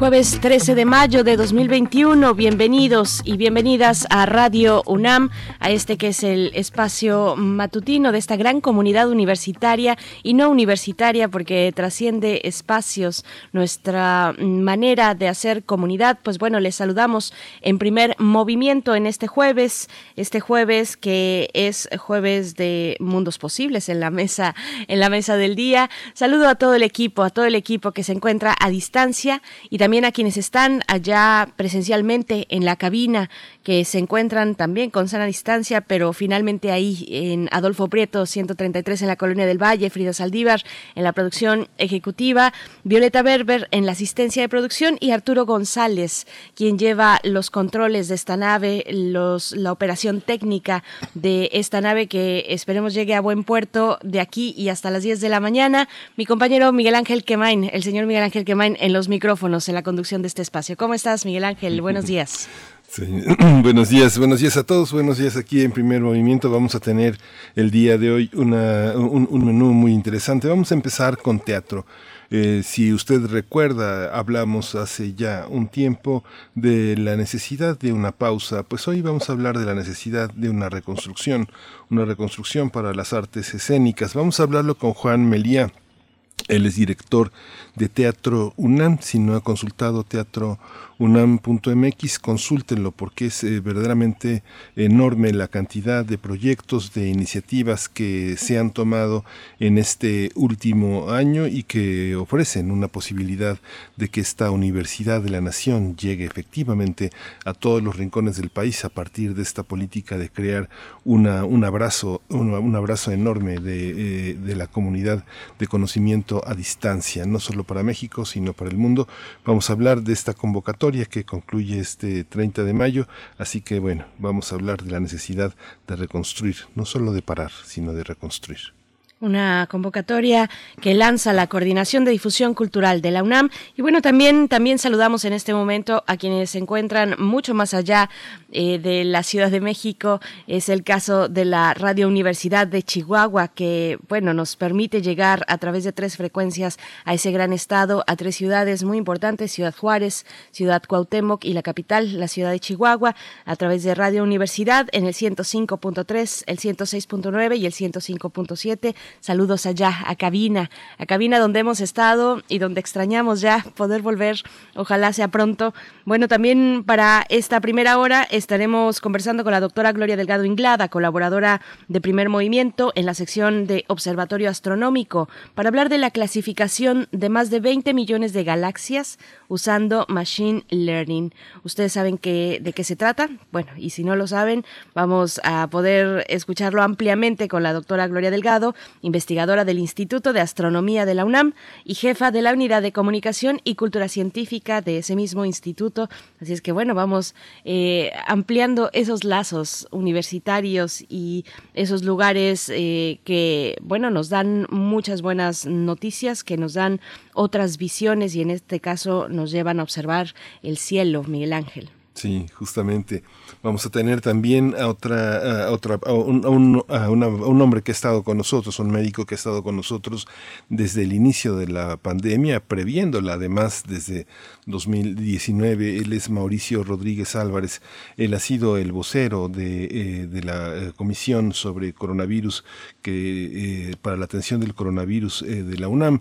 Jueves 13 de mayo de 2021, bienvenidos y bienvenidas a Radio UNAM, a este que es el espacio matutino de esta gran comunidad universitaria y no universitaria porque trasciende espacios nuestra manera de hacer comunidad. Pues bueno, les saludamos en primer movimiento en este jueves, este jueves que es jueves de mundos posibles en la mesa, en la mesa del día. Saludo a todo el equipo, a todo el equipo que se encuentra a distancia y también también a quienes están allá presencialmente en la cabina, que se encuentran también con sana distancia, pero finalmente ahí en Adolfo Prieto 133 en la Colonia del Valle, Frida Saldívar en la producción ejecutiva, Violeta Berber en la asistencia de producción y Arturo González, quien lleva los controles de esta nave, los, la operación técnica de esta nave que esperemos llegue a buen puerto de aquí y hasta las 10 de la mañana. Mi compañero Miguel Ángel Quemain, el señor Miguel Ángel Quemain en los micrófonos, en la conducción de este espacio. ¿Cómo estás, Miguel Ángel? Buenos días. buenos días, buenos días a todos, buenos días aquí en Primer Movimiento. Vamos a tener el día de hoy una, un, menú muy interesante. Vamos a empezar con teatro. Eh, si usted recuerda, hablamos hace ya un tiempo de la necesidad de una pausa, pues hoy vamos a hablar de la necesidad de una reconstrucción, una reconstrucción para las artes escénicas. Vamos a hablarlo con Juan Melía. Él es director de Teatro UNAM. Si no ha consultado Teatro unam.mx, consúltenlo porque es eh, verdaderamente enorme la cantidad de proyectos, de iniciativas que se han tomado en este último año y que ofrecen una posibilidad de que esta universidad de la nación llegue efectivamente a todos los rincones del país a partir de esta política de crear una, un abrazo, un, abrazo enorme de, eh, de la comunidad de conocimiento a distancia, no solo para México, sino para el mundo. Vamos a hablar de esta convocatoria que concluye este 30 de mayo, así que bueno, vamos a hablar de la necesidad de reconstruir, no solo de parar, sino de reconstruir una convocatoria que lanza la Coordinación de Difusión Cultural de la UNAM. Y bueno, también, también saludamos en este momento a quienes se encuentran mucho más allá eh, de la Ciudad de México. Es el caso de la Radio Universidad de Chihuahua, que bueno, nos permite llegar a través de tres frecuencias a ese gran estado, a tres ciudades muy importantes, Ciudad Juárez, Ciudad Cuauhtémoc y la capital, la ciudad de Chihuahua, a través de Radio Universidad en el 105.3, el 106.9 y el 105.7 Saludos allá a cabina, a cabina donde hemos estado y donde extrañamos ya poder volver, ojalá sea pronto. Bueno, también para esta primera hora estaremos conversando con la doctora Gloria Delgado Inglada, colaboradora de Primer Movimiento en la sección de Observatorio Astronómico, para hablar de la clasificación de más de 20 millones de galaxias usando Machine Learning. ¿Ustedes saben de qué se trata? Bueno, y si no lo saben, vamos a poder escucharlo ampliamente con la doctora Gloria Delgado, investigadora del Instituto de Astronomía de la UNAM y jefa de la Unidad de Comunicación y Cultura Científica de ese mismo instituto. Así es que bueno, vamos eh, ampliando esos lazos universitarios y esos lugares eh, que, bueno, nos dan muchas buenas noticias, que nos dan otras visiones y en este caso nos llevan a observar el cielo, Miguel Ángel. Sí, justamente. Vamos a tener también a otra, otra, un, un, hombre que ha estado con nosotros, un médico que ha estado con nosotros desde el inicio de la pandemia, previéndola además desde 2019. Él es Mauricio Rodríguez Álvarez. Él ha sido el vocero de, eh, de la eh, Comisión sobre Coronavirus que, eh, para la atención del coronavirus de la UNAM.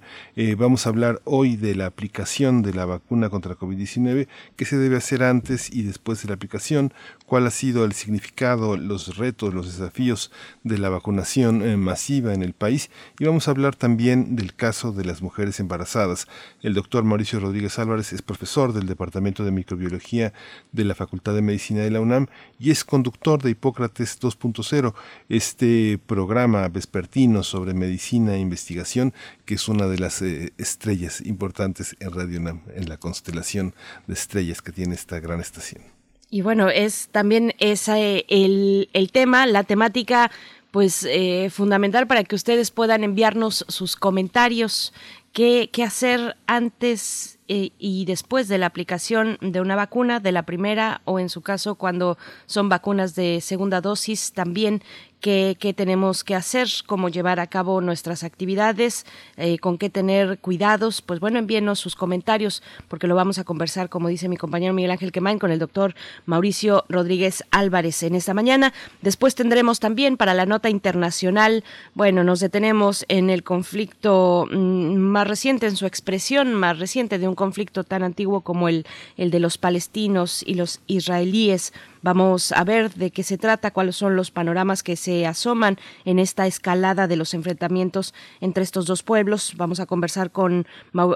vamos a hablar hoy de la aplicación de la vacuna contra COVID-19, qué se debe hacer antes y después de la aplicación, cuál ha sido el significado, los retos, los desafíos de la vacunación masiva en el país. Y vamos a hablar también del caso de las mujeres embarazadas. El doctor Mauricio Rodríguez Álvarez es profesor del Departamento de Microbiología de la Facultad de Medicina de la UNAM y es conductor de Hipócrates 2.0, este programa vespertino sobre medicina e investigación que es una de las eh, estrellas importantes en Radio UNAM, en la constelación de estrellas que tiene esta gran estación. Y bueno, es también ese el, el tema, la temática pues eh, fundamental para que ustedes puedan enviarnos sus comentarios, qué, qué hacer antes eh, y después de la aplicación de una vacuna, de la primera o en su caso cuando son vacunas de segunda dosis, también qué, tenemos que hacer, cómo llevar a cabo nuestras actividades, eh, con qué tener cuidados, pues bueno, envíenos sus comentarios porque lo vamos a conversar, como dice mi compañero Miguel Ángel Quemain, con el doctor Mauricio Rodríguez Álvarez en esta mañana. Después tendremos también para la nota internacional, bueno, nos detenemos en el conflicto mm, más reciente, en su expresión más reciente de un conflicto tan antiguo como el, el de los palestinos y los israelíes. Vamos a ver de qué se trata, cuáles son los panoramas que se asoman en esta escalada de los enfrentamientos entre estos dos pueblos. Vamos a conversar con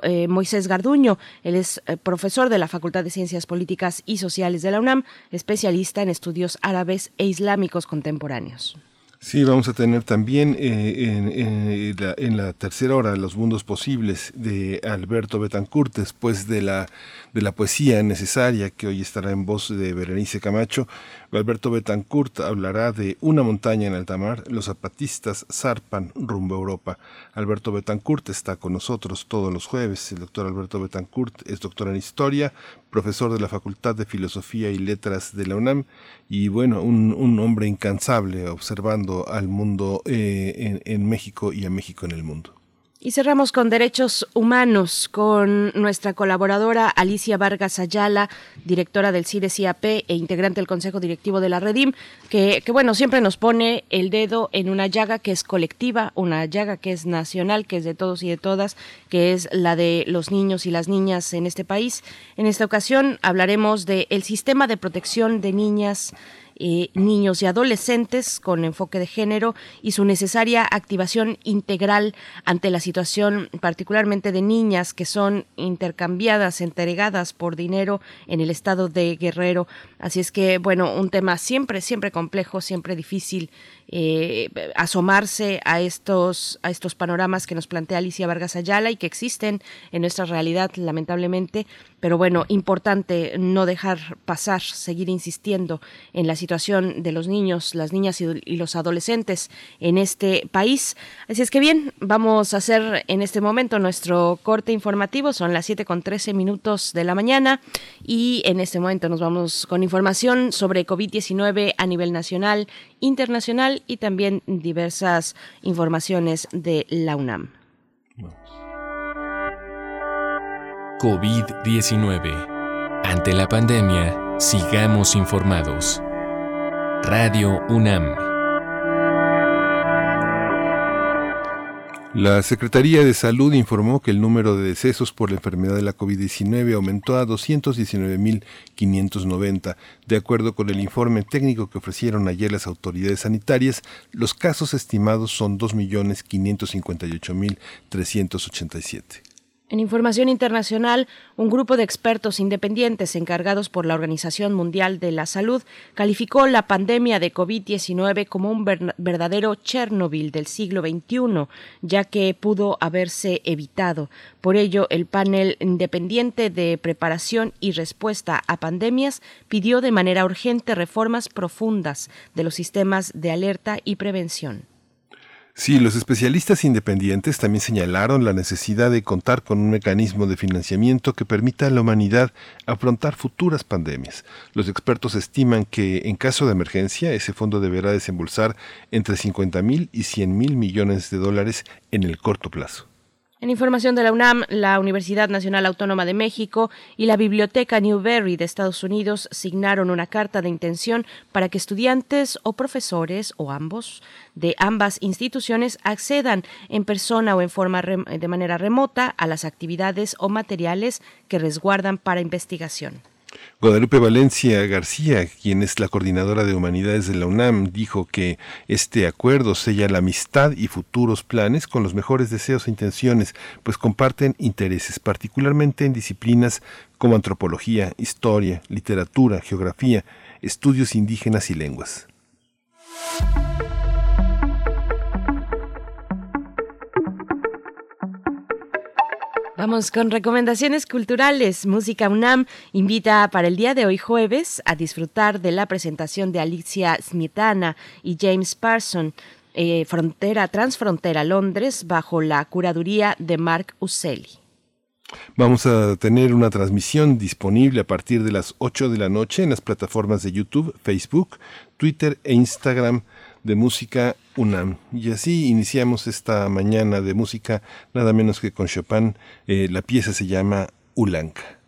eh, Moisés Garduño. Él es eh, profesor de la Facultad de Ciencias Políticas y Sociales de la UNAM, especialista en estudios árabes e islámicos contemporáneos. Sí, vamos a tener también eh, en, la, tercera hora Los Mundos Posibles de Alberto Betancourt, después de la, de la poesía necesaria que hoy estará en voz de Berenice Camacho. Alberto Betancourt hablará de Una montaña en alta mar, los zapatistas zarpan rumbo a Europa. Alberto Betancourt está con nosotros todos los jueves. El doctor Alberto Betancourt es doctor en historia, profesor de la Facultad de Filosofía y Letras de la UNAM y bueno, un, hombre incansable observando al mundo eh, en México y a México en el mundo. Y cerramos con derechos humanos, con nuestra colaboradora Alicia Vargas Ayala, directora del CIDES IAP e integrante del Consejo Directivo de la Redim, que, que, bueno, siempre nos pone el dedo en una llaga que es colectiva, una llaga que es nacional, que es de todos y de todas, que es la de los niños y las niñas en este país. En esta ocasión hablaremos del el sistema de protección de niñas eh, niños y adolescentes con enfoque de género y su necesaria activación integral ante la situación particularmente de niñas que son intercambiadas, entregadas por dinero en el estado de Guerrero. Así es que, bueno, un tema siempre, siempre complejo, siempre difícil eh, asomarse a estos, a estos panoramas que nos plantea Alicia Vargas Ayala y que existen en nuestra realidad, lamentablemente. Pero bueno, importante no dejar pasar, seguir insistiendo en la situación de los niños, las niñas y, y los adolescentes en este país. Así es que bien, vamos a hacer en este momento nuestro corte informativo. Son las 7 con 13 minutos de la mañana y en este momento nos vamos con información sobre COVID-19 a nivel nacional, internacional y también diversas informaciones de la UNAM. COVID-19. Ante la pandemia, sigamos informados. Radio UNAM. La Secretaría de Salud informó que el número de decesos por la enfermedad de la COVID-19 aumentó a 219.590. De acuerdo con el informe técnico que ofrecieron ayer las autoridades sanitarias, los casos estimados son 2.558.387. En información internacional, un grupo de expertos independientes encargados por la Organización Mundial de la Salud calificó la pandemia de COVID-19 como un verdadero Chernobyl del siglo XXI, ya que pudo haberse evitado. Por ello, el panel independiente de preparación y respuesta a pandemias pidió de manera urgente reformas profundas de los sistemas de alerta y prevención. Sí, los especialistas independientes también señalaron la necesidad de contar con un mecanismo de financiamiento que permita a la humanidad afrontar futuras pandemias. Los expertos estiman que en caso de emergencia ese fondo deberá desembolsar entre 50 mil y 100 mil millones de dólares en el corto plazo. En información de la UNAM, la Universidad Nacional Autónoma de México y la Biblioteca Newberry de Estados Unidos signaron una carta de intención para que estudiantes o profesores o ambos de ambas instituciones accedan en persona o en forma de manera remota a las actividades o materiales que resguardan para investigación. Guadalupe Valencia García, quien es la coordinadora de humanidades de la UNAM, dijo que este acuerdo sella la amistad y futuros planes con los mejores deseos e intenciones, pues comparten intereses, particularmente en disciplinas como antropología, historia, literatura, geografía, estudios indígenas y lenguas. Vamos con recomendaciones culturales. Música UNAM invita para el día de hoy jueves a disfrutar de la presentación de Alicia Smetana y James Parson, eh, Frontera Transfrontera Londres, bajo la curaduría de Mark Uselli. Vamos a tener una transmisión disponible a partir de las 8 de la noche en las plataformas de YouTube, Facebook, Twitter e Instagram de música UNAM. Y así iniciamos esta mañana de música, nada menos que con Chopin. Eh, la pieza se llama Ulanka.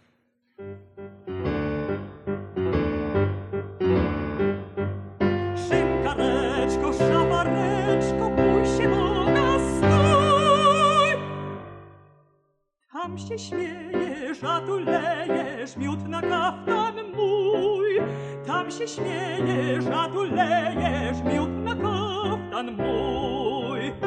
A tu lejesz miód na kaftan mój. Tam się śmiejesz, a tu lejesz miód na kaftan mój.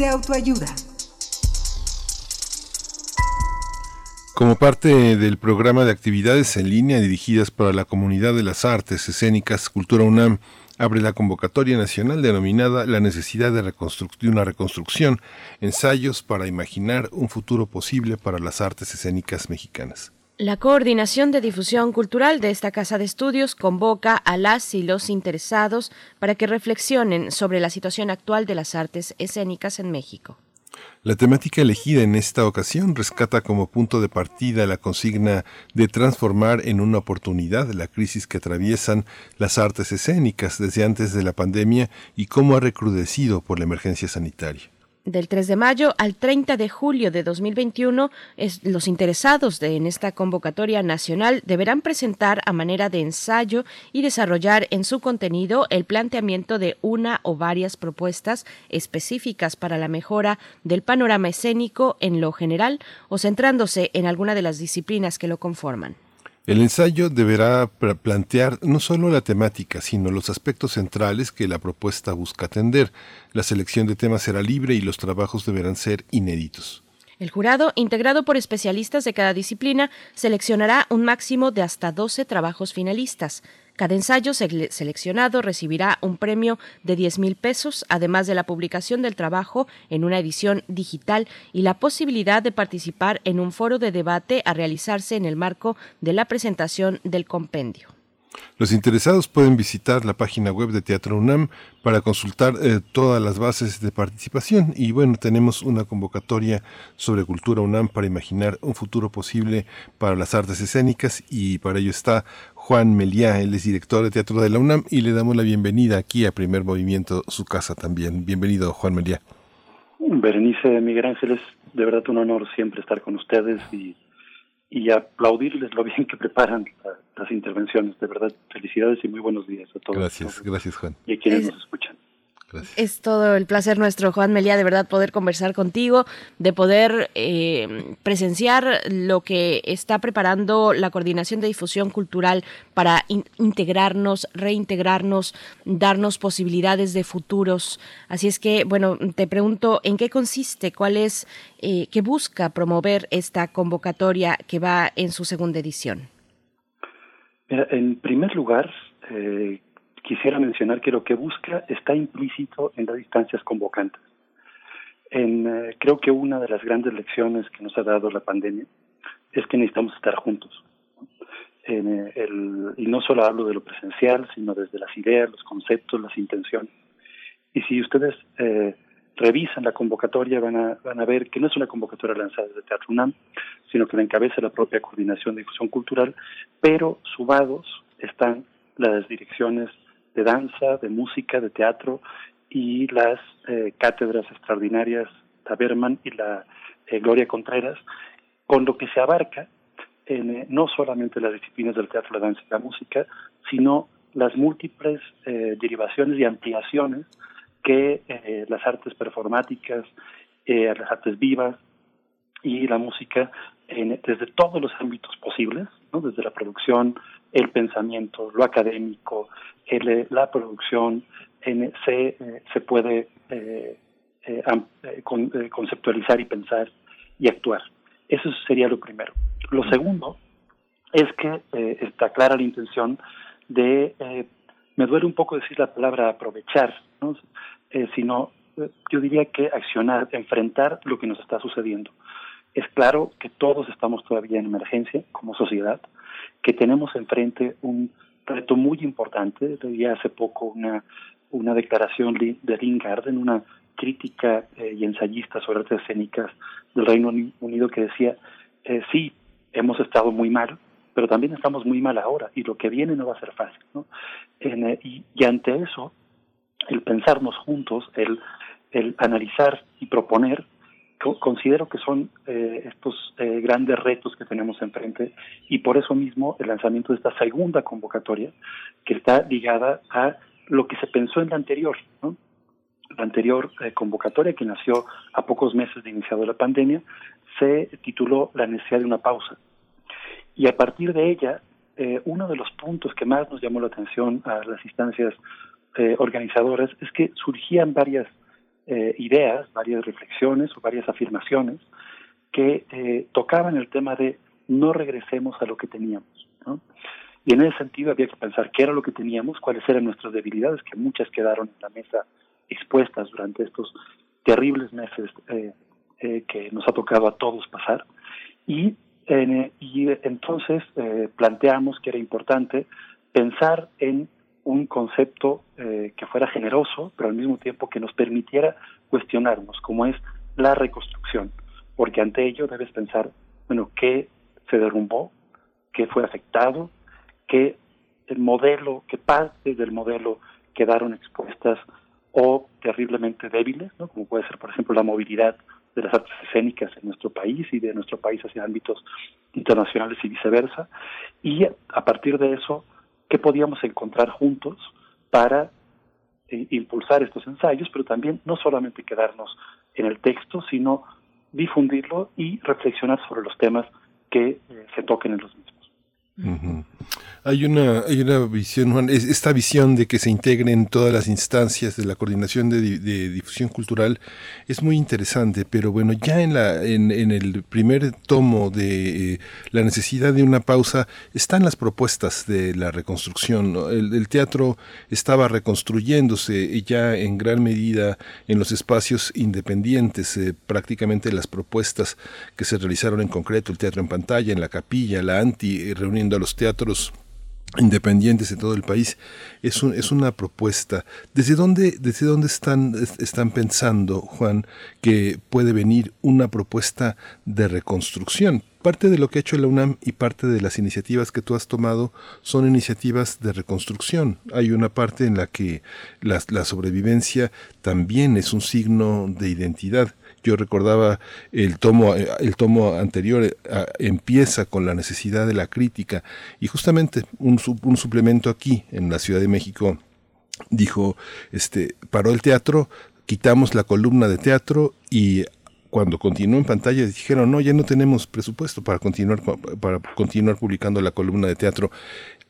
De autoayuda. Como parte del programa de actividades en línea dirigidas para la comunidad de las artes escénicas, Cultura UNAM abre la convocatoria nacional denominada La necesidad de, de una reconstrucción, ensayos para imaginar un futuro posible para las artes escénicas mexicanas. La Coordinación de Difusión Cultural de esta Casa de Estudios convoca a las y los interesados para que reflexionen sobre la situación actual de las artes escénicas en México. La temática elegida en esta ocasión rescata como punto de partida la consigna de transformar en una oportunidad la crisis que atraviesan las artes escénicas desde antes de la pandemia y cómo ha recrudecido por la emergencia sanitaria. Del 3 de mayo al 30 de julio de 2021, es- los interesados en esta convocatoria nacional deberán presentar a manera de ensayo y desarrollar en su contenido el planteamiento de una o varias propuestas específicas para la mejora del panorama escénico en lo general o centrándose en alguna de las disciplinas que lo conforman. El ensayo deberá pla- plantear no solo la temática, sino los aspectos centrales que la propuesta busca atender. La selección de temas será libre y los trabajos deberán ser inéditos. El jurado, integrado por especialistas de cada disciplina, seleccionará un máximo de hasta 12 trabajos finalistas. Cada ensayo seleccionado recibirá un premio de 10 mil pesos, además de la publicación del trabajo en una edición digital y la posibilidad de participar en un foro de debate a realizarse en el marco de la presentación del compendio. Los interesados pueden visitar la página web de Teatro UNAM para consultar eh, todas las bases de participación. Y bueno, tenemos una convocatoria sobre cultura UNAM para imaginar un futuro posible para las artes escénicas y para ello está Juan Meliá, él es director de Teatro de la UNAM y le damos la bienvenida aquí a Primer Movimiento, su casa también. Bienvenido, Juan Meliá. Berenice Miguel Ángeles, de verdad un honor siempre estar con ustedes y y aplaudirles lo bien que preparan las intervenciones. De verdad, felicidades y muy buenos días a todos. Gracias, gracias Juan. Y a quienes nos escuchan. Es todo el placer nuestro, Juan Melía, de verdad poder conversar contigo, de poder eh, presenciar lo que está preparando la Coordinación de Difusión Cultural para integrarnos, reintegrarnos, darnos posibilidades de futuros. Así es que, bueno, te pregunto, ¿en qué consiste? ¿Cuál es, eh, qué busca promover esta convocatoria que va en su segunda edición? en primer lugar, eh, quisiera mencionar que lo que busca está implícito en las distancias convocantes. En, eh, creo que una de las grandes lecciones que nos ha dado la pandemia es que necesitamos estar juntos. En, eh, el, y no solo hablo de lo presencial, sino desde las ideas, los conceptos, las intenciones. Y si ustedes eh, revisan la convocatoria, van a, van a ver que no es una convocatoria lanzada desde Teatro UNAM, sino que la encabeza la propia Coordinación de Difusión Cultural, pero subados están las direcciones de danza, de música, de teatro y las eh, cátedras extraordinarias Taberman y la eh, Gloria Contreras, con lo que se abarca en, eh, no solamente las disciplinas del teatro, la danza y la música, sino las múltiples derivaciones y ampliaciones que las artes performáticas, las artes vivas y la música desde todos los ámbitos posibles, ¿no? desde la producción, el pensamiento, lo académico, el, la producción, en, se, eh, se puede eh, eh, conceptualizar y pensar y actuar. Eso sería lo primero. Lo segundo es que está clara la intención de, me duele un poco decir la palabra aprovechar, ¿no? sino yo diría que accionar, enfrentar lo que nos está sucediendo. Es claro que todos estamos todavía en emergencia como sociedad, que tenemos enfrente un reto muy importante. Leí hace poco una, una declaración de Lynn Garden, una crítica eh, y ensayista sobre artes escénicas del Reino Unido que decía, eh, sí, hemos estado muy mal, pero también estamos muy mal ahora y lo que viene no va a ser fácil. ¿no? Eh, y, y, ante eso, el pensarnos juntos, el, el analizar y proponer considero que son eh, estos eh, grandes retos que tenemos enfrente y por eso mismo el lanzamiento de esta segunda convocatoria que está ligada a lo que se pensó en la anterior, ¿no? La anterior eh, convocatoria que nació a pocos meses de iniciado la pandemia se tituló La necesidad de una pausa. Y a partir de ella, uno de los puntos que más nos llamó la atención a las instancias organizadoras es que surgían varias eh, ideas, varias reflexiones o varias afirmaciones que eh, tocaban el tema de no regresemos a lo que teníamos. Y en ese sentido había que pensar qué era lo que teníamos, cuáles eran nuestras debilidades, que muchas quedaron en la mesa expuestas durante estos terribles meses eh, que nos ha tocado a todos pasar. Y, y entonces planteamos que era importante pensar en un concepto eh, que fuera generoso, pero al mismo tiempo que nos permitiera cuestionarnos, como es la reconstrucción, porque ante ello debes pensar, bueno, qué se derrumbó, qué fue afectado, qué el modelo, qué partes del modelo quedaron expuestas o terriblemente débiles, ¿no? como puede ser, por ejemplo, la movilidad de las artes escénicas en nuestro país y de nuestro país hacia ámbitos internacionales y viceversa, y a partir de eso qué podíamos encontrar juntos para eh, impulsar estos ensayos, pero también no solamente quedarnos en el texto, sino difundirlo y reflexionar sobre los temas que eh, se toquen en los mismos. Hay una, hay una visión, Juan, esta visión de que se integren todas las instancias de la coordinación de, difusión cultural es muy interesante, pero bueno, ya en, la, en, el primer tomo de eh, la necesidad de una pausa están las propuestas de la reconstrucción. El, teatro estaba reconstruyéndose ya en gran medida en los espacios independientes, eh, prácticamente las propuestas que se realizaron en concreto, el teatro en pantalla, en la capilla, la anti, eh, reuniendo a los teatros independientes en todo el país es, es una propuesta. ¿Desde dónde, desde dónde están, están pensando, Juan, que puede venir una propuesta de reconstrucción? Parte de lo que ha hecho la UNAM y parte de las iniciativas que tú has tomado son iniciativas de reconstrucción. Hay una parte en la que la, la sobrevivencia también es un signo de identidad. Yo recordaba el tomo, eh, el tomo anterior eh, empieza con la necesidad de la crítica y justamente un, un suplemento aquí en la Ciudad de México dijo, este, paró el teatro, quitamos la columna de teatro y cuando continuó en pantalla dijeron, no, ya no tenemos presupuesto para continuar, para continuar publicando la columna de teatro.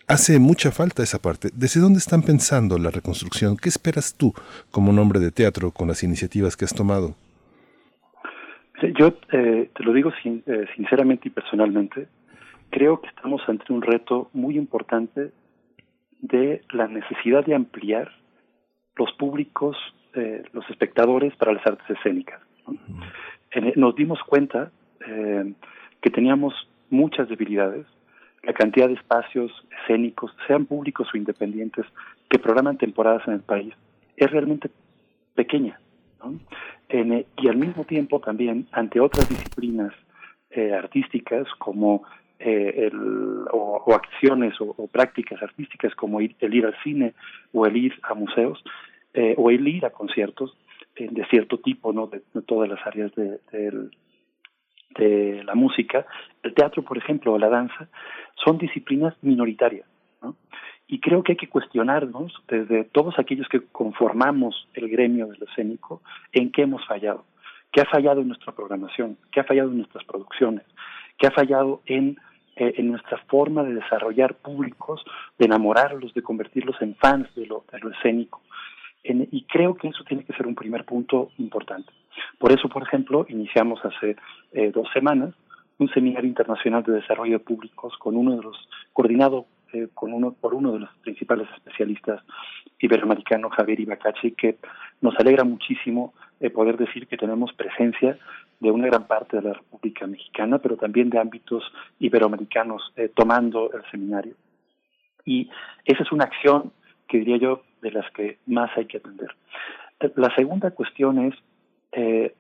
Hace mucha falta esa parte. ¿Desde dónde están pensando la reconstrucción? ¿Qué esperas tú como nombre de teatro con las iniciativas que has tomado? Yo eh, te lo digo eh, sinceramente y personalmente, creo que estamos ante un reto muy importante de la necesidad de ampliar los públicos, eh, los espectadores para las artes escénicas. nos dimos cuenta que teníamos muchas debilidades, la cantidad de espacios escénicos, sean públicos o independientes, que programan temporadas en el país, es realmente pequeña. ¿no? Y al mismo tiempo también ante otras disciplinas eh, artísticas como eh, el, o, acciones o, prácticas artísticas como el ir al cine o el ir a museos eh, o el ir a conciertos de cierto tipo, no de, todas las áreas de la música, el teatro, por ejemplo, o la danza, son disciplinas minoritarias. Y creo que hay que cuestionarnos desde todos aquellos que conformamos el gremio de lo escénico en qué hemos fallado, qué ha fallado en nuestra programación, qué ha fallado en nuestras producciones, qué ha fallado en, eh, en nuestra forma de desarrollar públicos, de enamorarlos, de convertirlos en fans de lo, de lo escénico. y creo que eso tiene que ser un primer punto importante. Por eso, por ejemplo, iniciamos hace eh, dos semanas un seminario internacional de desarrollo de públicos con uno de los coordinado eh, con uno, por uno de los principales especialistas iberoamericanos, Javier Ibacachi, que nos alegra muchísimo eh, poder decir que tenemos presencia de una gran parte de la República Mexicana, pero también de ámbitos iberoamericanos eh, tomando el seminario. Y esa es una acción que diría yo de las que más hay que atender. La segunda cuestión es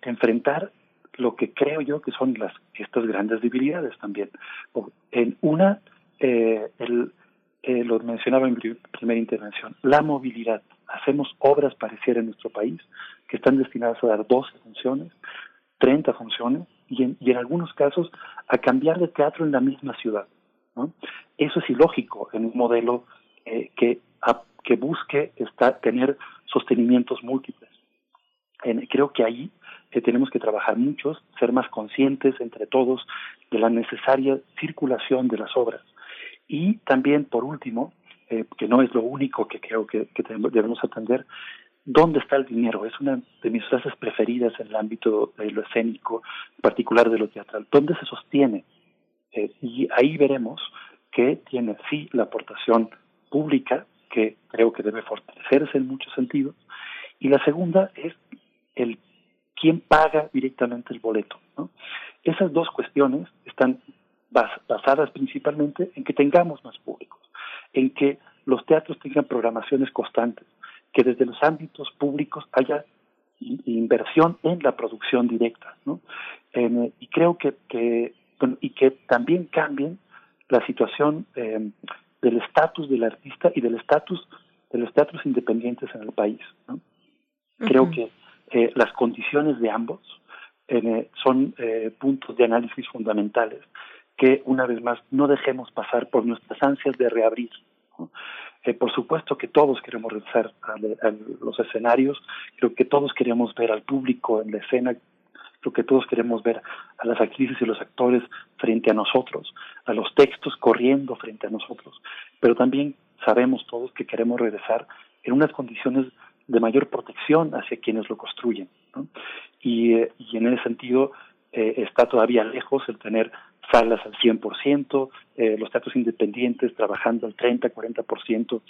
enfrentar lo que creo yo que son las estas grandes debilidades también. En una, el, eh, lo mencionaba en primera intervención, la movilidad. Hacemos obras pareciera en nuestro país que están destinadas a dar 12 funciones, 30 funciones y en, y en algunos casos a cambiar de teatro en la misma ciudad. ¿no? Eso es ilógico en un modelo eh, que, que busque estar, tener sostenimientos múltiples. creo que ahí eh, tenemos que trabajar muchos, ser más conscientes entre todos de la necesaria circulación de las obras y también, por último, eh, que no es lo único que creo que, debemos atender, ¿dónde está el dinero? Es una de mis frases preferidas en el ámbito de lo escénico, en particular de lo teatral. ¿Dónde se sostiene? Eh, y ahí veremos que tiene sí la aportación pública, que creo que debe fortalecerse en muchos sentidos, y la segunda es el quién paga directamente el boleto. Esas dos cuestiones están basadas principalmente en que tengamos más públicos, en que los teatros tengan programaciones constantes, que desde los ámbitos públicos haya inversión en la producción directa, ¿no? y creo que, que y que también cambien la situación em, del estatus del artista y del estatus de los teatros independientes en el país. ¿no? Creo que eh, las condiciones de ambos eh, son eh, puntos de análisis fundamentales que una vez más no dejemos pasar por nuestras ansias de reabrir. Eh, por supuesto que todos queremos regresar a, los escenarios, creo que todos queremos ver al público en la escena Lo que todos queremos ver a las actrices y los actores frente a nosotros, a los textos corriendo frente a nosotros. Pero también sabemos todos que queremos regresar en unas condiciones de mayor protección hacia quienes lo construyen. Y, eh, y, en ese sentido eh, está todavía lejos el tener salas al 100%, eh, los teatros independientes trabajando al 30, 40%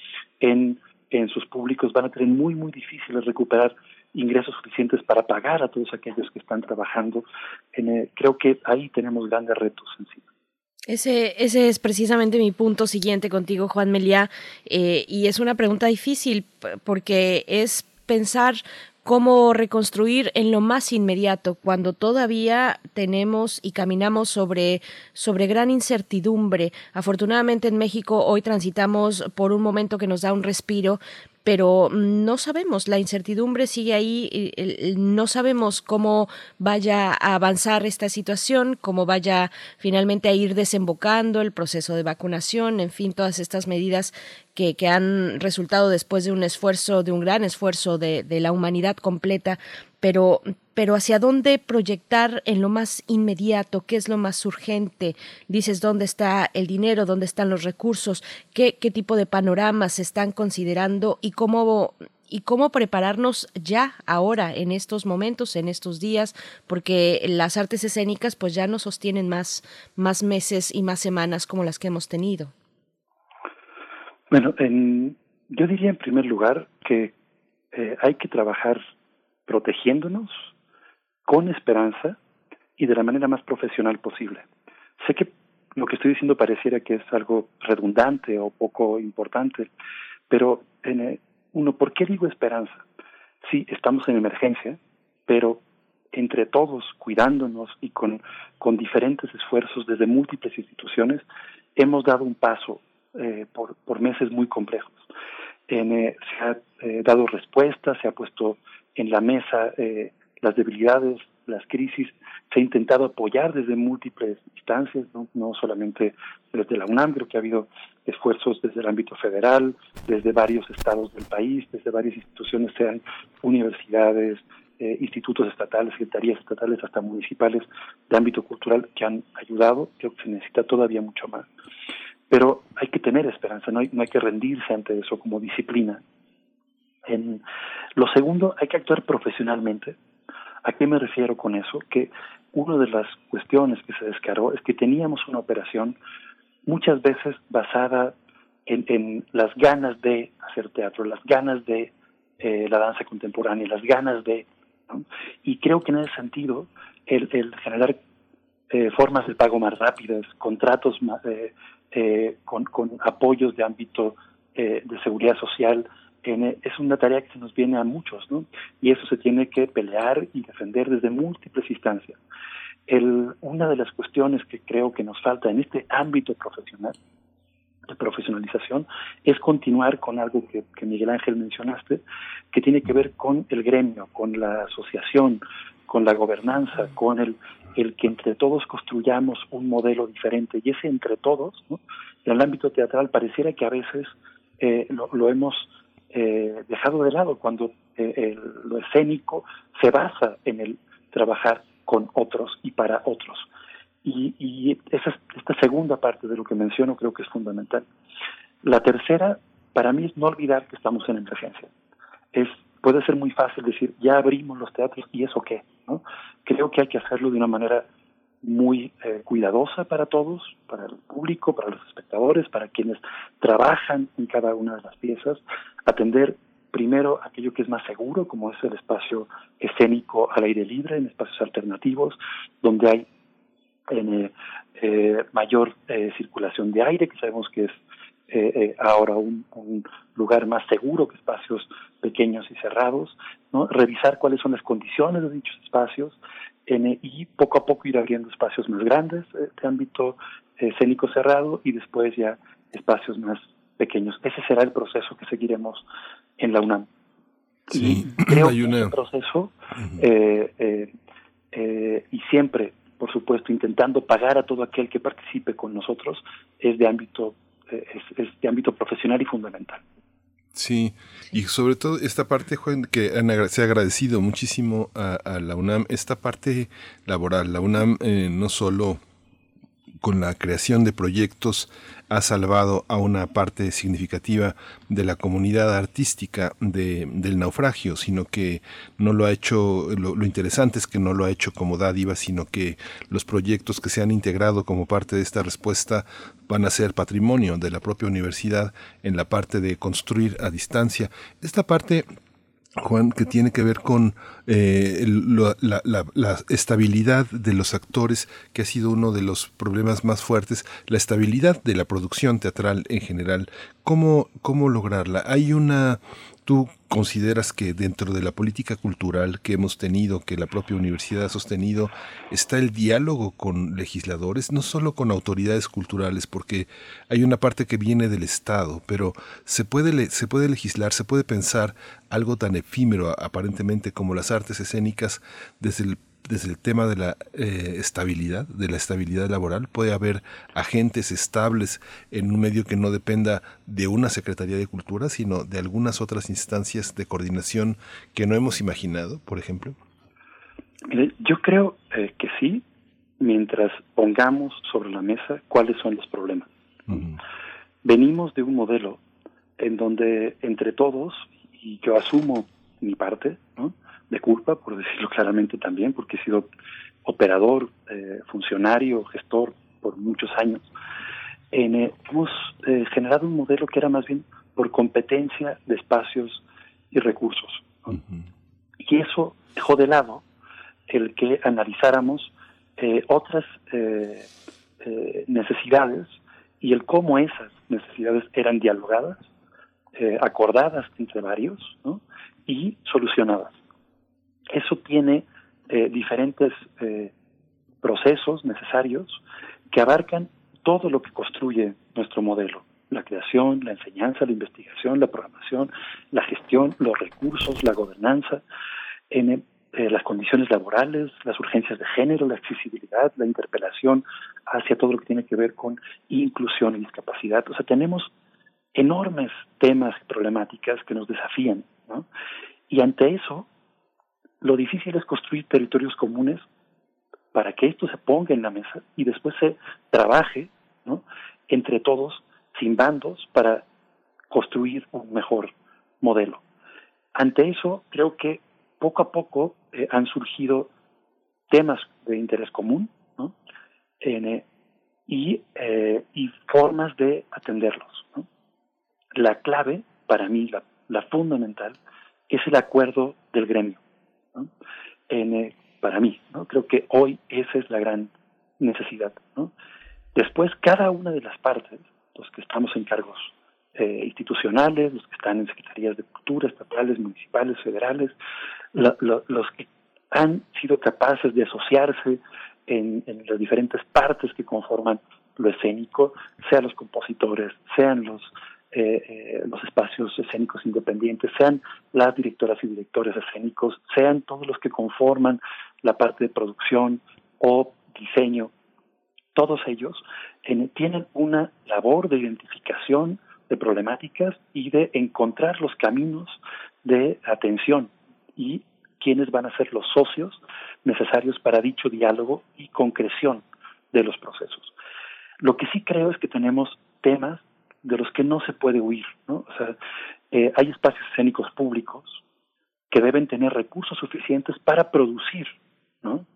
en, en sus públicos van a tener muy, muy difícil recuperar ingresos suficientes para pagar a todos aquellos que están trabajando. En, creo que ahí tenemos grandes retos encima. Ese, ese es precisamente mi punto siguiente contigo, Juan Meliá, eh, y es una pregunta difícil porque es pensar cómo reconstruir en lo más inmediato cuando todavía tenemos y caminamos sobre, sobre gran incertidumbre. Afortunadamente en México hoy transitamos por un momento que nos da un respiro, pero no sabemos, la incertidumbre sigue ahí, no sabemos cómo vaya a avanzar esta situación, cómo vaya finalmente a ir desembocando el proceso de vacunación, en fin, todas estas medidas que, han resultado después de un esfuerzo, de un gran esfuerzo de, de la humanidad completa, pero, pero hacia dónde proyectar en lo más inmediato, qué es lo más urgente. Dices dónde está el dinero, dónde están los recursos, qué, qué tipo de panoramas se están considerando y cómo y cómo prepararnos ya ahora en estos momentos, en estos días, porque las artes escénicas pues ya no sostienen más, más meses y más semanas como las que hemos tenido. Bueno, en, yo diría en primer lugar que eh, hay que trabajar protegiéndonos con esperanza y de la manera más profesional posible. Sé que lo que estoy diciendo pareciera que es algo redundante o poco importante, pero en, eh, uno, ¿por qué digo esperanza? Sí, estamos en emergencia, pero entre todos, cuidándonos y con, con diferentes esfuerzos desde múltiples instituciones, hemos dado un paso eh, por, meses muy complejos. En, eh, se ha eh, dado respuestas, se ha puesto en la mesa eh, las debilidades, las crisis, se ha intentado apoyar desde múltiples instancias, ¿no? solamente desde la UNAM, creo que ha habido esfuerzos desde el ámbito federal, desde varios estados del país, desde varias instituciones, sean universidades, institutos estatales, secretarías estatales, hasta municipales de ámbito cultural que han ayudado. Creo que se necesita todavía mucho más. Pero hay que tener esperanza, no hay, no hay que rendirse ante eso como disciplina. En lo segundo, hay que actuar profesionalmente. ¿A qué me refiero con eso? Que una de las cuestiones que se descargó es que teníamos una operación muchas veces basada en, las ganas de hacer teatro, las ganas de eh, la danza contemporánea, las ganas de... Y creo que en ese sentido, el, el generar eh, formas de pago más rápidas, contratos más, eh, eh, con, apoyos de ámbito eh, de seguridad social, es una tarea que se nos viene a muchos, ¿no? Y eso se tiene que pelear y defender desde múltiples instancias. El, una de las cuestiones que creo que nos falta en este ámbito profesional, de profesionalización, es continuar con algo que Miguel Ángel mencionaste, que tiene que ver con el gremio, con la asociación, con la gobernanza, con el, el que entre todos construyamos un modelo diferente. Y ese entre todos, ¿no? en el ámbito teatral, pareciera que a veces eh, lo, hemos eh, dejado de lado cuando eh, lo escénico se basa en el trabajar con otros y para otros. Y, y esa, esta segunda parte de lo que menciono creo que es fundamental. La tercera, para mí, es no olvidar que estamos en emergencia. Es, puede ser muy fácil decir, ya abrimos los teatros y eso qué. ¿No? Creo que hay que hacerlo de una manera muy eh, cuidadosa para todos, para el público, para los espectadores, para quienes trabajan en cada una de las piezas, atender primero aquello que es más seguro, como es el espacio escénico al aire libre, en espacios alternativos, donde hay eh, eh, mayor eh, circulación de aire, que sabemos que es eh, eh, ahora un, un, lugar más seguro que espacios pequeños y cerrados, ¿no? revisar cuáles son las condiciones de dichos espacios, y poco a poco ir abriendo espacios más grandes eh, de ámbito eh, escénico cerrado y después ya espacios más pequeños. Ese será el proceso que seguiremos en la UNAM. Sí, y creo que ese proceso, eh, eh, eh, y siempre, por supuesto, intentando pagar a todo aquel que participe con nosotros, es de ámbito, es, de ámbito profesional y fundamental. Sí, y sobre todo esta parte, Juan, que se ha agradecido muchísimo a, la UNAM, esta parte laboral. La UNAM eh, no solo con la creación de proyectos ha salvado a una parte significativa de la comunidad artística de, del naufragio, sino que no lo ha hecho, lo, lo, interesante es que no lo ha hecho como dádiva, sino que los proyectos que se han integrado como parte de esta respuesta van a ser patrimonio de la propia universidad en la parte de construir a distancia. Esta parte Juan, que tiene que ver con eh, la, la, estabilidad de los actores, que ha sido uno de los problemas más fuertes, la estabilidad de la producción teatral en general. ¿Cómo, cómo lograrla? Hay una ¿Tú consideras que dentro de la política cultural que hemos tenido, que la propia universidad ha sostenido, está el diálogo con legisladores, no solo con autoridades culturales, porque hay una parte que viene del Estado, pero se puede, se puede legislar, se puede pensar algo tan efímero aparentemente como las artes escénicas desde el desde el tema de la eh, estabilidad, de la estabilidad laboral. Puede haber agentes estables en un medio que no dependa de una Secretaría de Cultura, sino de algunas otras instancias de coordinación que no hemos imaginado, por ejemplo. yo creo eh, que sí, mientras pongamos sobre la mesa cuáles son los problemas. Venimos de un modelo en donde entre todos, y yo asumo mi parte, ¿no? De culpa, por decirlo claramente también, porque he sido operador, eh, funcionario, gestor por muchos años. Eh, hemos eh, generado un modelo que era más bien por competencia de espacios y recursos. Y eso dejó de lado el que analizáramos otras necesidades y el cómo esas necesidades eran dialogadas, acordadas entre varios y solucionadas. Eso tiene eh, diferentes eh, procesos necesarios que abarcan todo lo que construye nuestro modelo. La creación, la enseñanza, la investigación, la programación, la gestión, los recursos, la gobernanza, en, eh, las condiciones laborales, las urgencias de género, la accesibilidad, la interpelación hacia todo lo que tiene que ver con inclusión y discapacidad. O sea, tenemos enormes temas y problemáticas que nos desafían, ¿no? Y ante eso, lo difícil es construir territorios comunes para que esto se ponga en la mesa y después se trabaje ¿no? entre todos, sin bandos, para construir un mejor modelo. Ante eso, creo que poco a poco eh, han surgido temas de interés común. Eh, y, eh, y, formas de atenderlos. La clave, para mí, la, la fundamental, es el acuerdo del gremio. En, eh, para mí, ¿no? Creo que hoy esa es la gran necesidad, ¿no? Después, cada una de las partes, los que estamos en cargos eh, institucionales, los que están en secretarías de cultura, estatales, municipales, federales, los que han sido capaces de asociarse en, en, las diferentes partes que conforman lo escénico, sean los compositores, sean los eh, eh, los espacios escénicos independientes, sean las directoras y directores escénicos, sean todos los que conforman la parte de producción o diseño, todos ellos tienen una labor de identificación de problemáticas y de encontrar los caminos de atención y quiénes van a ser los socios necesarios para dicho diálogo y concreción de los procesos. Lo que sí creo es que tenemos temas de los que no se puede huir. ¿no? O sea, eh, hay espacios escénicos públicos que deben tener recursos suficientes para producir, ¿no?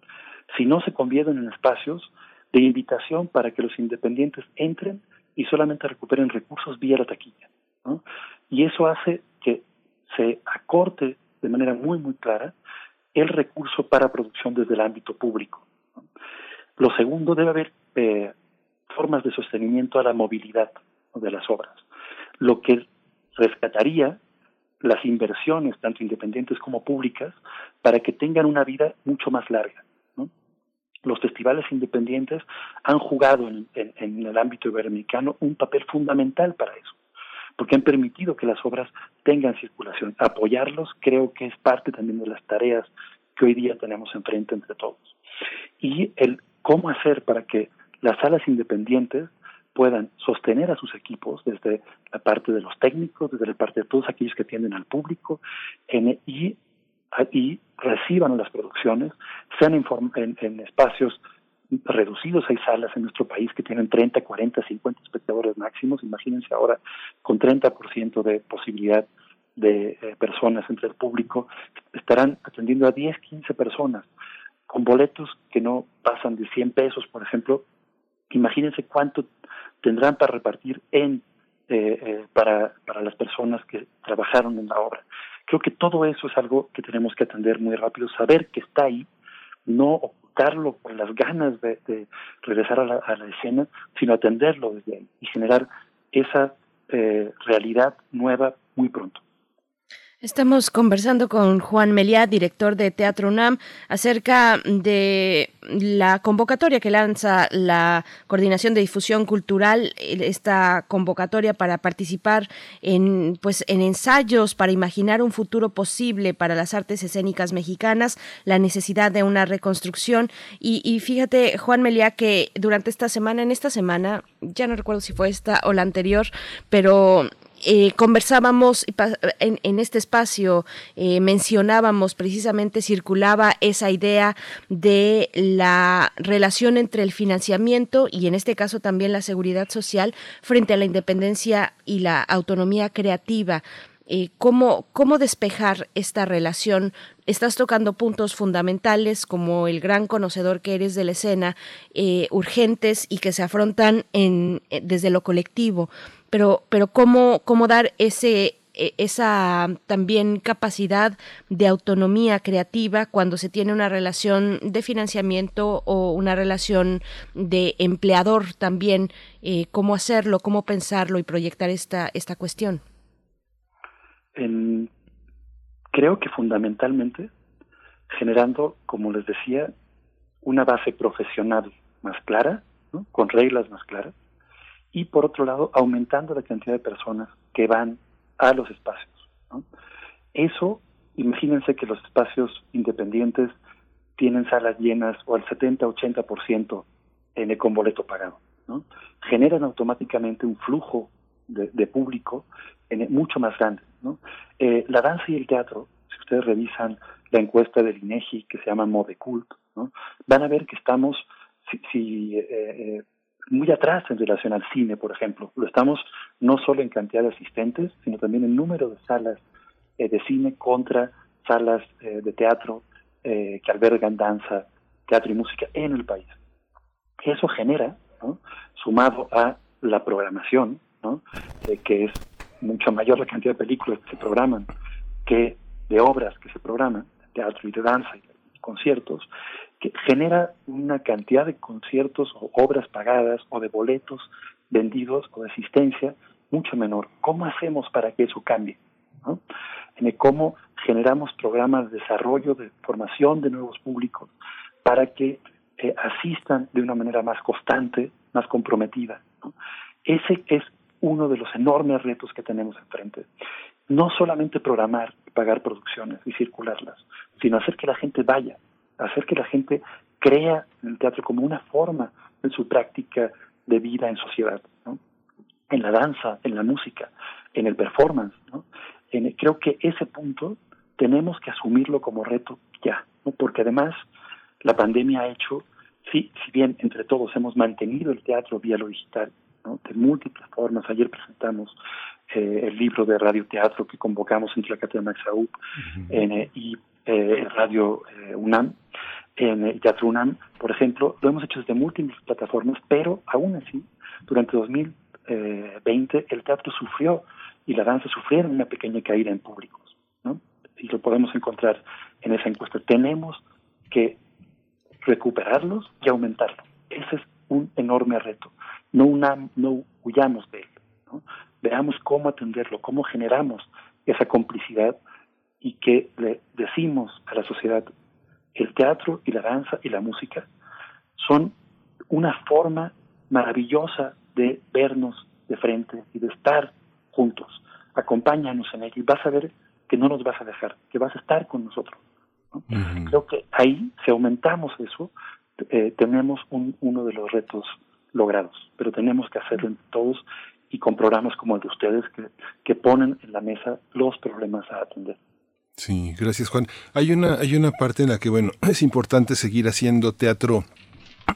Si no se convierten en espacios de invitación para que los independientes entren y solamente recuperen recursos vía la taquilla, ¿no? Y eso hace que se acorte de manera muy, muy clara el recurso para producción desde el ámbito público. Lo segundo, debe haber eh, formas de sostenimiento a la movilidad de las obras, lo que rescataría las inversiones, tanto independientes como públicas, para que tengan una vida mucho más larga. Los festivales independientes han jugado en, en el ámbito iberoamericano un papel fundamental para eso, porque han permitido que las obras tengan circulación. Apoyarlos creo que es parte también de las tareas que hoy día tenemos enfrente entre todos. Y el cómo hacer para que las salas independientes puedan sostener a sus equipos desde la parte de los técnicos, desde la parte de todos aquellos que atienden al público en, y, y reciban las producciones, sean en, en, espacios reducidos. Hay salas en nuestro país que tienen 30, 40, 50 espectadores máximos. Imagínense ahora con 30% de posibilidad de eh, personas entre el público, estarán atendiendo a 10, 15 personas con boletos que no pasan de 100 pesos, por ejemplo. Imagínense cuánto tendrán para repartir en eh, eh, para, para las personas que trabajaron en la obra. Creo que todo eso es algo que tenemos que atender muy rápido, saber que está ahí, no ocultarlo por las ganas de, de regresar a la, a la, escena, sino atenderlo desde ahí y generar esa eh, realidad nueva muy pronto. Estamos conversando con Juan Meliá, director de Teatro UNAM, acerca de la convocatoria que lanza la Coordinación de Difusión Cultural, esta convocatoria para participar en, pues, en ensayos para imaginar un futuro posible para las artes escénicas mexicanas, la necesidad de una reconstrucción. Y, y fíjate, Juan Meliá, que durante esta semana, en esta semana, ya no recuerdo si fue esta o la anterior, pero eh, conversábamos en, en, este espacio, eh, mencionábamos precisamente, circulaba esa idea de la relación entre el financiamiento y en este caso también la seguridad social frente a la independencia y la autonomía creativa. Eh, ¿cómo, ¿Cómo despejar esta relación? Estás tocando puntos fundamentales como el gran conocedor que eres de la escena, eh, urgentes y que se afrontan en, desde lo colectivo pero, pero cómo, cómo dar ese, e, esa también capacidad de autonomía creativa cuando se tiene una relación de financiamiento o una relación de empleador también, eh, cómo hacerlo, cómo pensarlo y proyectar esta, esta cuestión. Creo que fundamentalmente generando, como les decía, una base profesional más clara, con reglas más claras, y por otro lado aumentando la cantidad de personas que van a los espacios. Eso, imagínense que los espacios independientes tienen salas llenas o al 70-80% en con boleto pagado. ¿no? Generan automáticamente un flujo de, público mucho más grande. Eh, la danza y el teatro, si ustedes revisan la encuesta del INEGI que se llama Mode Cult, ¿no? van a ver que estamos, si, si eh, eh muy atrás en relación al cine, por ejemplo. Lo estamos no solo en cantidad de asistentes, sino también en número de salas eh, de cine contra salas eh, de teatro eh, que albergan danza, teatro y música en el país. Eso genera, ¿no? sumado a la programación, ¿no? que es mucho mayor la cantidad de películas que se programan que de obras que se programan, teatro y de danza y conciertos, genera una cantidad de conciertos o obras pagadas o de boletos vendidos o de asistencia mucho menor. ¿Cómo hacemos para que eso cambie? cómo generamos programas de desarrollo, de formación de nuevos públicos para que eh, asistan de una manera más constante, más comprometida. Ese es uno de los enormes retos que tenemos enfrente. No solamente programar y pagar producciones y circularlas, sino hacer que la gente vaya, hacer que la gente crea en el teatro como una forma en su práctica de vida en sociedad, ¿no? en la danza, en la música, en el performance. ¿no? En, creo que ese punto tenemos que asumirlo como reto ya, ¿no? porque además la pandemia ha hecho, sí, si bien entre todos hemos mantenido el teatro vía lo digital, ¿no? de múltiples formas, ayer presentamos eh, el libro de radioteatro que convocamos entre la Cátedra Max uh y eh, Radio eh, UNAM, en el Teatro UNAM, por ejemplo, lo hemos hecho desde múltiples plataformas, pero aún así, durante 2020 el teatro sufrió y la danza sufrieron una pequeña caída en públicos. Y lo podemos encontrar en esa encuesta. Tenemos que recuperarlos y aumentarlos. Ese es un enorme reto. No, una, no huyamos de él. ¿no? Veamos cómo atenderlo, cómo generamos esa complicidad y que le decimos a la sociedad, el teatro y la danza y la música son una forma maravillosa de vernos de frente y de estar juntos. Acompáñanos en ello y vas a ver que no nos vas a dejar, que vas a estar con nosotros. Creo que ahí, si aumentamos eso, eh, tenemos un, uno de los retos logrados, pero tenemos que hacerlo entre todos y con programas como el de ustedes que, que ponen en la mesa los problemas a atender. Sí, gracias Juan. Hay una, hay una parte en la que, bueno, es importante seguir haciendo teatro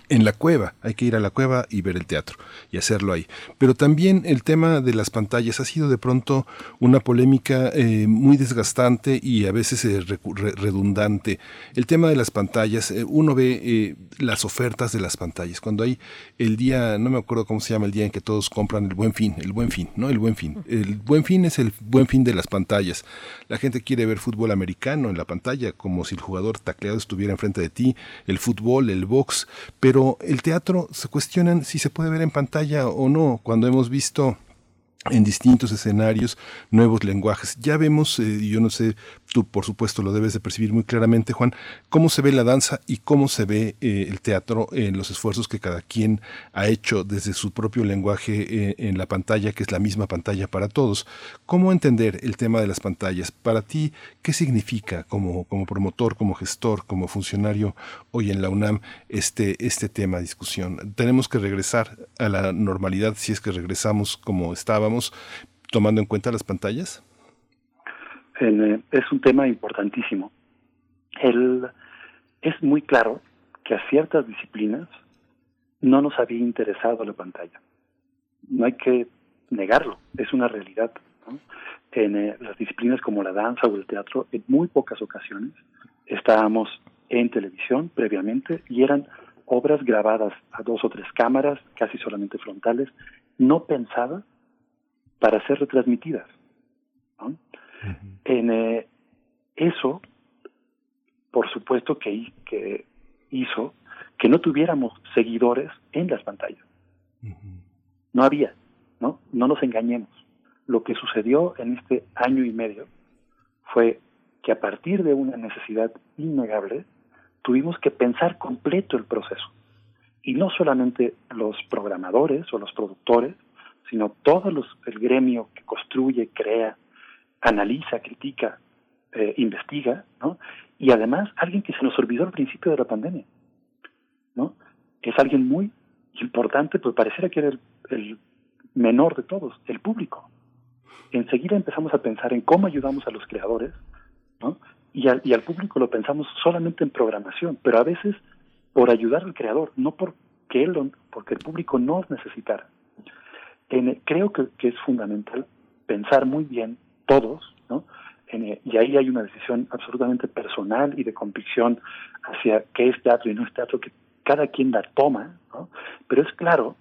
en la cueva. Hay que ir a la cueva y ver el teatro y hacerlo ahí. Pero también el tema de las pantallas ha sido de pronto una polémica eh, muy desgastante y a veces eh, redundante. El tema de las pantallas, eh, uno ve las ofertas de las pantallas. Cuando hay el día, no me acuerdo cómo se llama el día en que todos compran el buen fin, el buen fin, ¿no? El buen fin. El buen fin es el buen fin de las pantallas. La gente quiere ver fútbol americano en la pantalla, como si el jugador tacleado estuviera enfrente de ti, el fútbol, el box pero el teatro se cuestionan si se puede ver en pantalla o no, cuando hemos visto en distintos escenarios, nuevos lenguajes. Ya vemos, eh, yo no sé, tú por supuesto lo debes de percibir muy claramente, Juan, cómo se ve la danza y cómo se ve eh, el teatro en los esfuerzos que cada quien ha hecho desde su propio lenguaje eh, en la pantalla, que es la misma pantalla para todos. ¿Cómo entender el tema de las pantallas? Para ti, ¿qué significa como, como promotor, como gestor, como funcionario hoy en la UNAM este, este tema de discusión? ¿Tenemos que regresar a la normalidad si es que regresamos como estábamos, tomando en cuenta las pantallas? Eh, es un tema importantísimo. El, es muy claro que a ciertas disciplinas no nos había interesado la pantalla. No hay que negarlo, es una realidad. En eh, las disciplinas como la danza o el teatro, en muy pocas ocasiones estábamos en televisión previamente y eran obras grabadas a dos o tres cámaras, casi solamente frontales, no pensadas para ser retransmitidas. ¿no? En eh, eso, por supuesto que, que hizo que no tuviéramos seguidores en las pantallas. No había, ¿no? No nos engañemos. Lo que sucedió en este año y medio fue que a partir de una necesidad innegable, tuvimos que pensar completo el proceso. Y no solamente los programadores o los productores, sino todo los, el gremio que construye, crea, analiza, critica, eh, investiga, ¿no? Y además alguien que se nos olvidó al principio de la pandemia, ¿no? Es alguien muy importante, pues pareciera que era el, menor de todos, el público. Enseguida empezamos a pensar en cómo ayudamos a los creadores, ¿no? Y al, y al público lo pensamos solamente en programación, pero a veces por ayudar al creador, no porque él, porque el público nos necesitara. creo que es fundamental pensar muy bien todos, ¿no? Eh, y ahí hay una decisión absolutamente personal y de convicción hacia qué es teatro y no es teatro, que cada quien la toma, ¿no? Pero es claro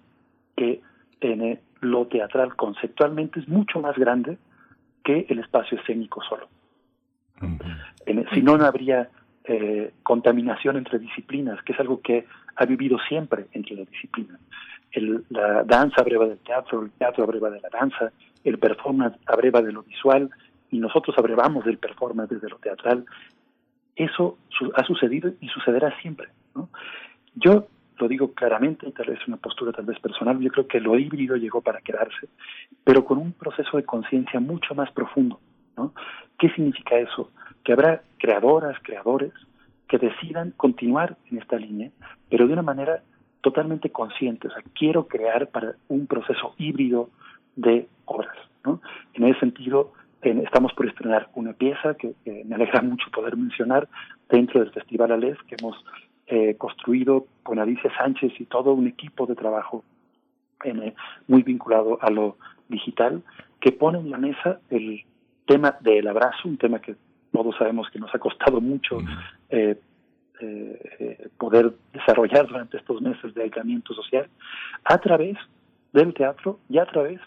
que en eh, lo teatral conceptualmente es mucho más grande que el espacio escénico solo. Eh, si no, no habría contaminación entre disciplinas, que es algo que ha vivido siempre entre las disciplinas. El, la danza abreva del teatro, el teatro abreva de la danza, el performance abreva de lo visual y nosotros abrevamos del performance desde lo teatral. Eso ha sucedido y sucederá siempre. Yo lo digo claramente, tal vez una postura tal vez personal, yo creo que lo híbrido llegó para quedarse, pero con un proceso de conciencia mucho más profundo. ¿no? ¿Qué significa eso? Que habrá creadoras, creadores que decidan continuar en esta línea, pero de una manera totalmente consciente. O sea, quiero crear para un proceso híbrido de obras. ¿no? En ese sentido, estamos por estrenar una pieza que me alegra mucho poder mencionar dentro del Festival Alés, que hemos eh, construido con Alicia Sánchez y todo un equipo de trabajo eh, muy vinculado a lo digital, que pone en la mesa el tema del abrazo, un tema que todos sabemos que nos ha costado mucho eh, eh, poder desarrollar durante estos meses de aislamiento social, a través del teatro y a través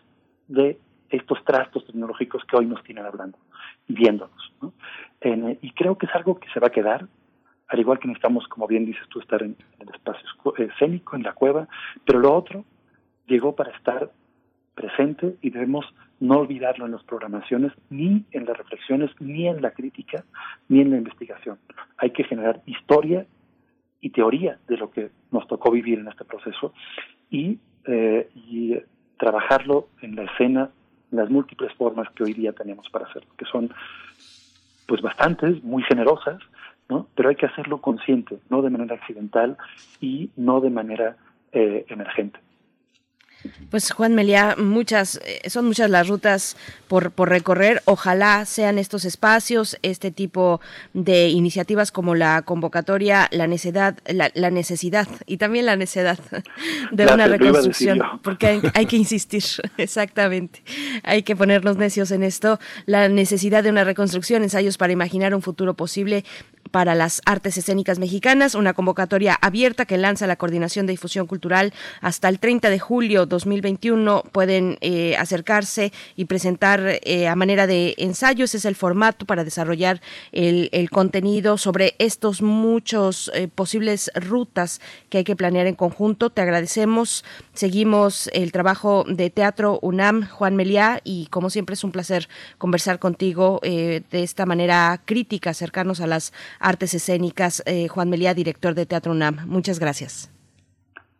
de estos trastos tecnológicos que hoy nos tienen hablando y viéndonos. ¿no? y creo que es algo que se va a quedar, al igual que necesitamos, como bien dices tú, estar en, el espacio escénico, en la cueva, pero lo otro llegó para estar presente y debemos no olvidarlo en las programaciones, ni en las reflexiones, ni en la crítica, ni en la investigación. Hay que generar historia y teoría de lo que nos tocó vivir en este proceso y, eh, y trabajarlo en la escena, en las múltiples formas que hoy día tenemos para hacerlo, que son pues bastantes, muy generosas, ¿no? Pero hay que hacerlo consciente, no de manera accidental y no de manera eh, emergente. Pues Juan Meliá, muchas, eh, son muchas las rutas por, por recorrer. Ojalá sean estos espacios, este tipo de iniciativas como la convocatoria, la necesidad, la, necesidad y también la necesidad de una reconstrucción, porque hay, que insistir, exactamente. Hay que ponernos necios en esto. La necesidad de una reconstrucción, ensayos para imaginar un futuro posible para las artes escénicas mexicanas, una convocatoria abierta que lanza la Coordinación de Difusión Cultural hasta el 30 de julio 2021. Pueden eh, acercarse y presentar eh, a manera de ensayo. Ese es el formato para desarrollar el, contenido sobre estos muchos eh, posibles rutas que hay que planear en conjunto. Te agradecemos. Seguimos el trabajo de Teatro UNAM, Juan Meliá, y como siempre es un placer conversar contigo de esta manera crítica, acercarnos a las artes escénicas. Juan Meliá, director de Teatro UNAM. Muchas gracias.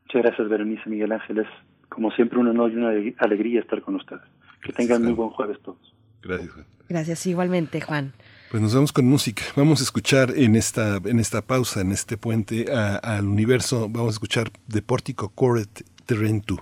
Muchas gracias, Berenice Miguel Ángeles. Como siempre, un honor y una alegría estar con ustedes. Que tengan muy buen jueves todos. Gracias, Juan. Gracias, igualmente, Juan. Pues nos vamos con música. Vamos a escuchar en esta, en esta pausa, en este puente al universo, vamos a escuchar de Pórtico Coret Terrentu.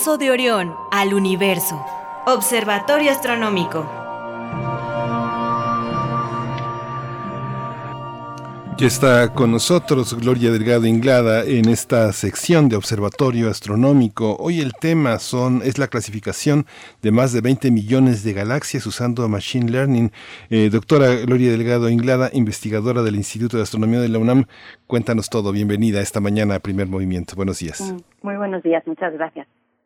Brazo de Orión al universo. Observatorio Astronómico. Ya está con nosotros Gloria Delgado Inglada en esta sección de Observatorio Astronómico. Hoy el tema son, es la clasificación de más de 20 millones de galaxias usando Machine Learning. Eh, doctora Gloria Delgado Inglada, investigadora del Instituto de Astronomía de la UNAM, cuéntanos todo. Bienvenida esta mañana a Primer Movimiento. Buenos días. Muy buenos días, muchas gracias.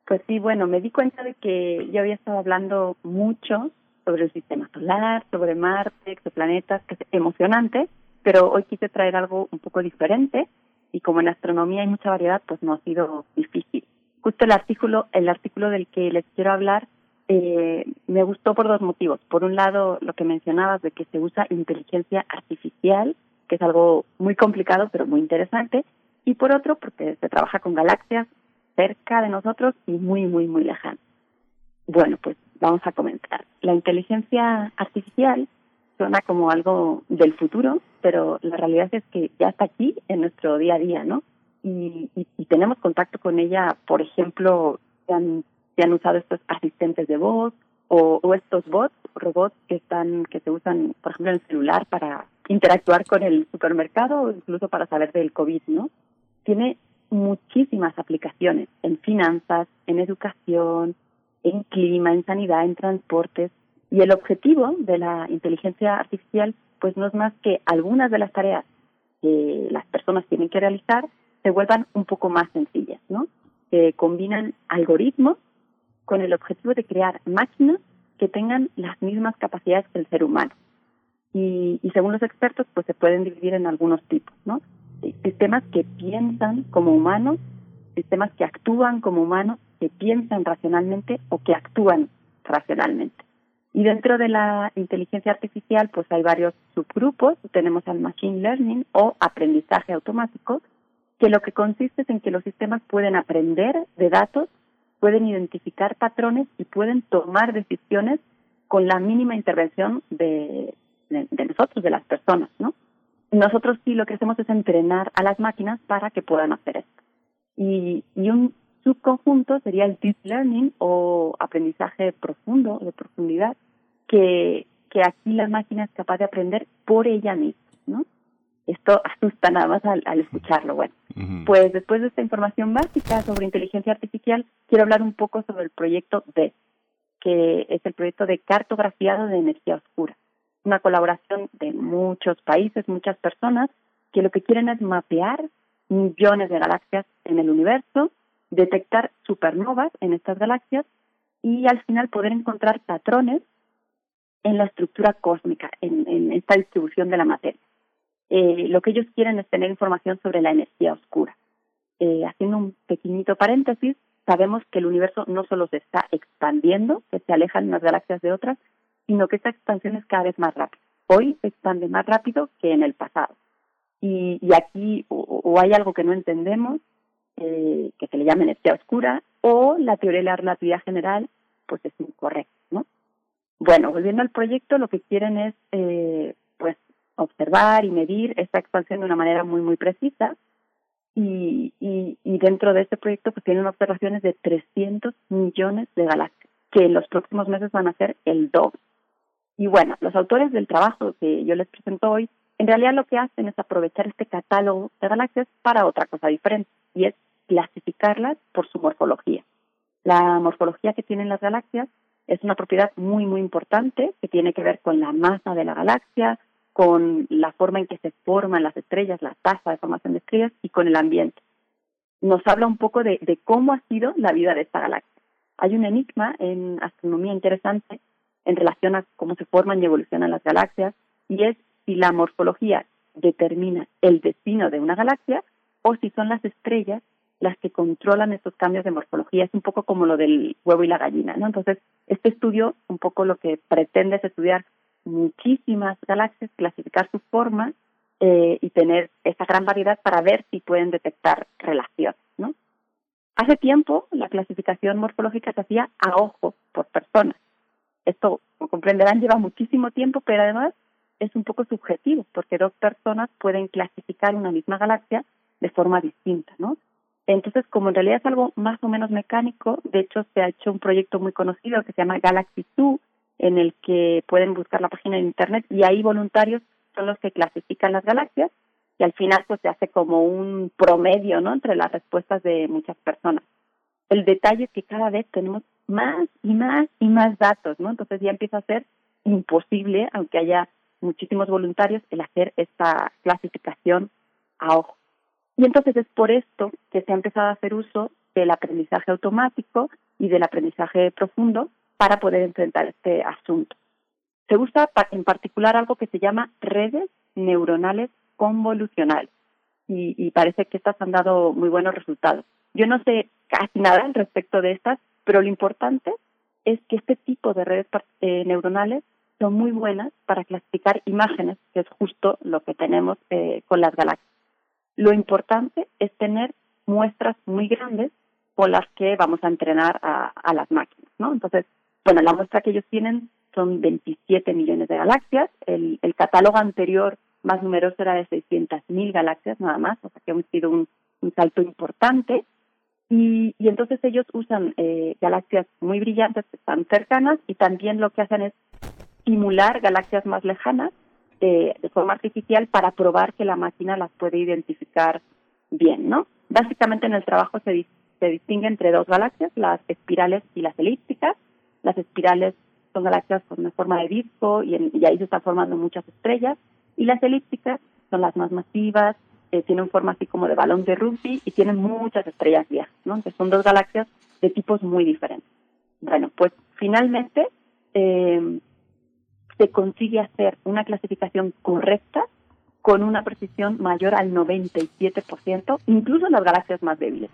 Pues sí, bueno, me di cuenta de que yo había estado hablando mucho sobre el sistema solar, sobre Marte, exoplanetas, que es emocionante, pero hoy quise traer algo un poco diferente y como en astronomía hay mucha variedad, pues no ha sido difícil. Justo el artículo, el artículo del que les quiero hablar, eh, me gustó por dos motivos. Por un lado, lo que mencionabas de que se usa inteligencia artificial, que es algo muy complicado pero muy interesante, y por otro, porque se trabaja con galaxias, cerca de nosotros y muy, muy, muy lejano. Bueno, pues vamos a comenzar. La inteligencia artificial suena como algo del futuro, pero la realidad es que ya está aquí en nuestro día a día, ¿no? Y, tenemos contacto con ella, por ejemplo, se han, usado estos asistentes de voz o, o, estos bots, robots que están que se usan, por ejemplo, en el celular para interactuar con el supermercado o incluso para saber del COVID, ¿no? Tiene muchísimas aplicaciones en finanzas, en educación, en clima, en sanidad, en transportes. Y el objetivo de la inteligencia artificial, pues no es más que algunas de las tareas que las personas tienen que realizar se vuelvan un poco más sencillas, ¿no? Se combinan algoritmos con el objetivo de crear máquinas que tengan las mismas capacidades que el ser humano. Y, y según los expertos, pues se pueden dividir en algunos tipos, ¿no? Sistemas que piensan como humanos, sistemas que actúan como humanos, que piensan racionalmente o que actúan racionalmente. Y dentro de la inteligencia artificial, pues hay varios subgrupos. Tenemos al machine learning o aprendizaje automático, que lo que consiste es en que los sistemas pueden aprender de datos, pueden identificar patrones y pueden tomar decisiones con la mínima intervención de, de, nosotros, de las personas, ¿no? Nosotros sí lo que hacemos es entrenar a las máquinas para que puedan hacer esto. Y, y un subconjunto sería el deep learning o aprendizaje profundo, de profundidad, que, que aquí la máquina es capaz de aprender por ella misma, ¿no? Esto asusta nada más al, escucharlo. Bueno, pues después de esta información básica sobre inteligencia artificial, quiero hablar un poco sobre el proyecto D, que es el proyecto de cartografiado de energía oscura. Una colaboración de muchos países, muchas personas, que lo que quieren es mapear millones de galaxias en el universo, detectar supernovas en estas galaxias y al final poder encontrar patrones en la estructura cósmica, en esta distribución de la materia. Eh, lo que ellos quieren es tener información sobre la energía oscura. Eh, haciendo un pequeñito paréntesis, sabemos que el universo no solo se está expandiendo, que se alejan unas galaxias de otras, sino que esta expansión es cada vez más rápida. Hoy se expande más rápido que en el pasado. Y, aquí o, hay algo que no entendemos, eh, que se le llama energía oscura, o la teoría de la relatividad general, pues es incorrecta, ¿no? Bueno, volviendo al proyecto, lo que quieren es eh, observar y medir esta expansión de una manera muy, muy precisa. Y, y, y dentro de este proyecto pues tienen observaciones de 300 millones de galaxias, que en los próximos meses van a ser el doble. Y bueno, los autores del trabajo que yo les presento hoy, en realidad lo que hacen es aprovechar este catálogo de galaxias para otra cosa diferente, y es clasificarlas por su morfología. La morfología que tienen las galaxias es una propiedad muy, muy importante que tiene que ver con la masa de la galaxia, con la forma en que se forman las estrellas, la tasa de formación de estrellas y con el ambiente. Nos habla un poco de, cómo ha sido la vida de esta galaxia. Hay un enigma en astronomía interesante en relación a cómo se forman y evolucionan las galaxias y es si la morfología determina el destino de una galaxia o si son las estrellas las que controlan estos cambios de morfología. Es un poco como lo del huevo y la gallina, ¿no? Entonces, este estudio, un poco lo que pretende es estudiar muchísimas galaxias, clasificar su forma eh, y tener esa gran variedad para ver si pueden detectar relaciones, ¿no? Hace tiempo la clasificación morfológica se hacía a ojo por persona. Esto, como comprenderán, lleva muchísimo tiempo, pero además es un poco subjetivo, porque dos personas pueden clasificar una misma galaxia de forma distinta, ¿no? Entonces, como en realidad es algo más o menos mecánico, de hecho se ha hecho un proyecto muy conocido que se llama Galaxy 2, en el que pueden buscar la página de internet y ahí voluntarios son los que clasifican las galaxias y al final pues se hace como un promedio, ¿no? Entre las respuestas de muchas personas. El detalle es que cada vez tenemos más y más y más datos, ¿no? Entonces ya empieza a ser imposible, aunque haya muchísimos voluntarios, el hacer esta clasificación a ojo. Y entonces es por esto que se ha empezado a hacer uso del aprendizaje automático y del aprendizaje profundo para poder enfrentar este asunto. Se usa en particular algo que se llama redes neuronales convolucionales y, parece que estas han dado muy buenos resultados. Yo no sé casi nada al respecto de estas, pero lo importante es que este tipo de redes eh, neuronales son muy buenas para clasificar imágenes, que es justo lo que tenemos eh, con las galaxias. Lo importante es tener muestras muy grandes con las que vamos a entrenar a, las máquinas, ¿no? Entonces, bueno, la muestra que ellos tienen son 27 millones de galaxias. El, el catálogo anterior más numeroso era de 600.000 galaxias nada más, o sea que hemos sido un salto importante. Y, y, entonces ellos usan eh, galaxias muy brillantes que están cercanas y también lo que hacen es simular galaxias más lejanas de, de forma artificial para probar que la máquina las puede identificar bien, ¿no? Básicamente en el trabajo se, se distingue entre dos galaxias, las espirales y las elípticas. Las espirales son galaxias con una forma de disco y, ahí se están formando muchas estrellas. Y las elípticas son las más masivas, eh, tienen forma así como de balón de rugby y tienen muchas estrellas viejas, ¿no? Entonces son dos galaxias de tipos muy diferentes. Bueno, pues finalmente eh, se consigue hacer una clasificación correcta con una precisión mayor al 97%, incluso en las galaxias más débiles.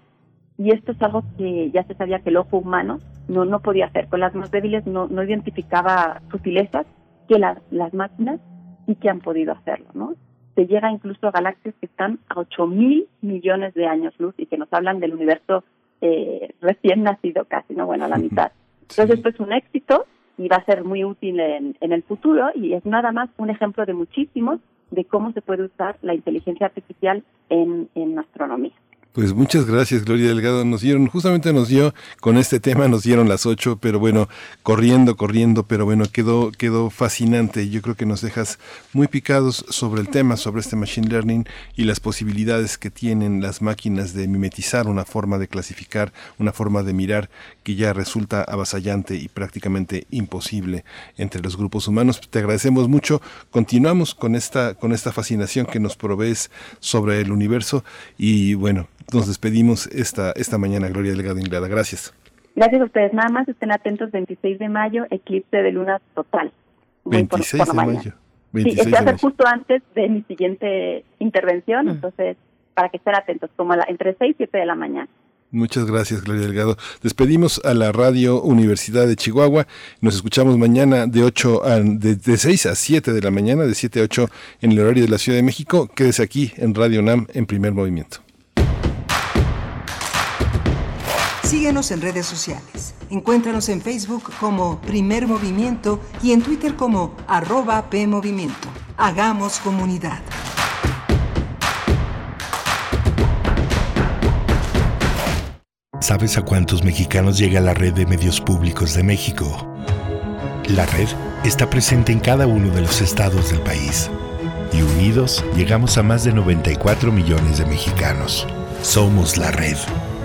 Y esto es algo que ya se sabía que el ojo humano no, no podía hacer. Con las más débiles no, no identificaba sutilezas que las, las máquinas sí que han podido hacerlo, ¿no? Se llega incluso a galaxias que están a 8 mil millones de años luz y que nos hablan del universo eh, recién nacido casi, ¿no? Bueno, a la mitad. Entonces, esto es un éxito y va a ser muy útil en, en el futuro y es nada más un ejemplo de muchísimos de cómo se puede usar la inteligencia artificial en, en astronomía. Pues muchas gracias, Gloria Delgado. Nos dieron, justamente nos dio, con este tema nos dieron las ocho, pero bueno, corriendo, corriendo, pero bueno, quedó, quedó fascinante. Yo creo que nos dejas muy picados sobre el tema, sobre este machine learning y las posibilidades que tienen las máquinas de mimetizar una forma de clasificar, una forma de mirar ya resulta avasallante y prácticamente imposible entre los grupos humanos. Te agradecemos mucho. Continuamos con esta, con esta fascinación que nos provees sobre el universo y bueno, nos despedimos esta, esta mañana, Gloria Delgado Inglada. Gracias. Gracias a ustedes. Nada más estén atentos, 26 de mayo, eclipse de luna total. 26 de mayo. Sí, 26 este va a de ser mayo. justo antes de mi siguiente intervención, Mm. entonces, para que estén atentos, como a la, entre 6 y 7 de la mañana. Muchas gracias, Gloria Delgado. Despedimos a la Radio Universidad de Chihuahua. Nos escuchamos mañana de 8 a, de, de 6 a 7 de la mañana, de 7 a 8 en el horario de la Ciudad de México. Quédese aquí en Radio UNAM en primer movimiento. Síguenos en redes sociales. Encuéntranos en Facebook como Primer Movimiento y en Twitter como arroba PMovimiento. Hagamos comunidad. ¿Sabes a cuántos mexicanos llega la red de medios públicos de México? La red está presente en cada uno de los estados del país y unidos llegamos a más de 94 millones de mexicanos. Somos la red.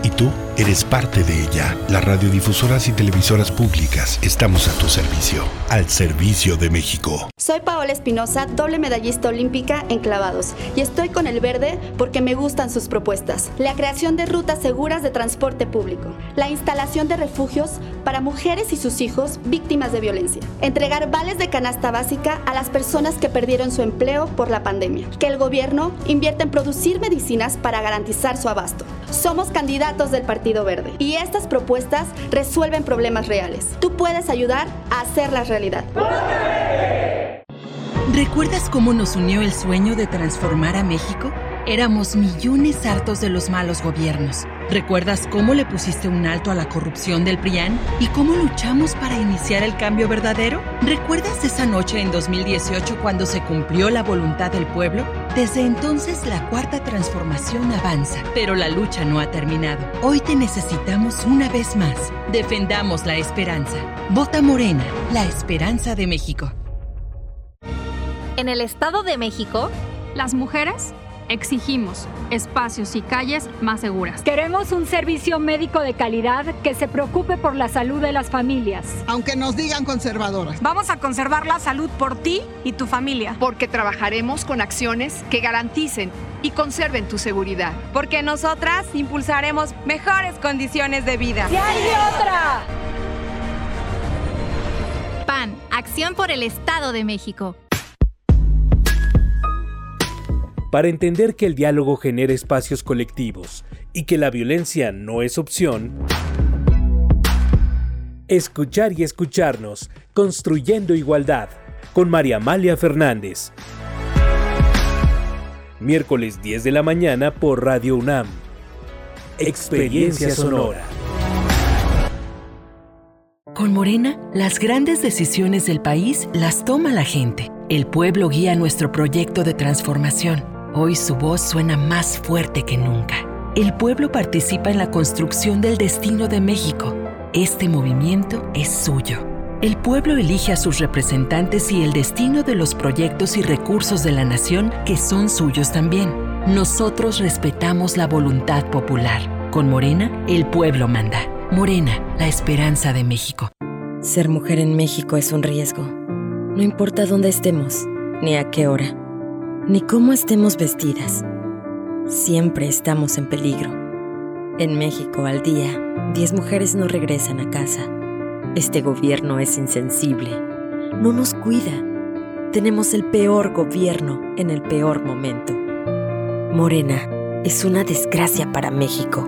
Y tú eres parte de ella. Las radiodifusoras y televisoras públicas estamos a tu servicio. Al servicio de México. Soy Paola Espinosa, doble medallista olímpica en clavados, y estoy con el verde porque me gustan sus propuestas. La creación de rutas seguras de transporte público, la instalación de refugios para mujeres y sus hijos víctimas de violencia, entregar vales de canasta básica a las personas que perdieron su empleo por la pandemia, que el gobierno invierta en producir medicinas para garantizar su abasto. Somos candidatos del Partido Y estas propuestas resuelven problemas reales. Tú puedes ayudar a hacerlas realidad. ¿Recuerdas cómo nos unió el sueño de transformar a México? Éramos millones hartos de los malos gobiernos. ¿Recuerdas cómo le pusiste un alto a la corrupción del PRIAN y cómo luchamos para iniciar el cambio verdadero? ¿Recuerdas esa noche en 2018 cuando se cumplió la voluntad del pueblo? Desde entonces la cuarta transformación avanza, pero la lucha no ha terminado. Hoy te necesitamos una vez más. Defendamos la esperanza. Vota Morena, la esperanza de México. En el Estado de México, las mujeres exigimos espacios y calles más seguras. Queremos un servicio médico de calidad que se preocupe por la salud de las familias. Aunque nos digan conservadoras. Vamos a conservar la salud por ti y tu familia. Porque trabajaremos con acciones que garanticen y conserven tu seguridad. Porque nosotras impulsaremos mejores condiciones de vida. ¡Si hay otra! PAN, Acción por el Estado de México. Para entender que el diálogo genera espacios colectivos y que la violencia no es opción, escuchar y escucharnos, construyendo igualdad, con María Amalia Fernández. Miércoles 10 de la mañana por Radio UNAM. Experiencia Sonora. Con Morena, las grandes decisiones del país las toma la gente. El pueblo guía nuestro proyecto de transformación. Hoy su voz suena más fuerte que nunca. El pueblo participa en la construcción del destino de México. Este movimiento es suyo. El pueblo elige a sus representantes y el destino de los proyectos y recursos de la nación que son suyos también. Nosotros respetamos la voluntad popular. Con Morena, el pueblo manda. Morena, la esperanza de México. Ser mujer en México es un riesgo. No importa dónde estemos, ni a qué hora, ni cómo estemos vestidas. Siempre estamos en peligro. En México al día, 10 mujeres no regresan a casa. Este gobierno es insensible. No nos cuida. Tenemos el peor gobierno en el peor momento. Morena es una desgracia para México.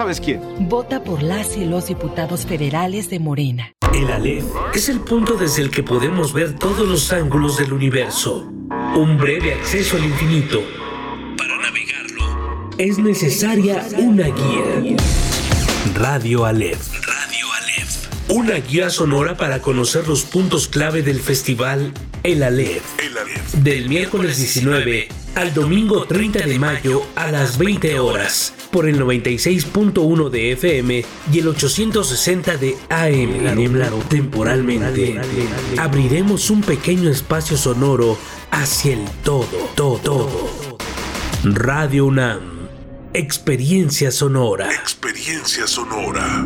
sabes quién. Vota por las y los diputados federales de Morena. El Aleph es el punto desde el que podemos ver todos los ángulos del universo. Un breve acceso al infinito. Para navegarlo es necesaria una guía. Radio Aleph. Radio Aleph. Una guía sonora para conocer los puntos clave del festival El Aleph. El Aleph. Del miércoles 19 al domingo 30 de mayo a las 20 horas por el 96.1 de FM y el 860 de AM. Claro, temporalmente. Abriremos un pequeño espacio sonoro hacia el todo, todo, todo. Radio UNAM. Experiencia sonora. Experiencia sonora.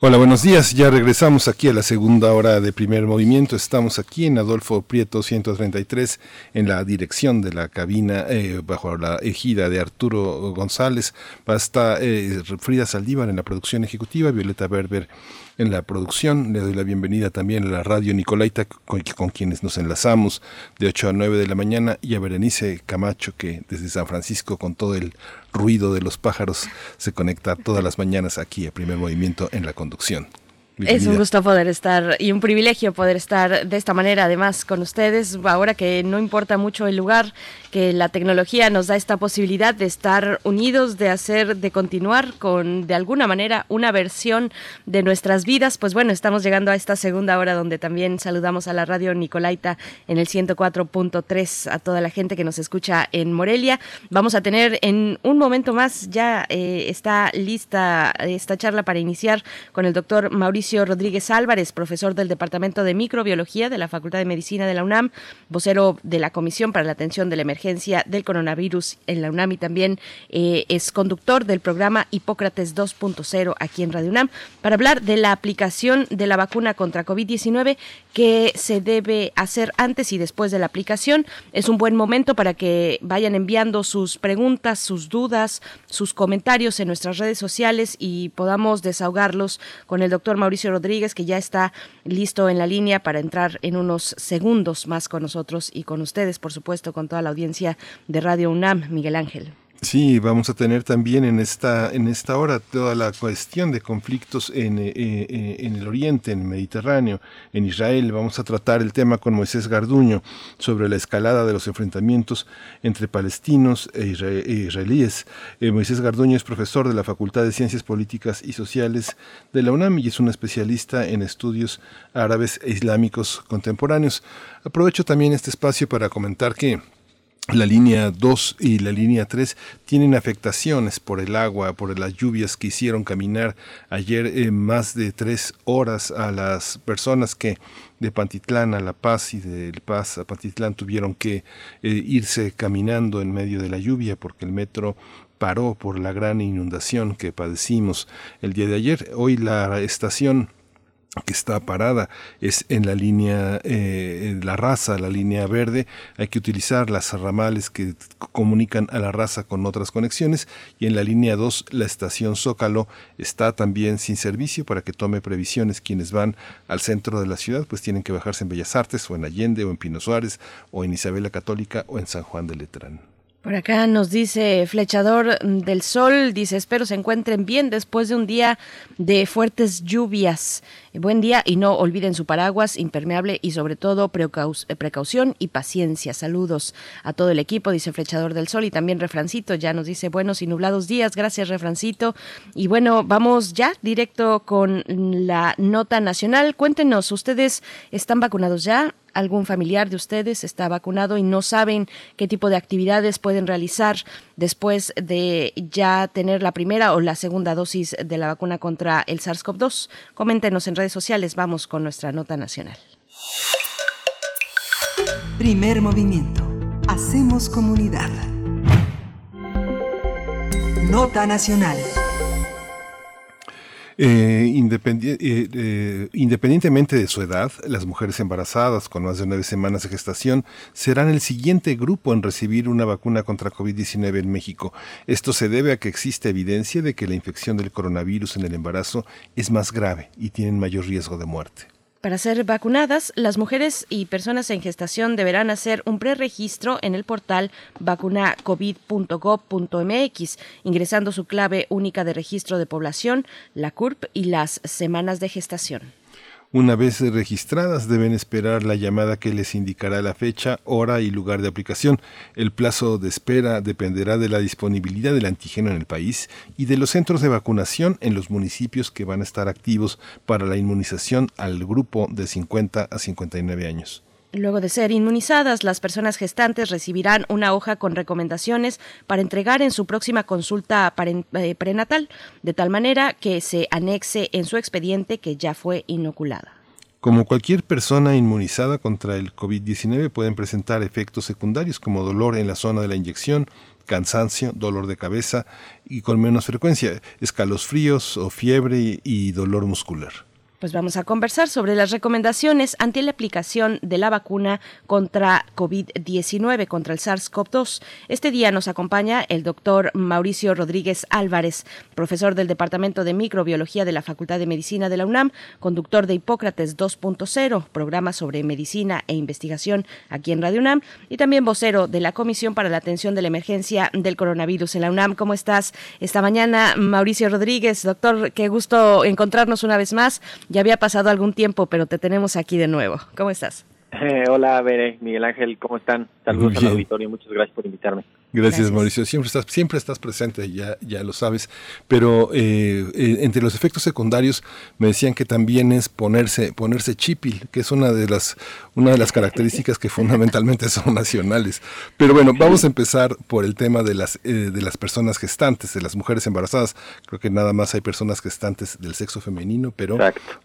Hola, buenos días. Ya regresamos aquí a la segunda hora de primer movimiento. Estamos aquí en Adolfo Prieto 133 en la dirección de la cabina eh, bajo la ejida de Arturo González. Hasta eh, Frida Saldívar en la producción ejecutiva, Violeta Berber en la producción. Le doy la bienvenida también a la radio Nicolaita con, con, quienes nos enlazamos de 8 a 9 de la mañana y a Berenice Camacho que desde San Francisco con todo el ruido de los pájaros se conecta todas las mañanas aquí a primer movimiento en la conducción. Bienvenida. Es un gusto poder estar y un privilegio poder estar de esta manera además con ustedes, ahora que no importa mucho el lugar, que la tecnología nos da esta posibilidad de estar unidos, de hacer, de continuar con de alguna manera una versión de nuestras vidas. Pues bueno, estamos llegando a esta segunda hora donde también saludamos a la radio Nicolaita en el 104.3, a toda la gente que nos escucha en Morelia. Vamos a tener en un momento más, ya eh, está lista esta charla para iniciar con el doctor Mauricio Rodríguez Álvarez, profesor del Departamento de Microbiología de la Facultad de Medicina de la UNAM, vocero de la Comisión para la Atención de la Emergencia del Coronavirus en la UNAM y también eh, es conductor del programa Hipócrates 2.0 aquí en Radio UNAM, para hablar de la aplicación de la vacuna contra COVID-19 que se debe hacer antes y después de la aplicación. Es un buen momento para que vayan enviando sus preguntas, sus dudas, sus comentarios en nuestras redes sociales y podamos desahogarlos con el doctor Mauricio Mauricio Rodríguez, que ya está listo en la línea para entrar en unos segundos más con nosotros y con ustedes, por supuesto, con toda la audiencia de Radio UNAM. Miguel Ángel. Sí, vamos a tener también en esta, en esta hora toda la cuestión de conflictos en, eh, eh, en el Oriente, en el Mediterráneo, en Israel. Vamos a tratar el tema con Moisés Garduño sobre la escalada de los enfrentamientos entre palestinos e, e israelíes. Eh, Moisés Garduño es profesor de la Facultad de Ciencias Políticas y Sociales de la UNAM y es un especialista en estudios árabes e islámicos contemporáneos. Aprovecho también este espacio para comentar que la línea 2 y la línea 3 tienen afectaciones por el agua, por las lluvias que hicieron caminar ayer eh, más de tres horas a las personas que de Pantitlán a La Paz y de La Paz a Pantitlán tuvieron que eh, irse caminando en medio de la lluvia porque el metro paró por la gran inundación que padecimos el día de ayer. Hoy la estación que está parada es en la línea eh, la raza la línea verde. Hay que utilizar las ramales que comunican a la raza con otras conexiones. Y en la línea 2 la estación Zócalo está también sin servicio para que tome previsiones. Quienes van al centro de la ciudad pues tienen que bajarse en Bellas Artes o en Allende o en Pino Suárez o en Isabela Católica o en San Juan de Letrán por acá nos dice Flechador del Sol, dice, espero se encuentren bien después de un día de fuertes lluvias. Buen día y no olviden su paraguas impermeable y sobre todo precaución y paciencia. Saludos a todo el equipo, dice Flechador del Sol y también Refrancito, ya nos dice buenos y nublados días. Gracias Refrancito. Y bueno, vamos ya directo con la nota nacional. Cuéntenos, ¿ustedes están vacunados ya? Algún familiar de ustedes está vacunado y no saben qué tipo de actividades pueden realizar después de ya tener la primera o la segunda dosis de la vacuna contra el SARS-CoV-2. Coméntenos en redes sociales. Vamos con nuestra nota nacional. Primer movimiento. Hacemos comunidad. Nota nacional. Eh, eh, eh, independientemente de su edad, las mujeres embarazadas con más de nueve semanas de gestación serán el siguiente grupo en recibir una vacuna contra COVID-19 en México. Esto se debe a que existe evidencia de que la infección del coronavirus en el embarazo es más grave y tienen mayor riesgo de muerte. Para ser vacunadas, las mujeres y personas en gestación deberán hacer un preregistro en el portal vacunacovid.gov.mx, ingresando su clave única de registro de población, la CURP y las semanas de gestación. Una vez registradas deben esperar la llamada que les indicará la fecha, hora y lugar de aplicación. El plazo de espera dependerá de la disponibilidad del antígeno en el país y de los centros de vacunación en los municipios que van a estar activos para la inmunización al grupo de 50 a 59 años. Luego de ser inmunizadas, las personas gestantes recibirán una hoja con recomendaciones para entregar en su próxima consulta eh, prenatal, de tal manera que se anexe en su expediente que ya fue inoculada. Como cualquier persona inmunizada contra el COVID-19 pueden presentar efectos secundarios como dolor en la zona de la inyección, cansancio, dolor de cabeza y con menos frecuencia, escalofríos o fiebre y dolor muscular. Pues vamos a conversar sobre las recomendaciones ante la aplicación de la vacuna contra COVID-19, contra el SARS-CoV-2. Este día nos acompaña el doctor Mauricio Rodríguez Álvarez, profesor del Departamento de Microbiología de la Facultad de Medicina de la UNAM, conductor de Hipócrates 2.0, programa sobre medicina e investigación aquí en Radio UNAM, y también vocero de la Comisión para la Atención de la Emergencia del Coronavirus en la UNAM. ¿Cómo estás esta mañana, Mauricio Rodríguez? Doctor, qué gusto encontrarnos una vez más. Ya había pasado algún tiempo, pero te tenemos aquí de nuevo. ¿Cómo estás? Eh, hola, Bere, Miguel Ángel, ¿cómo están? Saludos al auditorio, muchas gracias por invitarme. Gracias, Mauricio. Siempre estás, siempre estás presente, ya, ya lo sabes. Pero eh, eh, entre los efectos secundarios me decían que también es ponerse, ponerse chipil, que es una de las, una de las características que fundamentalmente son nacionales. Pero bueno, vamos a empezar por el tema de las, eh, de las personas gestantes, de las mujeres embarazadas. Creo que nada más hay personas gestantes del sexo femenino, pero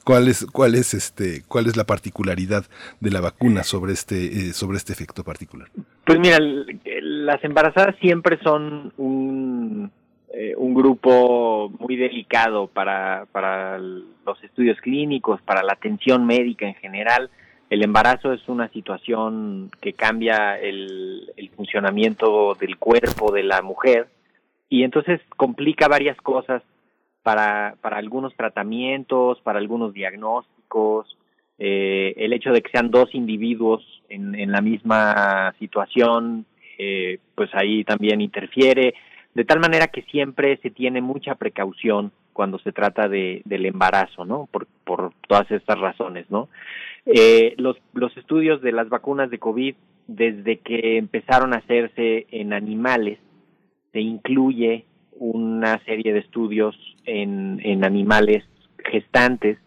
¿cuál es, cuál es este, cuál es la particularidad de la vacuna sobre este, eh, sobre este efecto particular? Pues mira, el- el- las embarazadas siempre son un, eh, un grupo muy delicado para, para los estudios clínicos, para la atención médica en general. El embarazo es una situación que cambia el, el funcionamiento del cuerpo de la mujer y entonces complica varias cosas para, para algunos tratamientos, para algunos diagnósticos, eh, el hecho de que sean dos individuos en la misma situación, eh, pues ahí también interfiere, de tal manera que siempre se tiene mucha precaución cuando se trata de, del embarazo, ¿no? Por, por todas estas razones, ¿no? Eh, los, los estudios de las vacunas de COVID, desde que empezaron a hacerse en animales, se incluye una serie de estudios en, en animales gestantes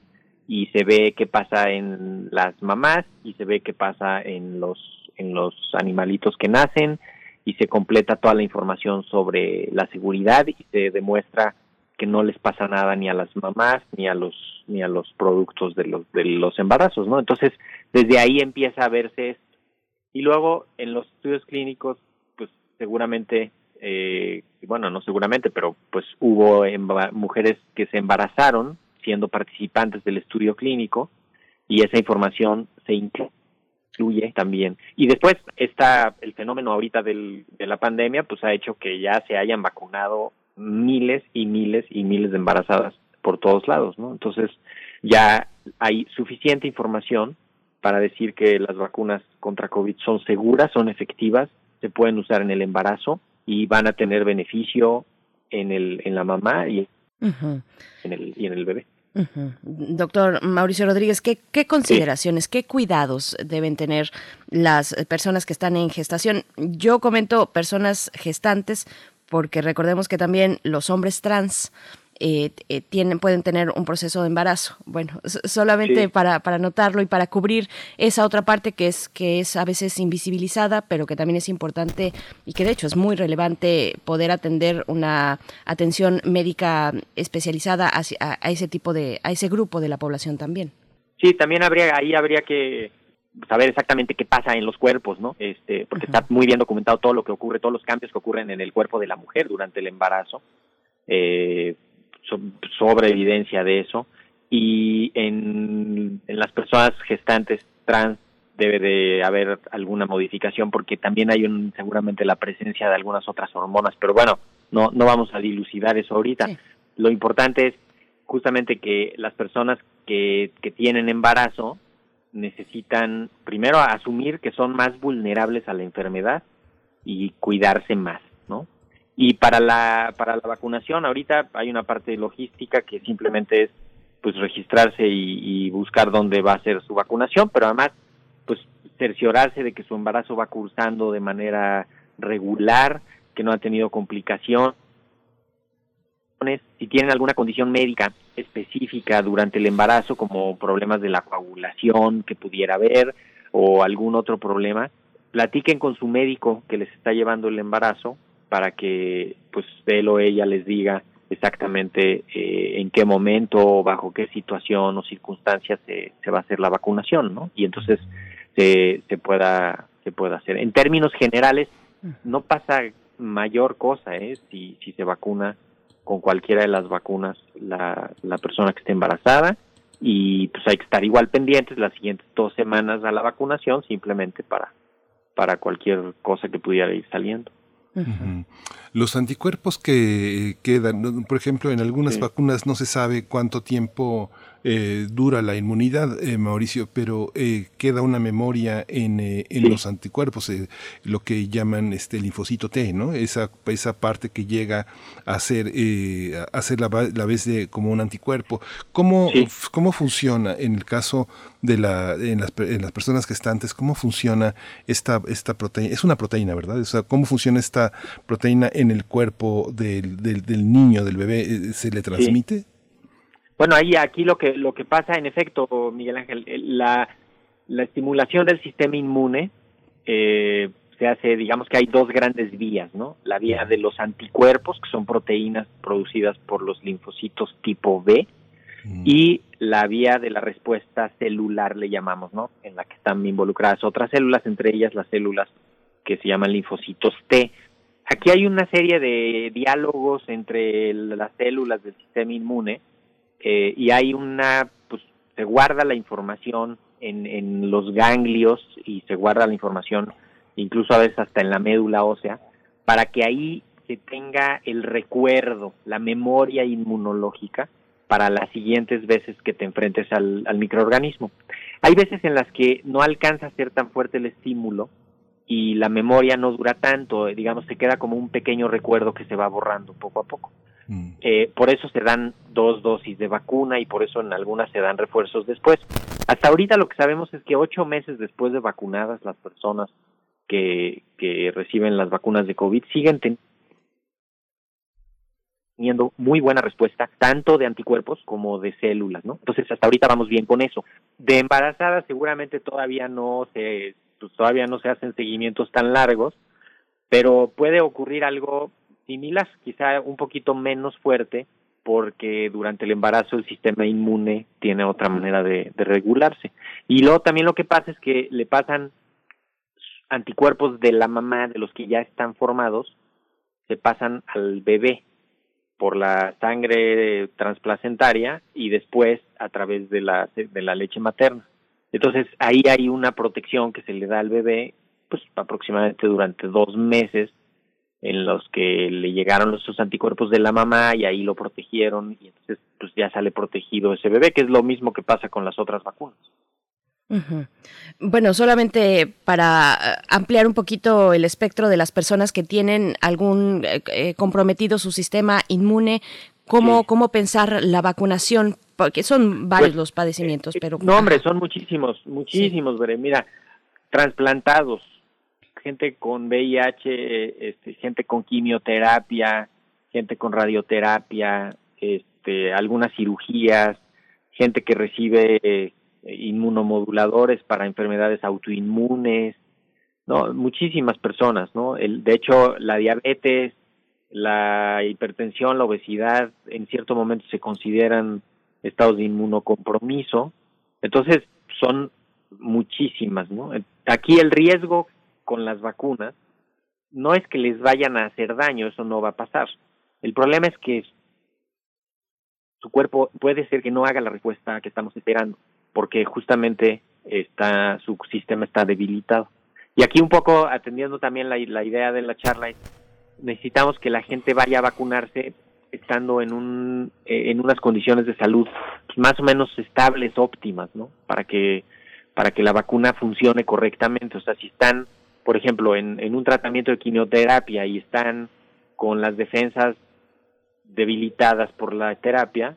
y se ve qué pasa en las mamás y se ve qué pasa en los en los animalitos que nacen y se completa toda la información sobre la seguridad y se demuestra que no les pasa nada ni a las mamás ni a los ni a los productos de los de los embarazos, ¿no? Entonces, desde ahí empieza a verse esto. Y luego en los estudios clínicos pues seguramente eh, bueno, no seguramente, pero pues hubo mujeres que se embarazaron siendo participantes del estudio clínico y esa información se incluye también. Y después está el fenómeno ahorita del, de la pandemia, pues ha hecho que ya se hayan vacunado miles y miles y miles de embarazadas por todos lados, ¿no? Entonces ya hay suficiente información para decir que las vacunas contra COVID son seguras, son efectivas, se pueden usar en el embarazo y van a tener beneficio en el en la mamá y en el y en el bebé. Doctor Mauricio Rodríguez, ¿qué, qué consideraciones, qué cuidados deben tener las personas que están en gestación? Yo comento personas gestantes porque recordemos que también los hombres trans eh, tienen, pueden tener un proceso de embarazo. Bueno, solamente para, para notarlo y para cubrir esa otra parte que es, que es a veces invisibilizada, pero que también es importante y que de hecho es muy relevante poder atender una atención médica especializada a, a ese tipo de, a ese grupo de la población también. Sí, también habría, ahí habría que saber exactamente qué pasa en los cuerpos, ¿no? Este, porque está muy bien documentado todo lo que ocurre, todos los cambios que ocurren en el cuerpo de la mujer durante el embarazo, eh, sobre evidencia de eso. Y en, en las personas gestantes trans debe de haber alguna modificación porque también hay un, seguramente la presencia de algunas otras hormonas, pero bueno, no, no vamos a dilucidar eso ahorita. Lo importante es justamente que las personas que, que tienen embarazo necesitan primero asumir que son más vulnerables a la enfermedad y cuidarse más. Y para la para la vacunación ahorita hay una parte logística que simplemente es pues registrarse y, buscar dónde va a ser su vacunación, pero además pues cerciorarse de que su embarazo va cursando de manera regular, que no ha tenido complicación si tienen alguna condición médica específica durante el embarazo, como problemas de la coagulación que pudiera haber o algún otro problema, platiquen con su médico que les está llevando el embarazo para que pues él o ella les diga exactamente eh, en qué momento, bajo qué situación o circunstancias se, se va a hacer la vacunación, ¿no? Y entonces se, se pueda se pueda hacer. En términos generales, no pasa mayor cosa, ¿eh? Si, si se vacuna con cualquiera de las vacunas la, la persona que esté embarazada y pues hay que estar igual pendientes las siguientes dos semanas a la vacunación simplemente para para cualquier cosa que pudiera ir saliendo. Los anticuerpos que quedan, por ejemplo, en algunas vacunas no se sabe cuánto tiempo eh, dura la inmunidad, eh, Mauricio, pero eh, queda una memoria en, en los anticuerpos, lo que llaman este linfocito T, ¿no? Esa, esa parte que llega a ser, a ser la, la, vez de como un anticuerpo. ¿Cómo, ¿Cómo funciona en el caso de la, en las, en las personas gestantes, cómo funciona esta, esta proteína? Es una proteína, ¿verdad? O sea, ¿cómo funciona esta proteína en el cuerpo del, del, del niño, del bebé? ¿Se le transmite? Bueno, ahí aquí lo que lo que pasa, en efecto, Miguel Ángel, la, la estimulación del sistema inmune eh, se hace, digamos que hay dos grandes vías, ¿no? La vía de los anticuerpos, que son proteínas producidas por los linfocitos tipo B, mm. y la vía de la respuesta celular, le llamamos, ¿no? En la que están involucradas otras células, entre ellas las células que se llaman linfocitos T. Aquí hay una serie de diálogos entre las células del sistema inmune eh, y hay una, pues se guarda la información en, en los ganglios y se guarda la información incluso a veces hasta en la médula ósea, para que ahí se tenga el recuerdo, la memoria inmunológica para las siguientes veces que te enfrentes al, al microorganismo. Hay veces en las que no alcanza a ser tan fuerte el estímulo y la memoria no dura tanto, digamos, se queda como un pequeño recuerdo que se va borrando poco a poco. Mm. Eh, por eso se dan dos dosis de vacuna y por eso en algunas se dan refuerzos después. Hasta ahorita lo que sabemos es que ocho meses después de vacunadas las personas que, que reciben las vacunas de COVID siguen teniendo muy buena respuesta, tanto de anticuerpos como de células, ¿no? Entonces, hasta ahorita vamos bien con eso. De embarazadas seguramente todavía no se, pues, todavía no se hacen seguimientos tan largos, pero puede ocurrir algo similar, quizá un poquito menos fuerte, porque durante el embarazo el sistema inmune tiene otra manera de, regularse. Y luego también lo que pasa es que le pasan anticuerpos de la mamá, de los que ya están formados, se pasan al bebé por la sangre transplacentaria y después a través de la, de la leche materna. Entonces ahí hay una protección que se le da al bebé, pues aproximadamente durante dos meses en los que le llegaron los anticuerpos de la mamá y ahí lo protegieron y entonces pues ya sale protegido ese bebé, que es lo mismo que pasa con las otras vacunas. Bueno, solamente para eh, ampliar un poquito el espectro de las personas que tienen algún eh, eh, comprometido su sistema inmune, ¿cómo, cómo pensar la vacunación? Porque son varios pues, los padecimientos, pero... No, hombre, son muchísimos, muchísimos, Mira, trasplantados, gente con VIH, este, gente con quimioterapia, gente con radioterapia, este, algunas cirugías, gente que recibe eh, inmunomoduladores para enfermedades autoinmunes, ¿no? Muchísimas personas, ¿no? El, de hecho, la diabetes, la hipertensión, la obesidad, en cierto momento se consideran estados de inmunocompromiso. Entonces, son muchísimas, ¿no? Aquí el riesgo con las vacunas no es que les vayan a hacer daño, eso no va a pasar. El problema es que su cuerpo puede ser que no haga la respuesta que estamos esperando, porque justamente está su sistema está debilitado. Y aquí un poco atendiendo también la, la idea de la charla, necesitamos que la gente vaya a vacunarse estando en un eh, en unas condiciones de salud más o menos estables, óptimas, ¿no? Para que para que la vacuna funcione correctamente. O sea, si están, por ejemplo, en, en un tratamiento de quimioterapia y están con las defensas debilitadas por la terapia,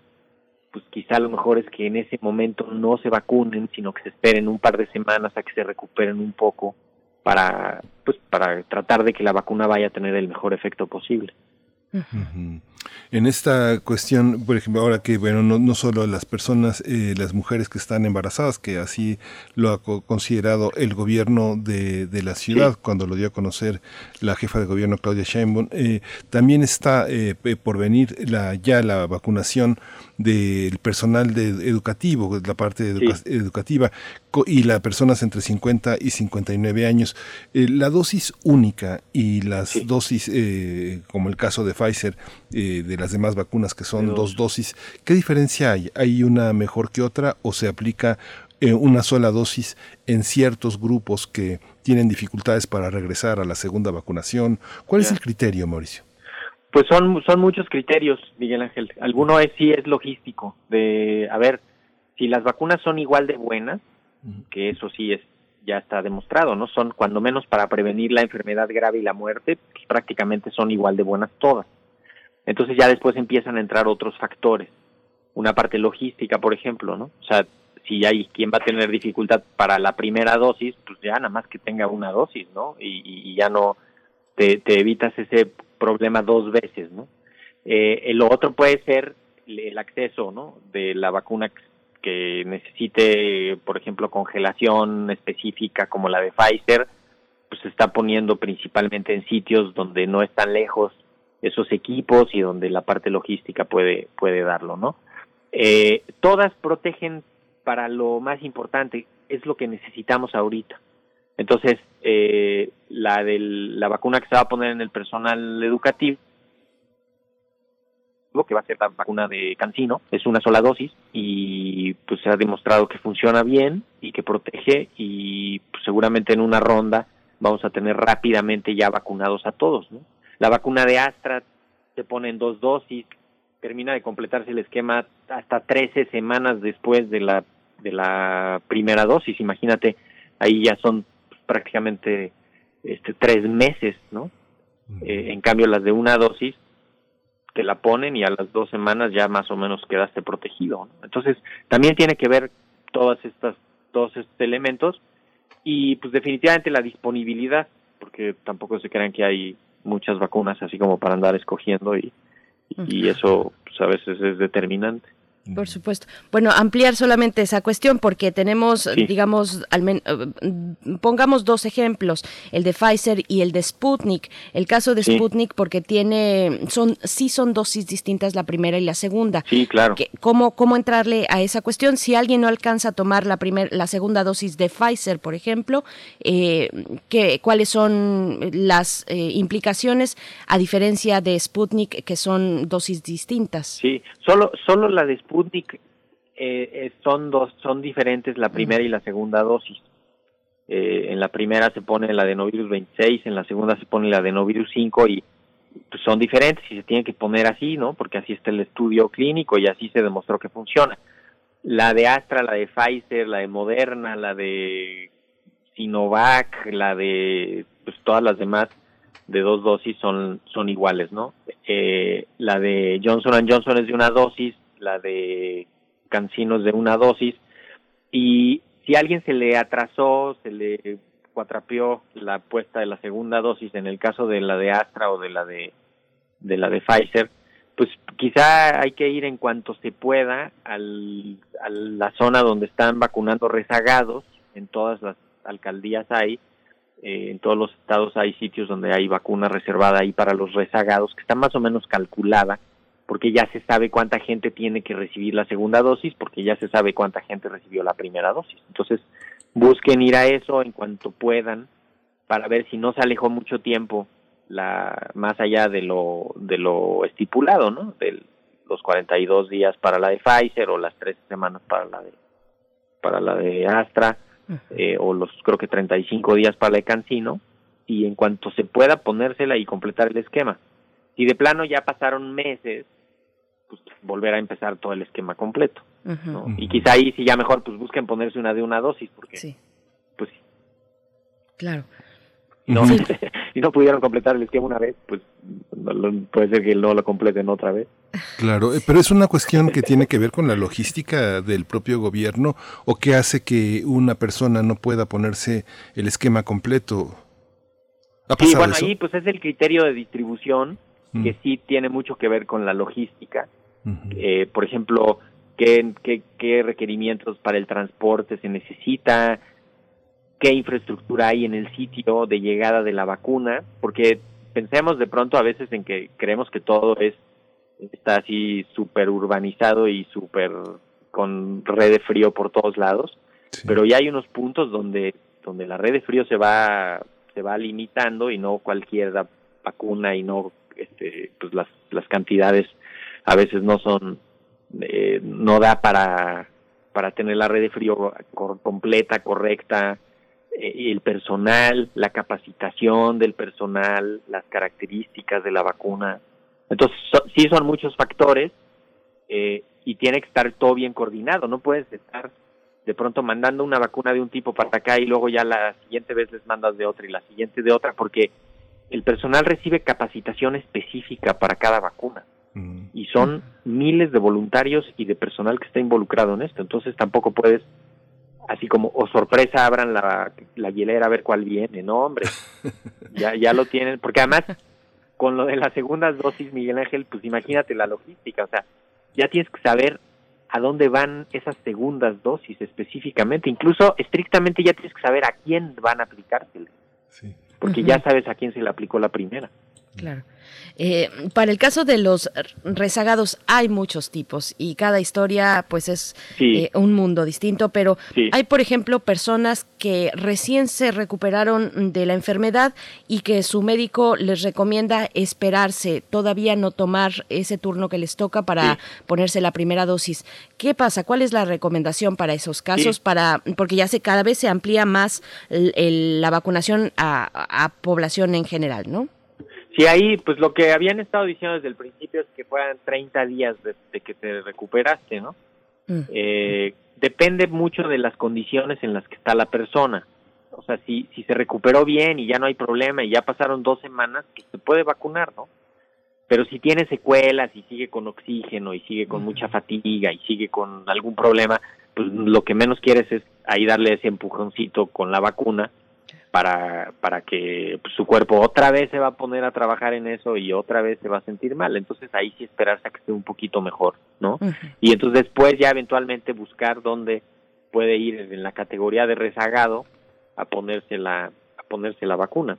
pues quizá lo mejor es que en ese momento no se vacunen, sino que se esperen un par de semanas a que se recuperen un poco para pues para tratar de que la vacuna vaya a tener el mejor efecto posible. En esta cuestión, por ejemplo, ahora que, bueno, no, no solo las personas, eh, las mujeres que están embarazadas, que así lo ha considerado el gobierno de, de la ciudad cuando lo dio a conocer la jefa de gobierno Claudia Sheinbaum, eh, también está eh, por venir la, ya la vacunación del personal de, educativo, la parte educativa, y las personas entre 50 y 59 años. Eh, la dosis única y las dosis, eh, como el caso de Pfizer, eh, de las demás vacunas que son dos dosis, ¿qué diferencia hay? ¿Hay una mejor que otra o se aplica una sola dosis en ciertos grupos que tienen dificultades para regresar a la segunda vacunación? ¿Cuál es el criterio, Mauricio? Pues son, son muchos criterios, Miguel Ángel. Alguno es sí es logístico, de, a ver, si las vacunas son igual de buenas, que eso sí es ya está demostrado, ¿no? Son cuando menos para prevenir la enfermedad grave y la muerte, pues, prácticamente son igual de buenas todas. Entonces ya después empiezan a entrar otros factores. Una parte logística, por ejemplo, ¿no? O sea, si hay quien va a tener dificultad para la primera dosis, pues ya nada más que tenga una dosis, ¿no? Y, y ya no te, evitas ese problema dos veces, ¿no? Eh, lo otro puede ser el acceso, ¿no? De la vacuna que necesite, por ejemplo, congelación específica como la de Pfizer, pues se está poniendo principalmente en sitios donde no están lejos esos equipos y donde la parte logística puede puede darlo, ¿no? Eh, todas protegen para lo más importante, es lo que necesitamos ahorita. Entonces, eh, la de la vacuna que se va a poner en el personal educativo, que va a ser la vacuna de Cancino, es una sola dosis y pues se ha demostrado que funciona bien y que protege y pues, seguramente en una ronda vamos a tener rápidamente ya vacunados a todos. ¿no? La vacuna de Astra se pone en dos dosis, termina de completarse el esquema hasta 13 semanas después de la de la primera dosis. Imagínate, ahí ya son prácticamente este, tres meses, ¿no? Eh, en cambio, las de una dosis te la ponen y a las dos semanas ya más o menos quedaste protegido. Entonces, también tiene que ver todas estas, todos estos elementos y pues definitivamente la disponibilidad, porque tampoco se crean que hay muchas vacunas así como para andar escogiendo y, y eso pues, a veces es determinante. Por supuesto. Bueno, ampliar solamente esa cuestión porque tenemos, digamos, al eh, pongamos dos ejemplos, el de Pfizer y el de Sputnik. El caso de Sputnik porque tiene, son, sí son dosis distintas la primera y la segunda. Sí, claro. ¿Cómo, cómo entrarle a esa cuestión? Si alguien no alcanza a tomar la primera, la segunda dosis de Pfizer, por ejemplo, eh, ¿qué, ¿cuáles son las eh, implicaciones a diferencia de Sputnik que son dosis distintas? Sí, solo, solo la de Sputnik Sputnik eh, eh, son dos, son diferentes la primera y la segunda dosis. Eh, en la primera se pone la adenovirus 26, en la segunda se pone la adenovirus 5 y pues, son diferentes y se tienen que poner así, ¿no? Porque así está el estudio clínico y así se demostró que funciona. La de Astra, la de Pfizer, la de Moderna, la de Sinovac, la de pues todas las demás de dos dosis son son iguales, ¿no? Eh, la de Johnson Johnson es de una dosis, la de cancinos de una dosis, y si a alguien se le atrasó, se le cuatrapeó la puesta de la segunda dosis, en el caso de la de Astra o de la de, de la de Pfizer, pues quizá hay que ir en cuanto se pueda al, a la zona donde están vacunando rezagados, en todas las alcaldías hay, eh, en todos los estados hay sitios donde hay vacuna reservada ahí para los rezagados, que está más o menos calculada, porque ya se sabe cuánta gente tiene que recibir la segunda dosis, porque ya se sabe cuánta gente recibió la primera dosis. Entonces, busquen ir a eso en cuanto puedan, para ver si no se alejó mucho tiempo la más allá de lo de lo estipulado, ¿no? De los 42 días para la de Pfizer o las tres semanas para la de para la de Astra eh, o los creo que 35 días para la de Cancino y en cuanto se pueda ponérsela y completar el esquema. Si de plano ya pasaron meses, pues volver a empezar todo el esquema completo. ¿no? Y quizá ahí si ya mejor pues busquen ponerse una de una dosis porque Sí. pues Claro. no, si no pudieron completar el esquema una vez, pues no lo- puede ser que no lo completen otra vez. Claro, eh, pero es una cuestión que tiene que ver con la logística del propio gobierno o que hace que una persona no pueda ponerse el esquema completo. ¿Ha Sí, bueno, eso? ahí pues es el criterio de distribución que sí tiene mucho que ver con la logística. Eh, por ejemplo, ¿qué, qué, qué requerimientos para el transporte se necesita, qué infraestructura hay en el sitio de llegada de la vacuna, porque pensemos de pronto a veces en que creemos que todo es está así súper urbanizado y súper con red de frío por todos lados, pero ya hay unos puntos donde donde la red de frío se va se va limitando y no cualquier vacuna y no este pues las las cantidades a veces no son eh, no da para para tener la red de frío completa correcta eh, el personal la capacitación del personal las características de la vacuna. Entonces sí son muchos factores eh, y tiene que estar todo bien coordinado. No puedes estar de pronto mandando una vacuna de un tipo para acá y luego ya la siguiente vez les mandas de otra y la siguiente de otra porque el personal recibe capacitación específica para cada vacuna. Y son miles de voluntarios y de personal que está involucrado en esto. Entonces tampoco puedes así como o sorpresa abran la, la hielera a ver cuál viene no hombre. Ya ya lo tienen. Porque además con lo de las segundas dosis Miguel Ángel pues imagínate la logística. O sea ya tienes que saber a dónde van esas segundas dosis específicamente. Incluso estrictamente ya tienes que saber a quién van a aplicársele porque ya sabes a quién se le aplicó la primera Claro. Eh, para el caso de los rezagados hay muchos tipos y cada historia pues es Sí. eh, un mundo distinto, pero Sí. hay por ejemplo personas que recién se recuperaron de la enfermedad y que su médico les recomienda esperarse, todavía no tomar ese turno que les toca para ponerse la primera dosis. ¿Qué pasa? ¿Cuál es la recomendación para esos casos? Para porque ya se cada vez se amplía más el- el- la vacunación a, a población en general, ¿no? Sí, ahí, pues lo que habían estado diciendo desde el principio es que fueran 30 días desde que te recuperaste, ¿no? Eh, depende mucho de las condiciones en las que está la persona. O sea, si, si se recuperó bien y ya no hay problema y ya pasaron dos semanas, pues se puede vacunar, ¿no? Pero si tiene secuelas y sigue con oxígeno y sigue con mucha fatiga y sigue con algún problema, pues lo que menos quieres es ahí darle ese empujoncito con la vacuna para, para que pues, su cuerpo otra vez se va a poner a trabajar en eso y otra vez se va a sentir mal. Entonces ahí sí esperarse a que esté un poquito mejor, ¿no? Y entonces después ya eventualmente buscar dónde puede ir en la categoría de rezagado a ponerse la, a ponerse la vacuna.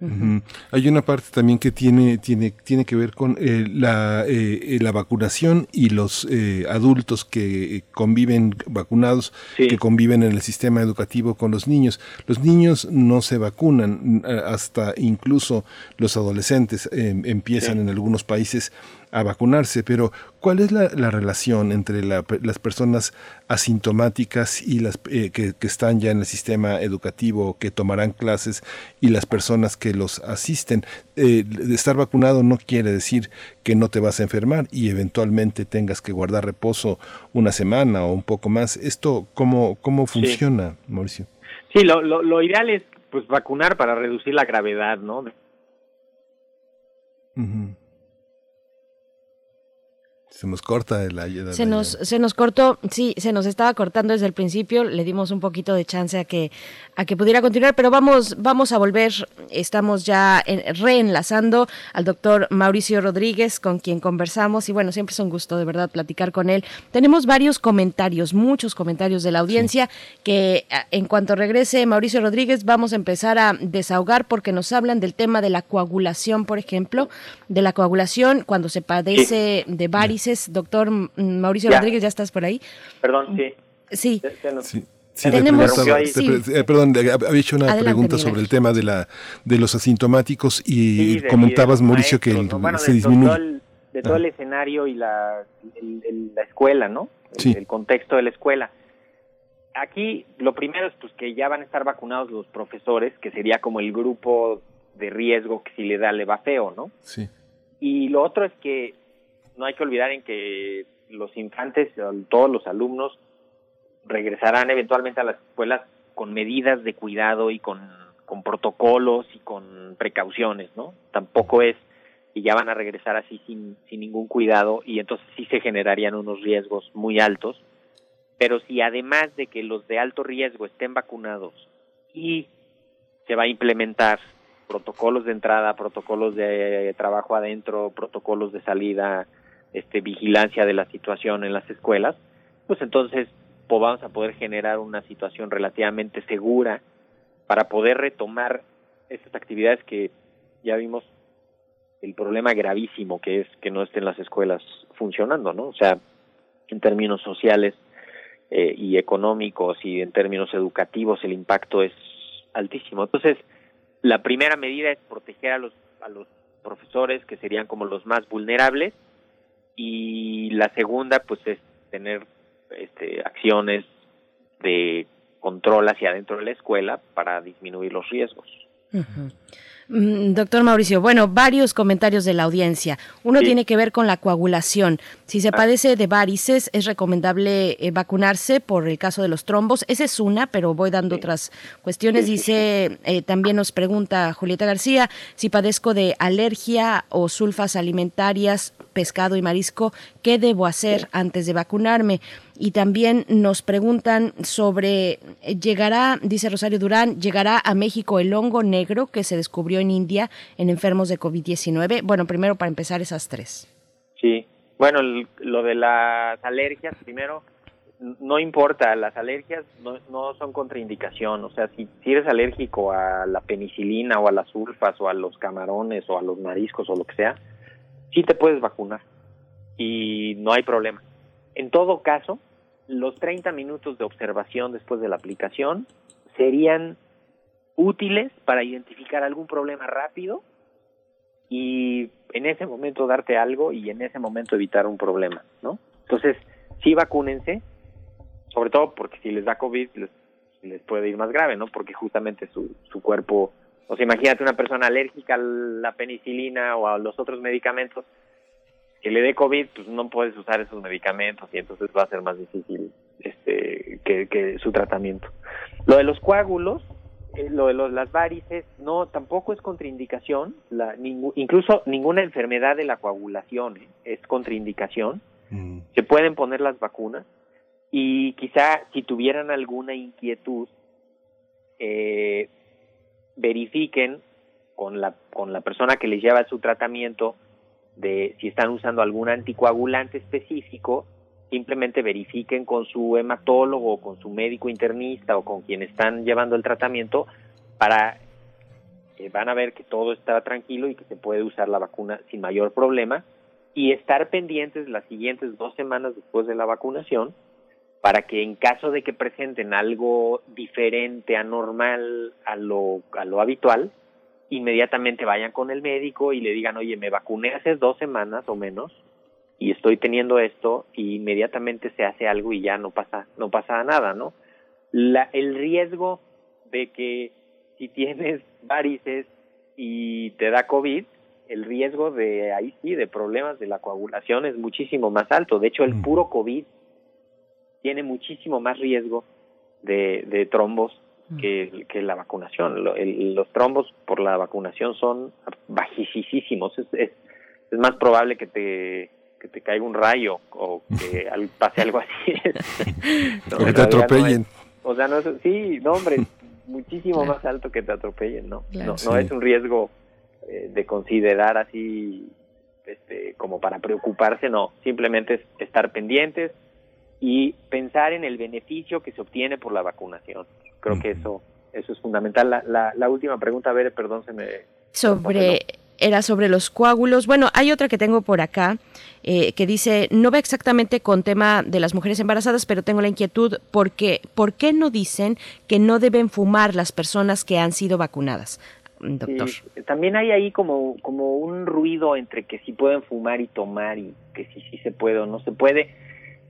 Ujú. Hay una parte también que tiene, tiene, tiene que ver con eh, la, eh, eh, la vacunación y los eh, adultos que eh, conviven vacunados, que conviven en el sistema educativo con los niños. Los niños no se vacunan, eh, hasta incluso los adolescentes eh, empiezan en algunos países a vacunarse, pero ¿cuál es la, la relación entre la- las personas asintomáticas y las eh, que, que están ya en el sistema educativo, que tomarán clases, y las personas que los asisten? Eh, estar vacunado no quiere decir que no te vas a enfermar y eventualmente tengas que guardar reposo una semana o un poco más. ¿Esto cómo, cómo funciona, Mauricio? Sí, lo, lo, lo ideal es pues vacunar para reducir la gravedad, ¿no? Se nos corta el Se nos, se nos cortó, sí, se nos estaba cortando desde el principio, le dimos un poquito de chance a que, a que pudiera continuar, pero vamos, vamos a volver, estamos ya reenlazando al doctor Mauricio Rodríguez, con quien conversamos, y bueno, siempre es un gusto de verdad platicar con él. Tenemos varios comentarios, muchos comentarios de la audiencia, que en cuanto regrese Mauricio Rodríguez, vamos a empezar a desahogar porque nos hablan del tema de la coagulación, por ejemplo, de la coagulación cuando se padece de varices Doctor Mauricio Rodríguez, ¿ya estás por ahí? Perdón, sí. Sí. sí. tenemos, eh, perdón, había hecho una pregunta sobre el tema de la de los asintomáticos y comentabas, Mauricio, que se disminuye. de todo el escenario y la, la escuela, ¿no? El, el, contexto de la escuela. Aquí lo primero es pues que ya van a estar vacunados los profesores, que sería como el grupo de riesgo que si le da le va feo, ¿no? Sí. Y lo otro es que no hay que olvidar en que los infantes, todos los alumnos, regresarán eventualmente a las escuelas con medidas de cuidado y con, con protocolos y con precauciones, ¿no? Tampoco es y ya van a regresar así sin, sin ningún cuidado y entonces sí se generarían unos riesgos muy altos. Pero si además de que los de alto riesgo estén vacunados y se va a implementar protocolos de entrada, protocolos de trabajo adentro, protocolos de salida, este, vigilancia de la situación en las escuelas, pues entonces vamos a poder generar una situación relativamente segura para poder retomar estas actividades que ya vimos el problema gravísimo que es que no estén las escuelas funcionando, ¿no? O sea, en términos sociales eh, y económicos y en términos educativos el impacto es altísimo. Entonces, la primera medida es proteger a los a los profesores que serían como los más vulnerables y la segunda pues es tener este, acciones de control hacia adentro de la escuela para disminuir los riesgos. Mm, doctor Mauricio, bueno, varios comentarios de la audiencia. Uno tiene que ver con la coagulación. Si se ah. padece de varices, es recomendable eh, vacunarse por el caso de los trombos. Esa es una, pero voy dando otras cuestiones. Dice, eh, también nos pregunta Julieta García, si padezco de alergia o sulfas alimentarias, pescado y marisco, ¿qué debo hacer antes de vacunarme? Y también nos preguntan sobre, eh, ¿llegará, dice Rosario Durán, llegará a México el hongo negro que se descubrió en India en enfermos de COVID-19? Bueno, primero para empezar esas tres. Sí, bueno, lo de las alergias, primero, no importa, las alergias no, no son contraindicación, o sea, si, si, eres alérgico a la penicilina o a las sulfas o a los camarones o a los mariscos o lo que sea, sí te puedes vacunar y no hay problema. En todo caso, los 30 minutos de observación después de la aplicación serían útiles para identificar algún problema rápido y en ese momento darte algo y en ese momento evitar un problema, ¿no? Entonces, sí vacúnense, sobre todo porque si les da COVID les, les puede ir más grave, ¿no? Porque justamente su, su cuerpo, o sea, imagínate una persona alérgica a la penicilina o a los otros medicamentos, que le dé COVID, pues no puedes usar esos medicamentos y entonces va a ser más difícil este que, su tratamiento. Lo de los coágulos, eh, lo de los, las varices, no, tampoco es contraindicación, la, incluso ninguna enfermedad de la coagulación eh, es contraindicación, mm. se pueden poner las vacunas y quizá si tuvieran alguna inquietud, eh, verifiquen con la, con la persona que les lleva su tratamiento de si están usando algún anticoagulante específico, simplemente verifiquen con su hematólogo, con su médico internista o con quien están llevando el tratamiento para que van a ver que todo está tranquilo y que se puede usar la vacuna sin mayor problema y estar pendientes las siguientes dos semanas después de la vacunación para que en caso de que presenten algo diferente, anormal a lo, a lo habitual, inmediatamente vayan con el médico y le digan, oye, me vacuné hace dos semanas o menos y estoy teniendo esto y inmediatamente se hace algo y ya no pasa, no pasa nada, ¿no? La, el riesgo de que si tienes varices y te da COVID, el riesgo de ahí sí, de problemas de la coagulación es muchísimo más alto. De hecho, el mm. puro COVID tiene muchísimo más riesgo de, de trombos que, que la vacunación. los trombos por la vacunación son bajísimos. Es, es, es, más probable que te, que te caiga un rayo o que pase algo así. o que te atropellen. o sea, no es, sí, no, hombre, muchísimo más alto que te atropellen, ¿no? no, no es un riesgo eh, de considerar así este, como para preocuparse, no, simplemente es estar pendientes y pensar en el beneficio que se obtiene por la vacunación. Creo que eso eso es fundamental. La, la, última pregunta, a ver, perdón, se me... Sobre, era sobre los coágulos. Bueno, hay otra que tengo por acá eh, que dice, no va exactamente con tema de las mujeres embarazadas, pero tengo la inquietud porque, ¿por qué no dicen que no deben fumar las personas que han sido vacunadas? doctor. también hay ahí como, como un ruido entre que si pueden fumar y tomar y que si sí se puede o no se puede.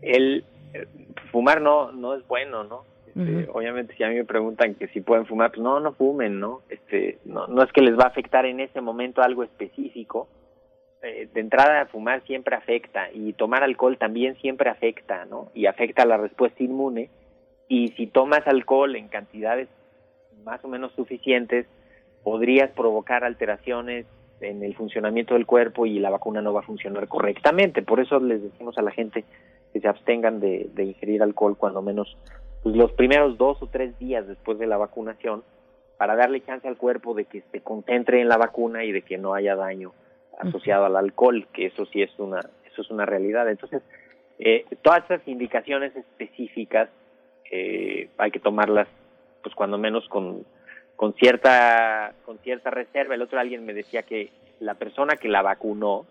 El eh, fumar no no es bueno, ¿no? Este, obviamente si a mí me preguntan que si pueden fumar, pues no, no fumen, ¿no? Este, no, no es que les va a afectar en ese momento algo específico. Eh, de entrada fumar siempre afecta y tomar alcohol también siempre afecta, ¿no? Y afecta la respuesta inmune. Y si tomas alcohol en cantidades más o menos suficientes, podrías provocar alteraciones en el funcionamiento del cuerpo y la vacuna no va a funcionar correctamente. Por eso les decimos a la gente que se abstengan de, ingerir alcohol cuando menos pues, los primeros dos o tres días después de la vacunación para darle chance al cuerpo de que se concentre en la vacuna y de que no haya daño asociado al alcohol, que eso sí es una eso es una realidad. Entonces, eh, todas esas indicaciones específicas eh, hay que tomarlas pues cuando menos con con cierta con cierta reserva. El otro alguien me decía que la persona que la vacunó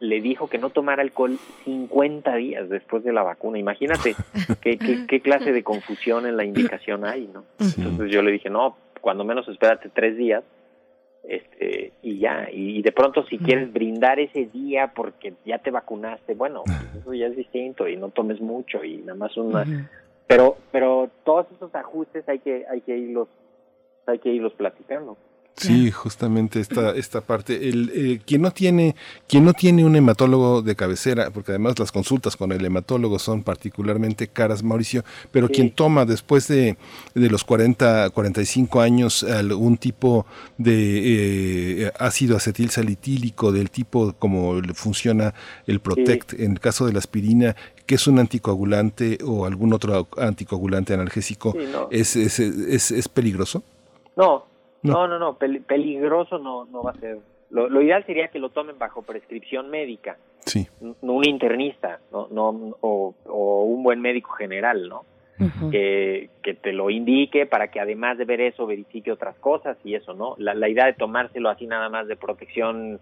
le dijo que no tomara alcohol 50 días después de la vacuna. Imagínate qué, qué, clase de confusión en la indicación hay, ¿no? Entonces yo le dije, no, cuando menos espérate tres días este y ya y de pronto si quieres brindar ese día porque ya te vacunaste bueno pues eso ya es distinto y no tomes mucho y nada más una pero pero todos esos ajustes hay que hay que irlos hay que irlos platicando. Sí, justamente esta, esta parte. El, eh, quien, no tiene, quien no tiene un hematólogo de cabecera, porque además las consultas con el hematólogo son particularmente caras, Mauricio, pero quien toma después de, de, los 40, 45 años algún tipo de eh, ácido acetil salitílico, del tipo como funciona el Protect, en el caso de la aspirina, que es un anticoagulante o algún otro anticoagulante analgésico, ¿es, es, es, ¿es peligroso? No, no, no, no, peligroso no, no va a ser. Lo, ideal sería que lo tomen bajo prescripción médica. Sí. Un internista, no, no, o, un buen médico general, ¿no? que, que te lo indique para que además de ver eso verifique otras cosas y eso, ¿no? La, la idea de tomárselo así nada más de protección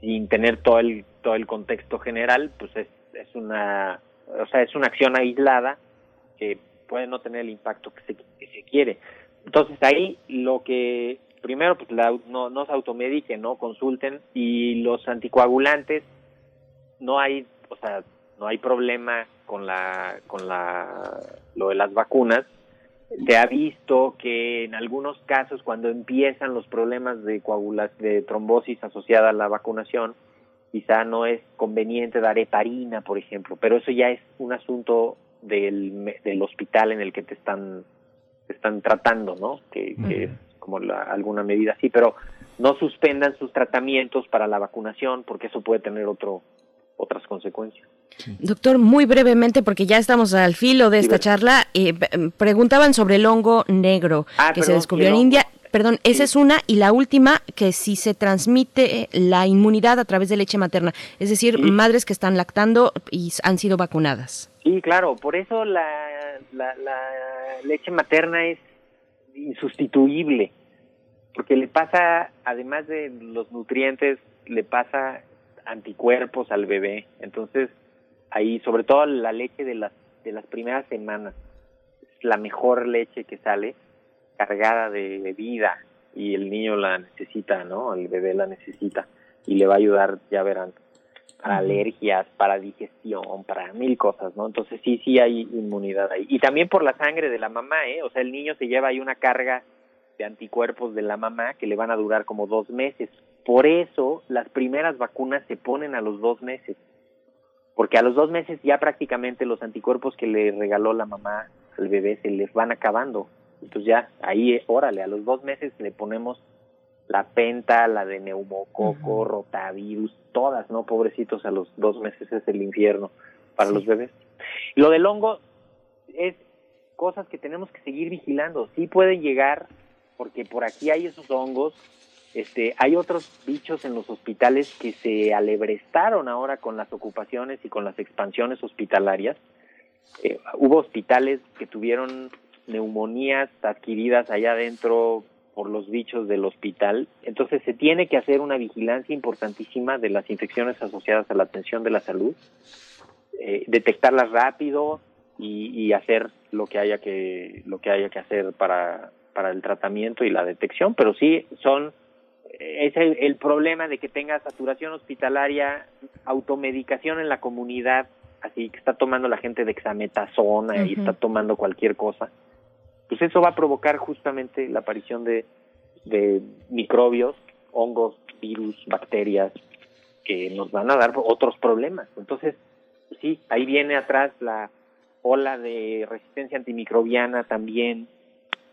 sin tener todo el todo el contexto general, pues es, es una, o sea, es una acción aislada que puede no tener el impacto que se, que se quiere. Entonces ahí lo que primero pues no, no se automediquen, no consulten y los anticoagulantes no hay, o sea, no hay problema con la con la lo de las vacunas. Se ha visto que en algunos casos cuando empiezan los problemas de coagulación de trombosis asociada a la vacunación, quizá no es conveniente dar heparina, por ejemplo, pero eso ya es un asunto del, del hospital en el que te están están tratando, ¿no? Que, es como la, alguna medida así, pero no suspendan sus tratamientos para la vacunación porque eso puede tener otro otras consecuencias. Doctor, muy brevemente, porque ya estamos al filo de esta charla, eh, preguntaban sobre el hongo negro ah, que se descubrió en India. Perdón, esa es una. Y la última, que si se transmite la inmunidad a través de leche materna, es decir, madres que están lactando y han sido vacunadas. Sí, claro, por eso la, la, leche materna es insustituible, porque le pasa, además de los nutrientes, le pasa anticuerpos al bebé. Entonces, ahí, sobre todo la leche de las, de las primeras semanas, es la mejor leche que sale, cargada de vida, y el niño la necesita, ¿no? El bebé la necesita, y le va a ayudar, ya verán, para alergias, para digestión, para mil cosas, ¿no? Entonces sí, sí hay inmunidad ahí. Y también por la sangre de la mamá, ¿eh? O sea, el niño se lleva ahí una carga de anticuerpos de la mamá que le van a durar como dos meses. Por eso las primeras vacunas se ponen a los dos meses, porque a los dos meses ya prácticamente los anticuerpos que le regaló la mamá al bebé se les van acabando. Entonces ya ahí, órale, a los dos meses le ponemos la penta, la de neumococo, rotavirus, todas, ¿no? Pobrecitos, a los dos meses es el infierno para los bebés. Lo del hongo es cosas que tenemos que seguir vigilando. Sí pueden llegar, porque por aquí hay esos hongos, este, hay otros bichos en los hospitales que se alebrestaron ahora con las ocupaciones y con las expansiones hospitalarias. Eh, hubo hospitales que tuvieron neumonías adquiridas allá adentro por los bichos del hospital. Entonces se tiene que hacer una vigilancia importantísima de las infecciones asociadas a la atención de la salud, eh, detectarlas rápido y, y, hacer lo que haya que lo que haya que hacer para para el tratamiento y la detección. Pero sí son es el, el, problema de que tenga saturación hospitalaria, automedicación en la comunidad, así que está tomando la gente de exametazona uh -huh. y está tomando cualquier cosa, pues eso va a provocar justamente la aparición de, de microbios, hongos, virus, bacterias, que nos van a dar otros problemas. Entonces, sí, ahí viene atrás la ola de resistencia antimicrobiana también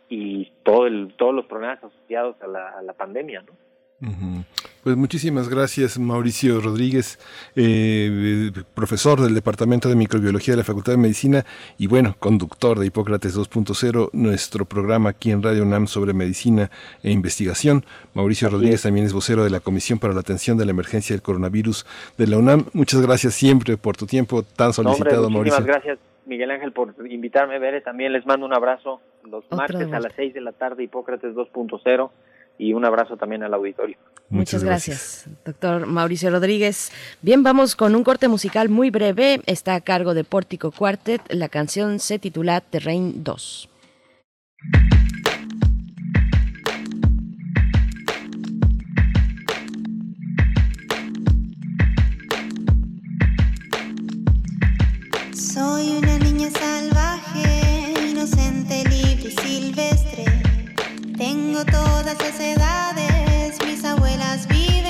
y todo el, todos los problemas asociados a la, a la pandemia, ¿no? Pues muchísimas gracias Mauricio Rodríguez, eh, profesor del Departamento de Microbiología de la Facultad de Medicina y bueno, conductor de Hipócrates 2.0, nuestro programa aquí en Radio UNAM sobre medicina e investigación. Mauricio Así Rodríguez es. también es vocero de la Comisión para la Atención de la Emergencia del Coronavirus de la UNAM. Muchas gracias siempre por tu tiempo tan solicitado, no, hombre, Mauricio. Muchísimas gracias. Miguel Ángel, por invitarme, Bere. También les mando un abrazo los martes a las 6 de la tarde, Hipócrates 2.0 y un abrazo también al auditorio. Muchas gracias. gracias, doctor Mauricio Rodríguez. Bien, vamos con un corte musical muy breve. Está a cargo de Pórtico Quartet. La canción se titula Terrain 2. Soy una niña salvaje, inocente, libre y silvestre. Tengo todas las edades, mis abuelas viven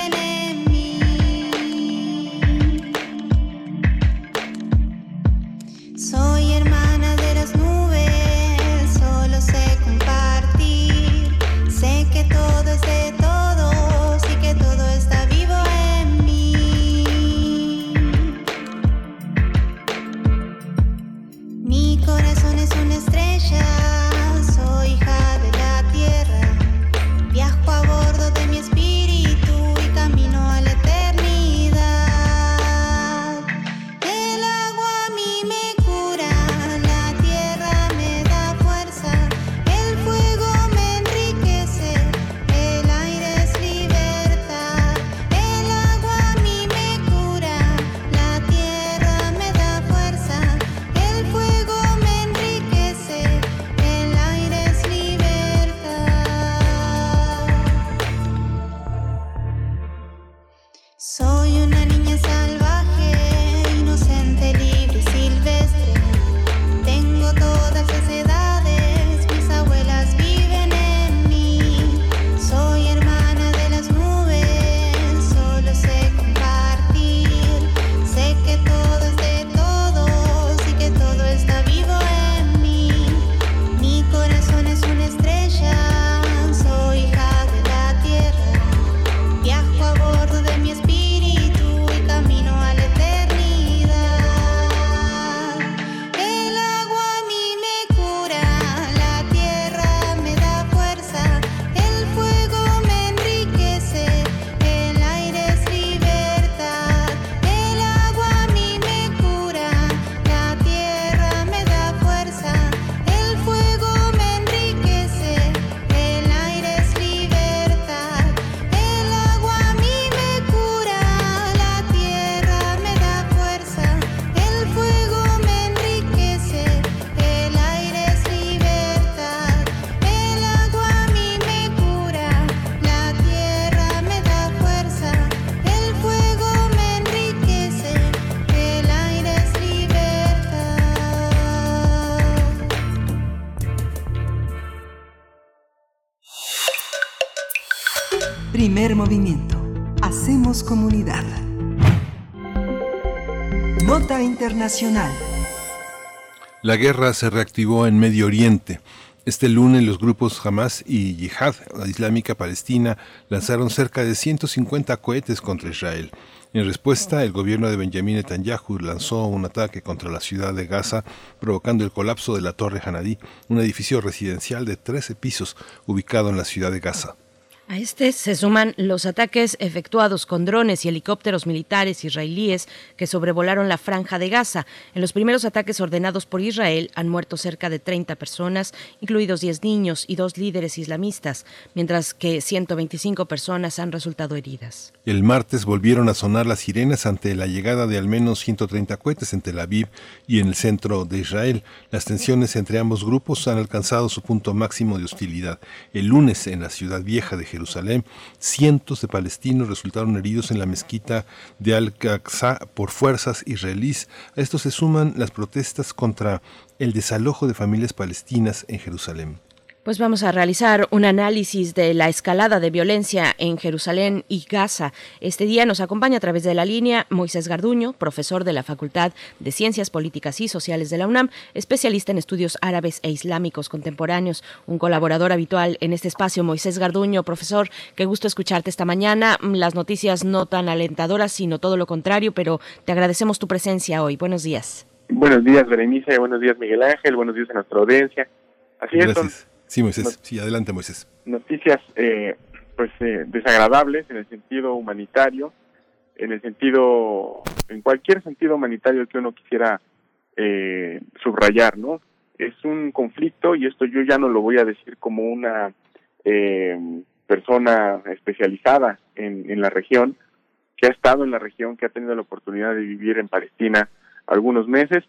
La guerra se reactivó en Medio Oriente. Este lunes los grupos Hamas y Yihad Islámica Palestina lanzaron cerca de 150 cohetes contra Israel. En respuesta, el gobierno de Benjamin Netanyahu lanzó un ataque contra la ciudad de Gaza, provocando el colapso de la Torre Hanadí, un edificio residencial de 13 pisos ubicado en la ciudad de Gaza. A este se suman los ataques efectuados con drones y helicópteros militares israelíes que sobrevolaron la franja de Gaza. En los primeros ataques ordenados por Israel han muerto cerca de 30 personas, incluidos 10 niños y dos líderes islamistas, mientras que 125 personas han resultado heridas. El martes volvieron a sonar las sirenas ante la llegada de al menos 130 cohetes en Tel Aviv y en el centro de Israel. Las tensiones entre ambos grupos han alcanzado su punto máximo de hostilidad. El lunes en la ciudad vieja de Jerusalén, cientos de palestinos resultaron heridos en la mezquita de Al-Aqsa por fuerzas israelíes. A esto se suman las protestas contra el desalojo de familias palestinas en Jerusalén. Pues vamos a realizar un análisis de la escalada de violencia en Jerusalén y Gaza. Este día nos acompaña a través de la línea Moisés Garduño, profesor de la Facultad de Ciencias Políticas y Sociales de la UNAM, especialista en estudios árabes e islámicos contemporáneos, un colaborador habitual en este espacio. Moisés Garduño, profesor, qué gusto escucharte esta mañana. Las noticias no tan alentadoras, sino todo lo contrario, pero te agradecemos tu presencia hoy. Buenos días. Buenos días, Berenice. Buenos días, Miguel Ángel. Buenos días a nuestra audiencia. Así es. Sí, Moisés. Sí, adelante, Moisés. noticias eh, pues eh, desagradables en el sentido humanitario, en el sentido, en cualquier sentido humanitario que uno quisiera eh, subrayar, ¿no? Es un conflicto y esto yo ya no lo voy a decir como una eh, persona especializada en, en la región, que ha estado en la región, que ha tenido la oportunidad de vivir en Palestina algunos meses.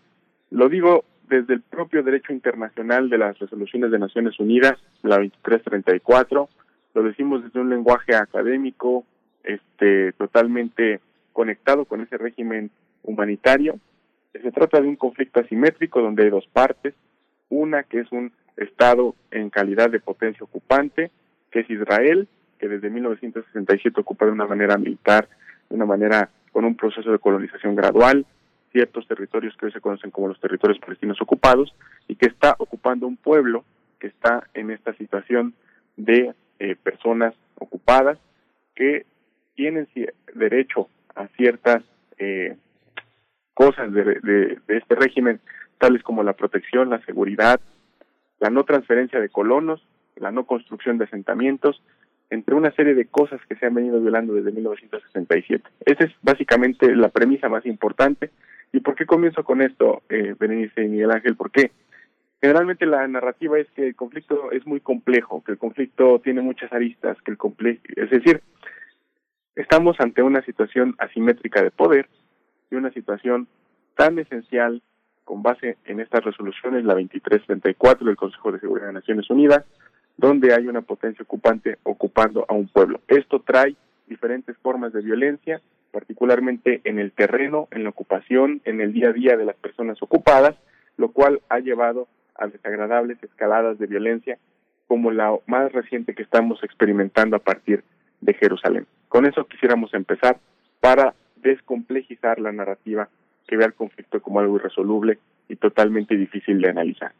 Lo digo desde el propio derecho internacional de las resoluciones de Naciones Unidas, la 2334, lo decimos desde un lenguaje académico, este, totalmente conectado con ese régimen humanitario. Se trata de un conflicto asimétrico donde hay dos partes, una que es un Estado en calidad de potencia ocupante, que es Israel, que desde 1967 ocupa de una manera militar, de una manera con un proceso de colonización gradual, ciertos territorios que hoy se conocen como los territorios palestinos ocupados y que está ocupando un pueblo que está en esta situación de eh, personas ocupadas que tienen derecho a ciertas eh, cosas de- de este régimen, tales como la protección, la seguridad, la no transferencia de colonos, la no construcción de asentamientos, entre una serie de cosas que se han venido violando desde 1967. Esa es básicamente la premisa más importante. ¿Y por qué comienzo con esto, eh, Berenice y Miguel Ángel? ¿Por qué? Generalmente la narrativa es que el conflicto es muy complejo, que el conflicto tiene muchas aristas, que el comple es decir, estamos ante una situación asimétrica de poder y una situación tan esencial con base en estas resoluciones, la 2334 del Consejo de Seguridad de Naciones Unidas, donde hay una potencia ocupante ocupando a un pueblo. Esto trae diferentes formas de violencia, particularmente en el terreno, en la ocupación, en el día a día de las personas ocupadas, lo cual ha llevado a desagradables escaladas de violencia como la más reciente que estamos experimentando a partir de Jerusalén. Con eso quisiéramos empezar para descomplejizar la narrativa que ve al conflicto como algo irresoluble y totalmente difícil de analizar.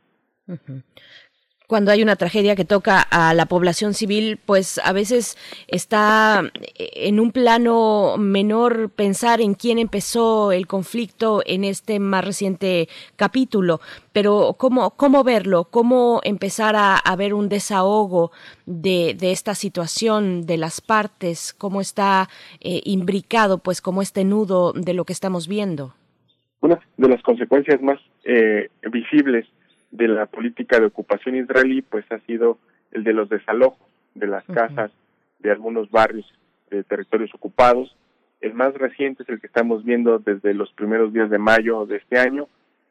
Cuando hay una tragedia que toca a la población civil, pues a veces está en un plano menor pensar en quién empezó el conflicto en este más reciente capítulo, pero cómo, cómo verlo, cómo empezar a, ver un desahogo de, de esta situación de las partes, cómo está eh, imbricado, pues como este nudo de lo que estamos viendo. Una de las consecuencias más eh, visibles de la política de ocupación israelí pues ha sido el de los desalojos de las casas de algunos barrios de territorios ocupados. El más reciente es el que estamos viendo desde los primeros días de mayo de este año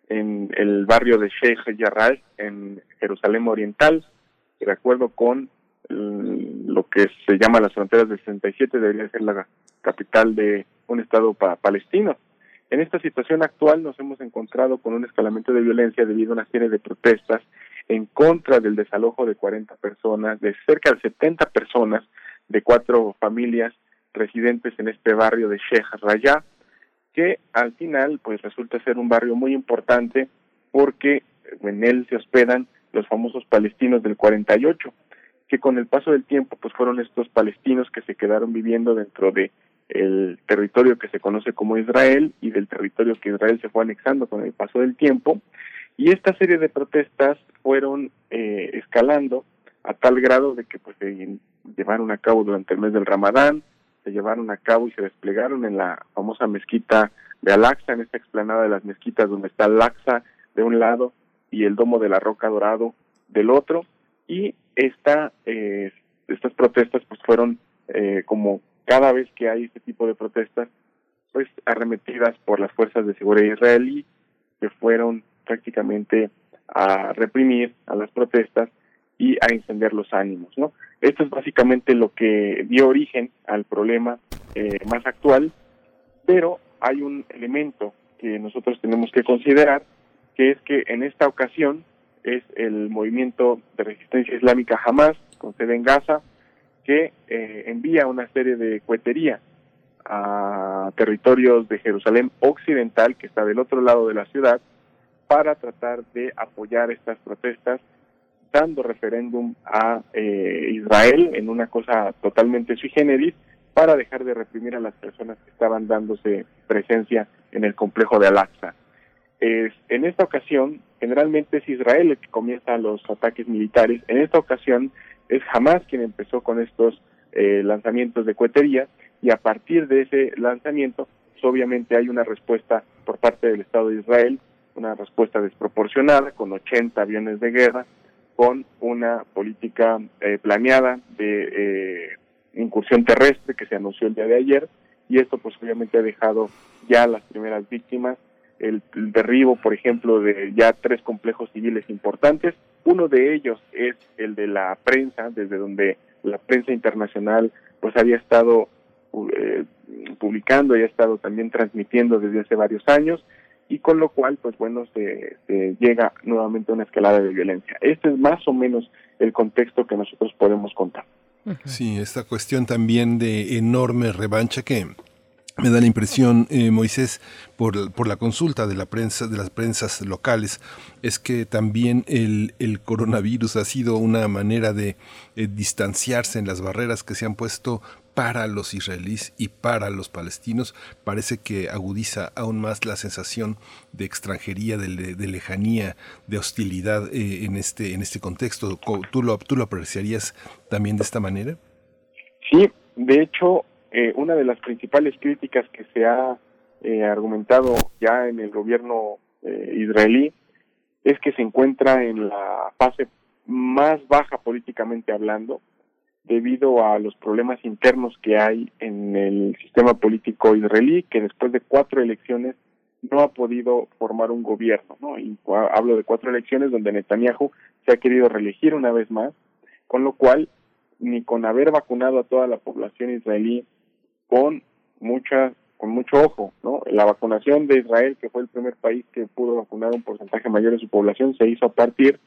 en el barrio de Sheikh Jarrah en Jerusalén Oriental, que de acuerdo con mm, lo que se llama las fronteras del 67 debería ser la capital de un estado pa- palestino. En esta situación actual nos hemos encontrado con un escalamiento de violencia debido a una serie de protestas en contra del desalojo de 40 personas, de cerca de 70 personas de cuatro familias residentes en este barrio de Sheikh Raya, que al final pues resulta ser un barrio muy importante porque en él se hospedan los famosos palestinos del 48, que con el paso del tiempo pues fueron estos palestinos que se quedaron viviendo dentro de el territorio que se conoce como Israel y del territorio que Israel se fue anexando con el paso del tiempo. Y esta serie de protestas fueron eh, escalando a tal grado de que pues se llevaron a cabo durante el mes del Ramadán, se llevaron a cabo y se desplegaron en la famosa mezquita de Al-Aqsa, en esta explanada de las mezquitas donde está Al-Aqsa de un lado y el domo de la roca dorado del otro. Y esta eh, estas protestas pues fueron eh, como cada vez que hay este tipo de protestas pues arremetidas por las fuerzas de seguridad israelí que fueron prácticamente a reprimir a las protestas y a encender los ánimos, ¿no? Esto es básicamente lo que dio origen al problema eh, más actual, pero hay un elemento que nosotros tenemos que considerar, que es que en esta ocasión es el movimiento de resistencia islámica Hamas, con sede en Gaza, que eh, envía una serie de cohetería a territorios de Jerusalén occidental, que está del otro lado de la ciudad, para tratar de apoyar estas protestas, dando referéndum a eh, Israel en una cosa totalmente sui generis, para dejar de reprimir a las personas que estaban dándose presencia en el complejo de Al-Aqsa. Es, en esta ocasión, generalmente es Israel el que comienza los ataques militares. En esta ocasión es Hamas quien empezó con estos eh, lanzamientos de cohetería y a partir de ese lanzamiento, pues, obviamente hay una respuesta por parte del Estado de Israel, una respuesta desproporcionada con 80 aviones de guerra, con una política eh, planeada de eh, incursión terrestre que se anunció el día de ayer y esto pues obviamente ha dejado ya las primeras víctimas el, derribo, por ejemplo, de ya tres complejos civiles importantes. Uno de ellos es el de la prensa, desde donde la prensa internacional pues había estado eh, publicando y ha estado también transmitiendo desde hace varios años y con lo cual pues bueno se, se llega nuevamente a una escalada de violencia. Este es más o menos el contexto que nosotros podemos contar. Sí, esta cuestión también de enorme revancha que me da la impresión, eh, Moisés, por, por, la consulta de la prensa, de las prensas locales, es que también el, el coronavirus ha sido una manera de eh, distanciarse en las barreras que se han puesto para los israelíes y para los palestinos. Parece que agudiza aún más la sensación de extranjería, de, lejanía, de hostilidad eh, en este en este contexto. ¿Tú lo, ¿Tú lo apreciarías también de esta manera? Sí, de hecho, eh, una de las principales críticas que se ha eh, argumentado ya en el gobierno eh, israelí es que se encuentra en la fase más baja políticamente hablando debido a los problemas internos que hay en el sistema político israelí que después de cuatro elecciones no ha podido formar un gobierno, ¿no? Y hablo de cuatro elecciones donde Netanyahu se ha querido reelegir una vez más, con lo cual ni con haber vacunado a toda la población israelí con mucha con mucho ojo, ¿no? La vacunación de Israel, que fue el primer país que pudo vacunar un porcentaje mayor de su población, se hizo a partir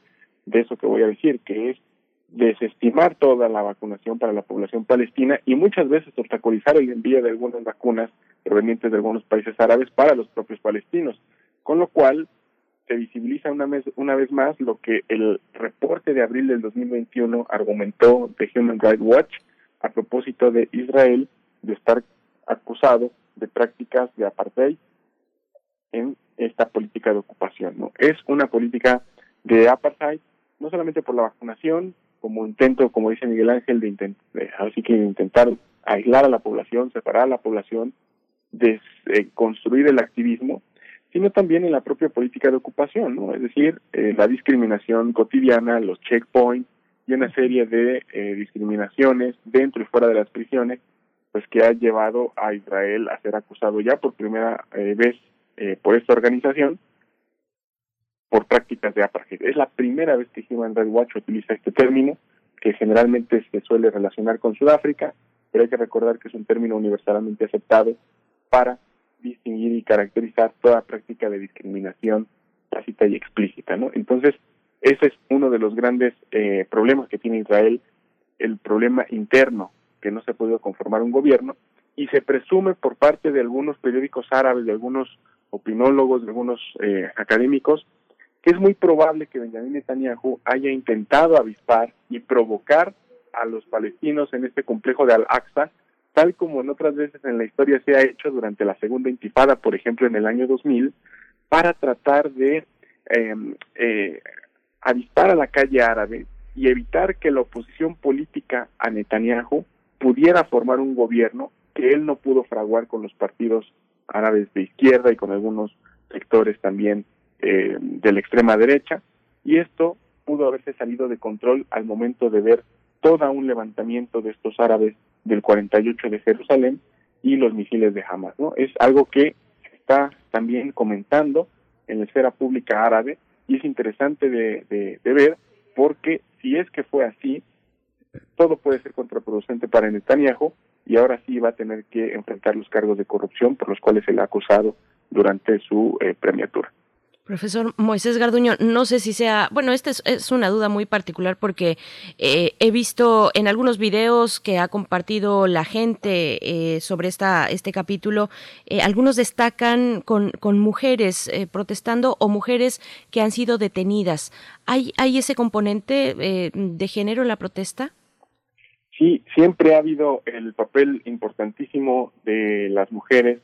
de eso que voy a decir, que es desestimar toda la vacunación para la población palestina y muchas veces obstaculizar el envío de algunas vacunas provenientes de algunos países árabes para los propios palestinos, con lo cual se visibiliza una vez, una vez más lo que el reporte de abril del 2021 argumentó de Human Rights Watch a propósito de Israel de estar acusado de prácticas de apartheid en esta política de ocupación. ¿no? Es una política de apartheid, no solamente por la vacunación, como intento, como dice Miguel Ángel, de, intent de así que intentar aislar a la población, separar a la población, de eh, el activismo, sino también en la propia política de ocupación, ¿no? Es decir, eh, la discriminación cotidiana, los checkpoints y una serie de eh, discriminaciones dentro y fuera de las prisiones pues que ha llevado a Israel a ser acusado ya por primera eh, vez eh, por esta organización por prácticas de apartheid. Es la primera vez que Human Rights Watch utiliza este término, que generalmente se suele relacionar con Sudáfrica, pero hay que recordar que es un término universalmente aceptado para distinguir y caracterizar toda práctica de discriminación tácita y explícita, ¿no? Entonces, ese es uno de los grandes eh, problemas que tiene Israel, el problema interno que no se ha podido conformar un gobierno y se presume por parte de algunos periódicos árabes, de algunos opinólogos, de algunos eh, académicos, que es muy probable que Benjamín Netanyahu haya intentado avispar y provocar a los palestinos en este complejo de Al-Aqsa, tal como en otras veces en la historia se ha hecho durante la segunda intifada, por ejemplo en el año 2000, para tratar de eh, eh, avispar a la calle árabe y evitar que la oposición política a Netanyahu pudiera formar un gobierno que él no pudo fraguar con los partidos árabes de izquierda y con algunos sectores también eh, de la extrema derecha y esto pudo haberse salido de control al momento de ver todo un levantamiento de estos árabes del 48 de Jerusalén y los misiles de Hamas. ¿no? Es algo que se está también comentando en la esfera pública árabe y es interesante de, ver porque si es que fue así, todo puede ser contraproducente para Netanyahu y ahora sí va a tener que enfrentar los cargos de corrupción por los cuales se le ha acusado durante su eh, premiatura. Profesor Moisés Garduño, no sé si sea, bueno, esta es, una duda muy particular porque eh, he visto en algunos videos que ha compartido la gente eh, sobre esta, este capítulo, eh, algunos destacan con, con mujeres protestando o mujeres que han sido detenidas. ¿Hay, hay ese componente de género en la protesta? Sí, siempre ha habido el papel importantísimo de las mujeres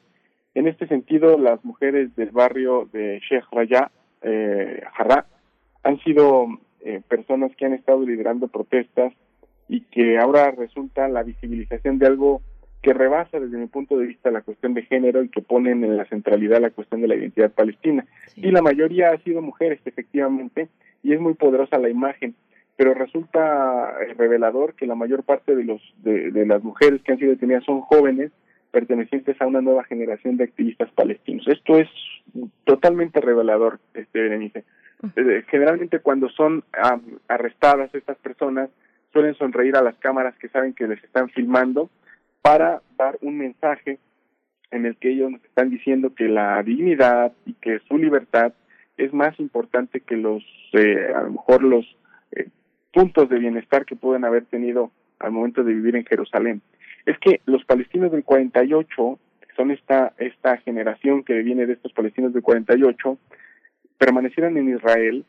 en este sentido, las mujeres del barrio de Sheikh Raya, eh, han sido eh, personas que han estado liderando protestas y que ahora resulta la visibilización de algo que rebasa desde mi punto de vista la cuestión de género y que ponen en la centralidad la cuestión de la identidad palestina. Sí. Y la mayoría ha sido mujeres, efectivamente, y es muy poderosa la imagen, pero resulta eh, revelador que la mayor parte de, los, de, de las mujeres que han sido detenidas son jóvenes, pertenecientes a una nueva generación de activistas palestinos. Esto es totalmente revelador, este Berenice. Eh, generalmente cuando son um, arrestadas estas personas suelen sonreír a las cámaras que saben que les están filmando para dar un mensaje en el que ellos nos están diciendo que la dignidad y que su libertad es más importante que los, eh, a lo mejor los puntos de bienestar que pueden haber tenido al momento de vivir en Jerusalén. Es que los palestinos del 48, que son esta, esta generación que viene de estos palestinos del 48, permanecieron en Israel,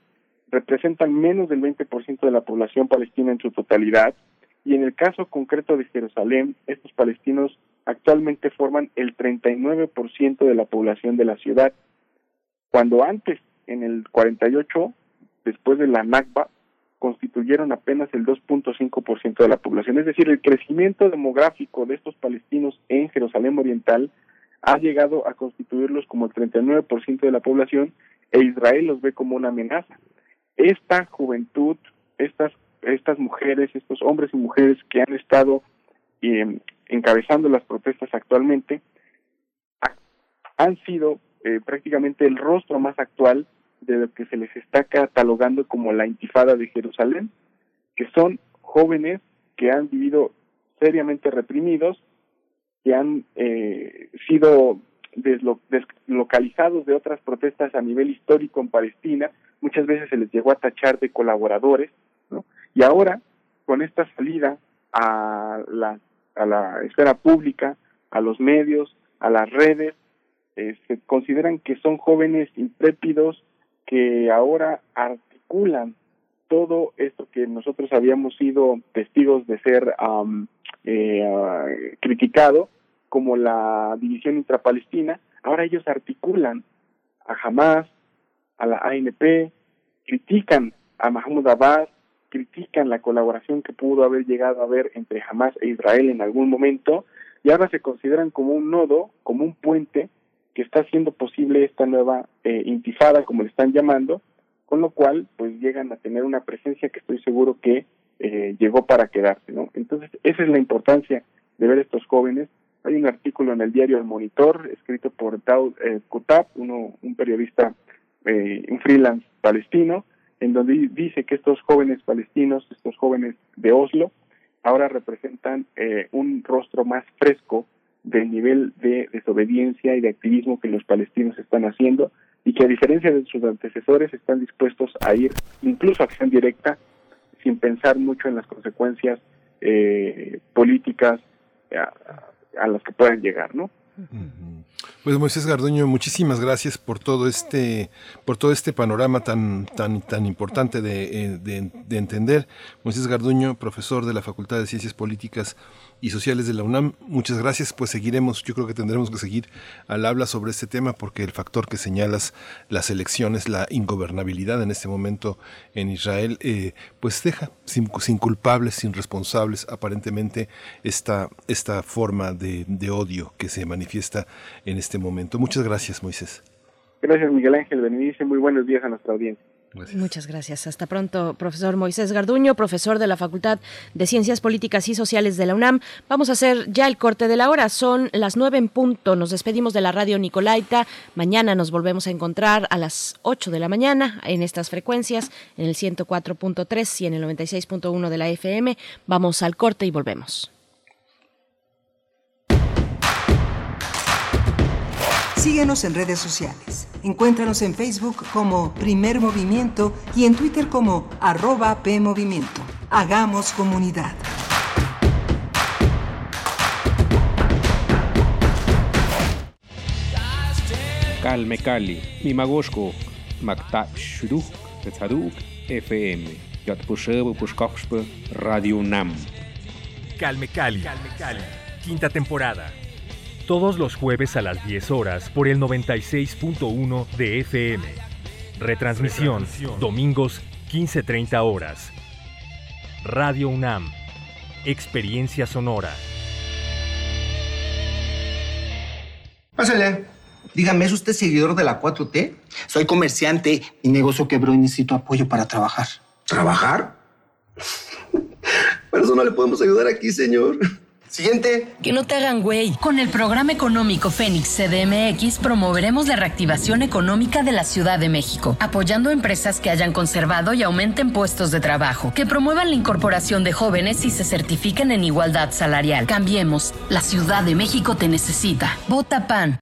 representan menos del 20% de la población palestina en su totalidad, y en el caso concreto de Jerusalén, estos palestinos actualmente forman el 39% de la población de la ciudad, cuando antes, en el 48, después de la Nakba, constituyeron apenas el 2.5% de la población. Es decir, el crecimiento demográfico de estos palestinos en Jerusalén Oriental ha llegado a constituirlos como el 39% de la población e Israel los ve como una amenaza. Esta juventud, estas, estas mujeres, estos hombres y mujeres que han estado eh, encabezando las protestas actualmente, han sido eh, prácticamente el rostro más actual de lo que se les está catalogando como la intifada de Jerusalén, que son jóvenes que han vivido seriamente reprimidos, que han eh, sido deslo deslocalizados de otras protestas a nivel histórico en Palestina, muchas veces se les llegó a tachar de colaboradores, ¿no? Y ahora, con esta salida a la, a la esfera pública, a los medios, a las redes, eh, se consideran que son jóvenes intrépidos, que ahora articulan todo esto que nosotros habíamos sido testigos de ser um, criticado como la división intrapalestina, ahora ellos articulan a Hamas, a la ANP, critican a Mahmoud Abbas, critican la colaboración que pudo haber llegado a haber entre Hamas e Israel en algún momento, y ahora se consideran como un nodo, como un puente que está haciendo posible esta nueva eh, intifada, como le están llamando, con lo cual pues llegan a tener una presencia que estoy seguro que eh, llegó para quedarse, ¿no? Entonces esa es la importancia de ver estos jóvenes. Hay un artículo en el diario El Monitor escrito por Daud eh, Kutab, uno, un periodista, eh, un freelance palestino, en donde dice que estos jóvenes palestinos, estos jóvenes de Oslo, ahora representan eh, un rostro más fresco del nivel de desobediencia y de activismo que los palestinos están haciendo y que a diferencia de sus antecesores están dispuestos a ir incluso a acción directa sin pensar mucho en las consecuencias eh, políticas a, a, las que puedan llegar, ¿no? Pues Moisés Garduño, muchísimas gracias por todo este, por todo este panorama tan, tan, tan importante de, eh, de- de entender. Moisés Garduño, profesor de la Facultad de Ciencias Políticas y Sociales de la UNAM, muchas gracias. Pues seguiremos, yo creo que tendremos que seguir al habla sobre este tema porque el factor que señalas, las elecciones, la ingobernabilidad en este momento en Israel, eh, pues deja sin, sin culpables, sin responsables, aparentemente esta, esta forma de, de odio que se manifiesta en este momento. Muchas gracias, Moisés. Gracias, Miguel Ángel Benítez. Muy buenos días a nuestra audiencia. Muchas gracias. Hasta pronto, profesor Moisés Garduño, profesor de la Facultad de Ciencias Políticas y Sociales de la UNAM. Vamos a hacer ya el corte de la hora. Son las nueve en punto. Nos despedimos de la radio Nicolaita. Mañana nos volvemos a encontrar a las 8 de la mañana en estas frecuencias, en el 104.3 y en el 96.1 de la FM. Vamos al corte y volvemos. Síguenos en redes sociales. Encuéntranos en Facebook como Primer Movimiento y en Twitter como arroba PMovimiento. Hagamos comunidad. Calme Cali, Mimagoshko, Makta Shuduk, Tetzaduk, FM, Yatpusheb, Pushkoxpe, Radio Nam. Calme Cali. Quinta temporada. Todos los jueves a las 10 horas por el 96.1 de FM. Retransmisión, domingos 15.30 horas. Radio UNAM. Experiencia sonora. Pásale. Dígame, ¿es usted seguidor de la 4T? Soy comerciante. Mi negocio quebró y necesito apoyo para trabajar. ¿Trabajar? Por eso no le podemos ayudar aquí, señor. Siguiente. Que no te hagan güey. Con el programa económico Fénix CDMX promoveremos la reactivación económica de la Ciudad de México, apoyando empresas que hayan conservado y aumenten puestos de trabajo, que promuevan la incorporación de jóvenes y se certifiquen en igualdad salarial. Cambiemos. La Ciudad de México te necesita. Vota PAN.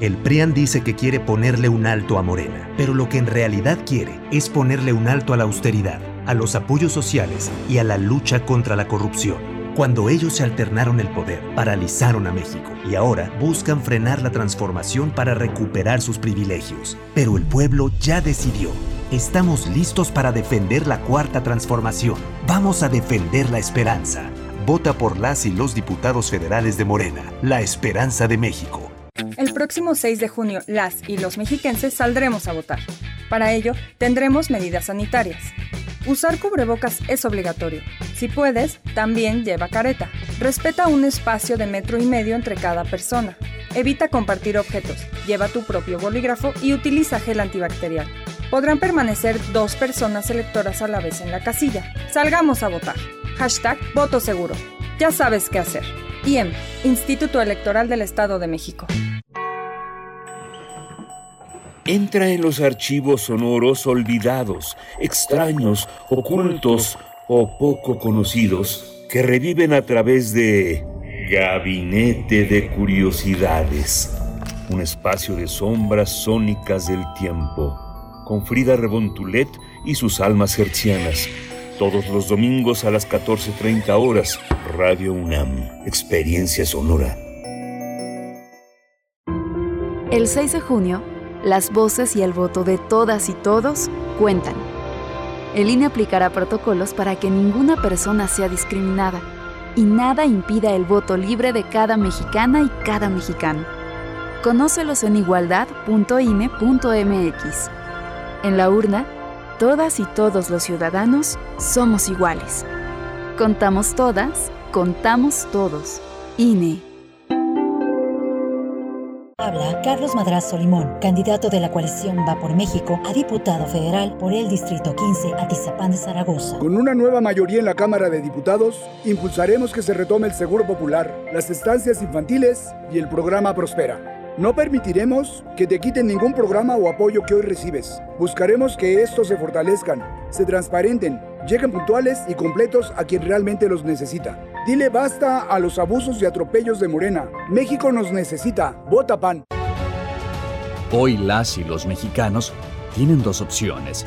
El PRIAN dice que quiere ponerle un alto a Morena, pero lo que en realidad quiere es ponerle un alto a la austeridad, a los apoyos sociales y a la lucha contra la corrupción. Cuando ellos se alternaron el poder, paralizaron a México y ahora buscan frenar la transformación para recuperar sus privilegios. Pero el pueblo ya decidió. Estamos listos para defender la cuarta transformación. Vamos a defender la esperanza. Vota por las y los diputados federales de Morena, la esperanza de México. El próximo 6 de junio, las y los mexiquenses saldremos a votar. Para ello, tendremos medidas sanitarias. Usar cubrebocas es obligatorio. Si puedes, también lleva careta. Respeta un espacio de metro y medio entre cada persona. Evita compartir objetos. Lleva tu propio bolígrafo y utiliza gel antibacterial. Podrán permanecer dos personas electoras a la vez en la casilla. Salgamos a votar. Hashtag voto seguro. Ya sabes qué hacer. IEM, Instituto Electoral del Estado de México. Entra en los archivos sonoros olvidados, extraños, ocultos o poco conocidos que reviven a través de Gabinete de Curiosidades, un espacio de sombras sónicas del tiempo, con Frida Rebontulet y sus almas hertzianas. Todos los domingos a las 14.30 horas, Radio UNAM, Experiencia Sonora. El 6 de junio, las voces y el voto de todas y todos cuentan. El INE aplicará protocolos para que ninguna persona sea discriminada y nada impida el voto libre de cada mexicana y cada mexicano. Conócelos en igualdad.ine.mx. En la urna, todas y todos los ciudadanos somos iguales. Contamos todas, contamos todos. INE. Habla Carlos Madrazo Limón, candidato de la coalición Va por México a diputado federal por el Distrito 15, Atizapán de Zaragoza. Con una nueva mayoría en la Cámara de Diputados, impulsaremos que se retome el seguro popular, las estancias infantiles y el programa Prospera. No permitiremos que te quiten ningún programa o apoyo que hoy recibes. Buscaremos que estos se fortalezcan, se transparenten, lleguen puntuales y completos a quien realmente los necesita. Dile basta a los abusos y atropellos de Morena. México nos necesita. Vota PAN. Hoy las y los mexicanos tienen dos opciones.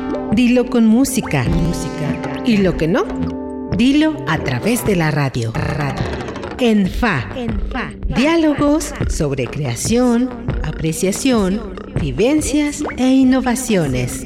dilo con música. música. Y lo que no, dilo a través de la radio. radio. En FA. Diálogos sobre creación, apreciación, vivencias e innovaciones.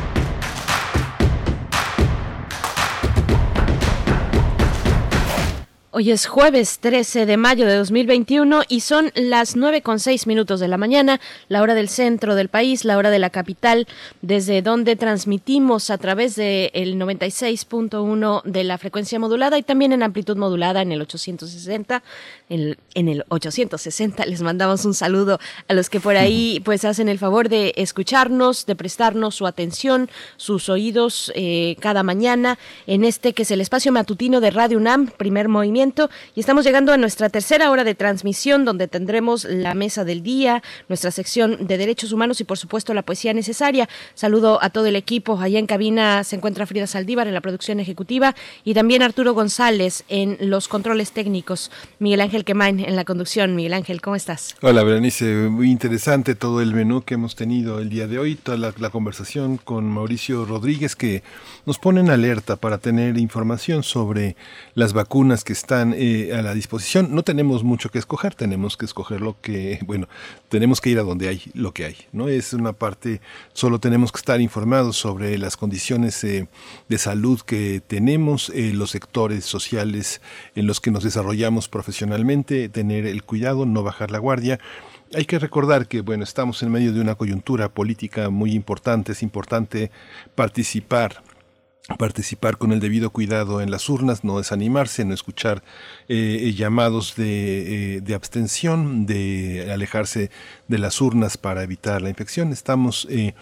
Hoy es jueves 13 de mayo de 2021 y son las 9 con 6 minutos de la mañana, la hora del centro del país, la hora de la capital, desde donde transmitimos a través del el 96.1 de la frecuencia modulada y también en amplitud modulada en el 860. En, en el 860 les mandamos un saludo a los que por ahí pues hacen el favor de escucharnos, de prestarnos su atención, sus oídos eh, cada mañana en este que es el espacio matutino de Radio UNAM, primer movimiento y estamos llegando a nuestra tercera hora de transmisión donde tendremos la mesa del día, nuestra sección de derechos humanos y por supuesto la poesía necesaria. Saludo a todo el equipo. Allá en cabina se encuentra Frida Saldívar en la producción ejecutiva y también Arturo González en los controles técnicos. Miguel Ángel Quemain en la conducción. Miguel Ángel, ¿cómo estás? Hola, Berenice. Muy interesante todo el menú que hemos tenido el día de hoy, toda la, la conversación con Mauricio Rodríguez que nos pone en alerta para tener información sobre las vacunas que están eh, a la disposición. No tenemos mucho que escoger, tenemos que escoger lo que, bueno, tenemos que ir a donde hay lo que hay, ¿no? Es una parte, solo tenemos que estar informados sobre las condiciones eh, de salud que tenemos, eh, los sectores sociales en los que nos desarrollamos profesionalmente, tener el cuidado, no bajar la guardia. Hay que recordar que, bueno, estamos en medio de una coyuntura política muy importante, es importante participar participar con el debido cuidado en las urnas, no desanimarse, no escuchar eh, llamados de, eh, de, abstención, de alejarse de las urnas para evitar la infección. Estamos eh,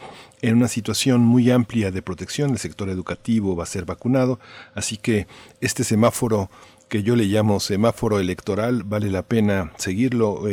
en una situación muy amplia de protección, el sector educativo va a ser vacunado, así que este semáforo que yo le llamo semáforo electoral vale la pena seguirlo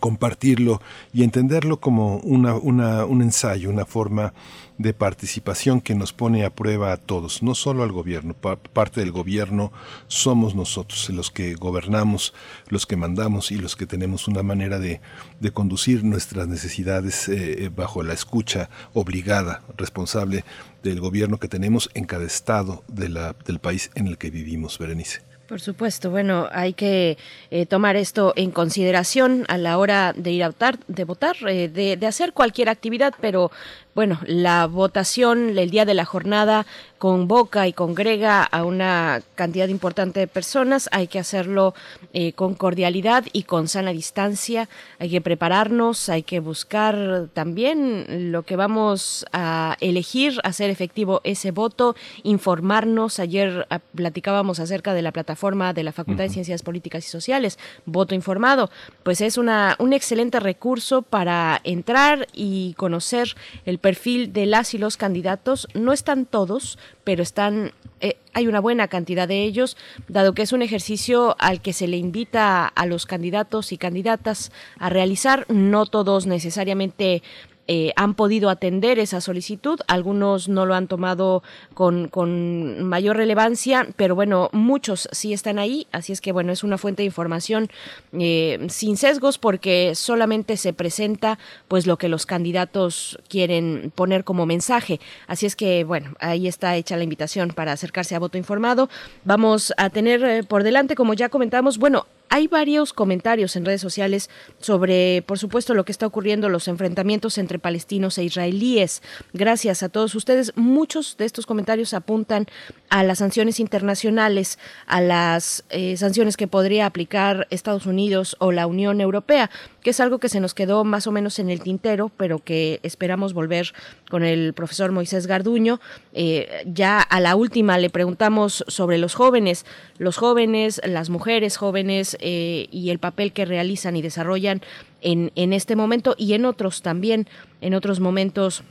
compartirlo y entenderlo como una, una, un ensayo, una forma de participación que nos pone a prueba a todos, no solo al gobierno, parte del gobierno somos nosotros, los que gobernamos, los que mandamos y los que tenemos una manera de, de conducir nuestras necesidades eh, bajo la escucha obligada, responsable del gobierno que tenemos en cada estado de la, del país en el que vivimos, Berenice. Por supuesto, bueno, hay que eh, tomar esto en consideración a la hora de ir a votar, de votar, eh, de, de, hacer cualquier actividad, pero bueno, la votación el día de la jornada convoca y congrega a una cantidad importante de personas. Hay que hacerlo eh, con cordialidad y con sana distancia. Hay que prepararnos, hay que buscar también lo que vamos a elegir, hacer efectivo ese voto, informarnos. Ayer ah, platicábamos acerca de la plataforma de la Facultad uh -huh. de Ciencias Políticas y Sociales, Voto Informado. Pues es una, un excelente recurso para entrar y conocer el perfil de las y los candidatos. No están todos, pero están eh, hay una buena cantidad de ellos, dado que es un ejercicio al que se le invita a los candidatos y candidatas a realizar. No todos necesariamente eh, han podido atender esa solicitud, algunos no lo han tomado con, con, mayor relevancia, pero bueno, muchos sí están ahí, así es que bueno, es una fuente de información eh, sin sesgos porque solamente se presenta pues lo que los candidatos quieren poner como mensaje, así es que bueno, ahí está hecha la invitación para acercarse a voto informado. Vamos a tener eh, por delante, como ya comentamos, bueno, hay varios comentarios en redes sociales sobre, por supuesto, lo que está ocurriendo, los enfrentamientos entre palestinos e israelíes. Gracias a todos ustedes. Muchos de estos comentarios apuntan a las sanciones internacionales, a las eh, sanciones que podría aplicar Estados Unidos o la Unión Europea, que es algo que se nos quedó más o menos en el tintero, pero que esperamos volver con el profesor Moisés Garduño. Eh, ya a la última le preguntamos sobre los jóvenes, los jóvenes, las mujeres jóvenes eh, y el papel que realizan y desarrollan en, en este momento y en otros también, en otros momentos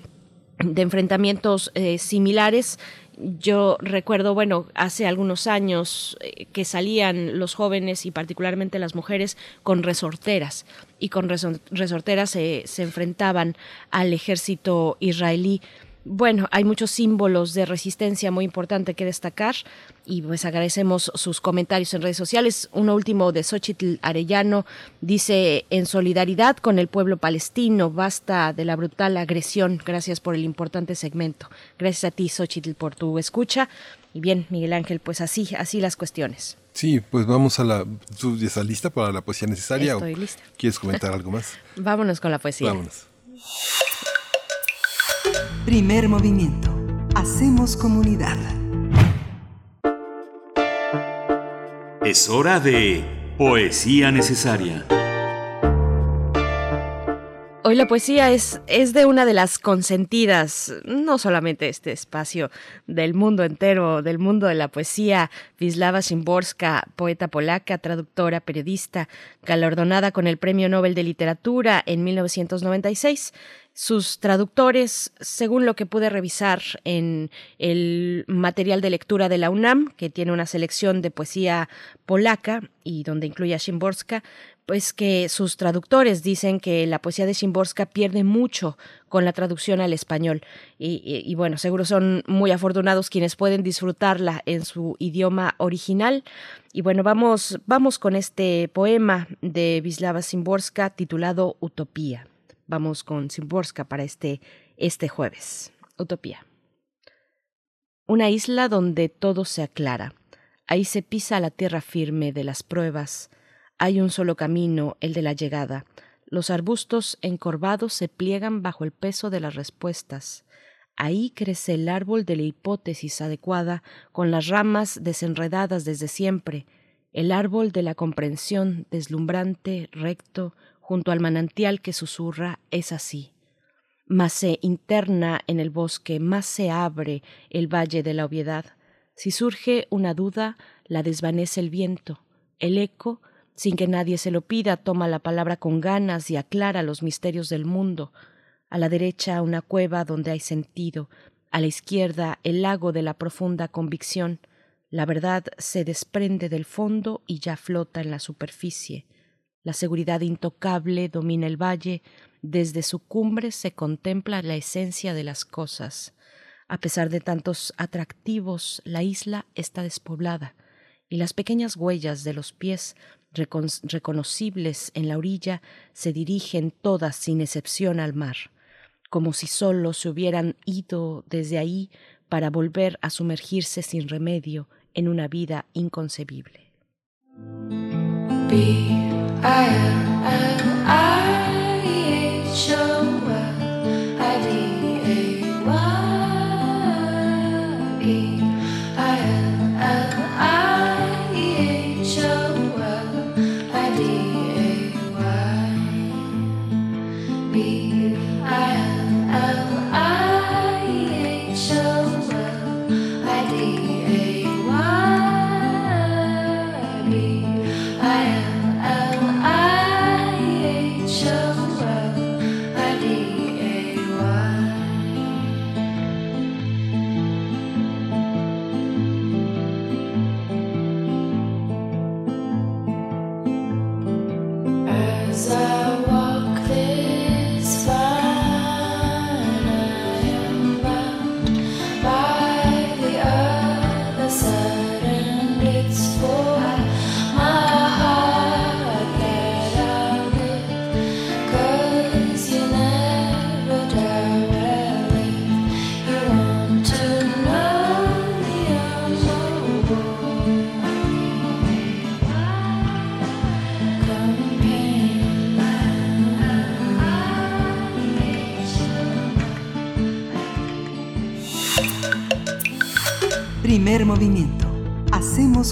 de enfrentamientos eh, similares. Yo recuerdo, bueno, hace algunos años eh, que salían los jóvenes y particularmente las mujeres con resorteras y con resor- resorteras se- se enfrentaban al ejército israelí. Bueno, hay muchos símbolos de resistencia muy importante que destacar y pues agradecemos sus comentarios en redes sociales. Uno último de Xochitl Arellano dice en solidaridad con el pueblo palestino, basta de la brutal agresión. Gracias por el importante segmento. Gracias a ti, Xochitl, por tu escucha. Y bien, Miguel Ángel, pues así, así las cuestiones. Sí, pues vamos a la... ¿Tú ya estás lista para la poesía necesaria? Estoy o lista. ¿Quieres comentar algo más? Vámonos con la poesía. Vámonos. Primer movimiento. Hacemos comunidad. Es hora de Poesía Necesaria. Hoy la poesía es, es de una de las consentidas, no solamente este espacio del mundo entero, del mundo de la poesía, Wisława Szymborska, poeta polaca, traductora, periodista, galardonada con el Premio Nobel de Literatura en 1996. Sus traductores, según lo que pude revisar en el material de lectura de la UNAM, que tiene una selección de poesía polaca y donde incluye a Szymborska, pues que sus traductores dicen que la poesía de Szymborska pierde mucho con la traducción al español. Y, bueno, seguro son muy afortunados quienes pueden disfrutarla en su idioma original. Y bueno, vamos, vamos con este poema de Wisława Szymborska titulado Utopía. Vamos con Szymborska para este, este jueves. Utopía. Una isla donde todo se aclara. Ahí se pisa la tierra firme de las pruebas. Hay un solo camino, el de la llegada. Los arbustos encorvados se pliegan bajo el peso de las respuestas. Ahí crece el árbol de la hipótesis adecuada, con las ramas desenredadas desde siempre, el árbol de la comprensión deslumbrante, recto, junto al manantial que susurra, es así. Más se interna en el bosque, más se abre el valle de la obviedad. Si surge una duda, la desvanece el viento. El eco, sin que nadie se lo pida, toma la palabra con ganas y aclara los misterios del mundo. A la derecha una cueva donde hay sentido, a la izquierda el lago de la profunda convicción. La verdad se desprende del fondo y ya flota en la superficie. La seguridad intocable domina el valle, desde su cumbre se contempla la esencia de las cosas. A pesar de tantos atractivos, la isla está despoblada, y las pequeñas huellas de los pies recon- reconocibles en la orilla se dirigen todas sin excepción al mar, como si sólo se hubieran ido desde ahí para volver a sumergirse sin remedio en una vida inconcebible. I am, am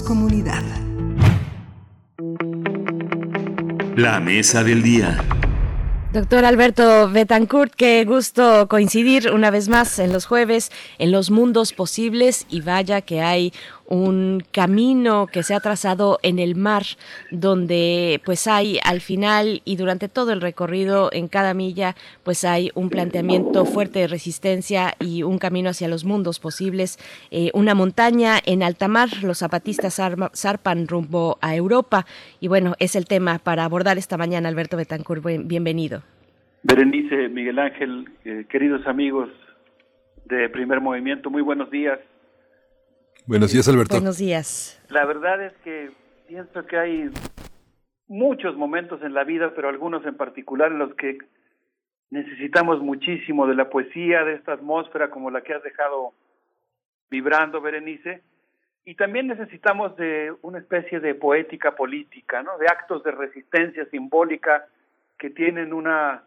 Comunidad. La mesa del día. Doctor Alberto Betancourt, qué gusto coincidir una vez más en los jueves, en los mundos posibles y vaya que hay un camino que se ha trazado en el mar donde pues hay al final y durante todo el recorrido en cada milla pues hay un planteamiento fuerte de resistencia y un camino hacia los mundos posibles Eh, una montaña en alta mar. Los zapatistas zarpan rumbo a Europa. Y bueno es el tema para abordar esta mañana. Alberto Betancourt bienvenido. Berenice, Miguel Ángel, eh, queridos amigos de Primer Movimiento, muy buenos días. Buenos días, Alberto. buenos días La verdad es que pienso que hay muchos momentos en la vida, pero algunos en particular en los que necesitamos muchísimo de la poesía, de esta atmósfera como la que has dejado vibrando, Berenice, y también necesitamos de una especie de poética política, ¿no? De actos de resistencia simbólica que tienen una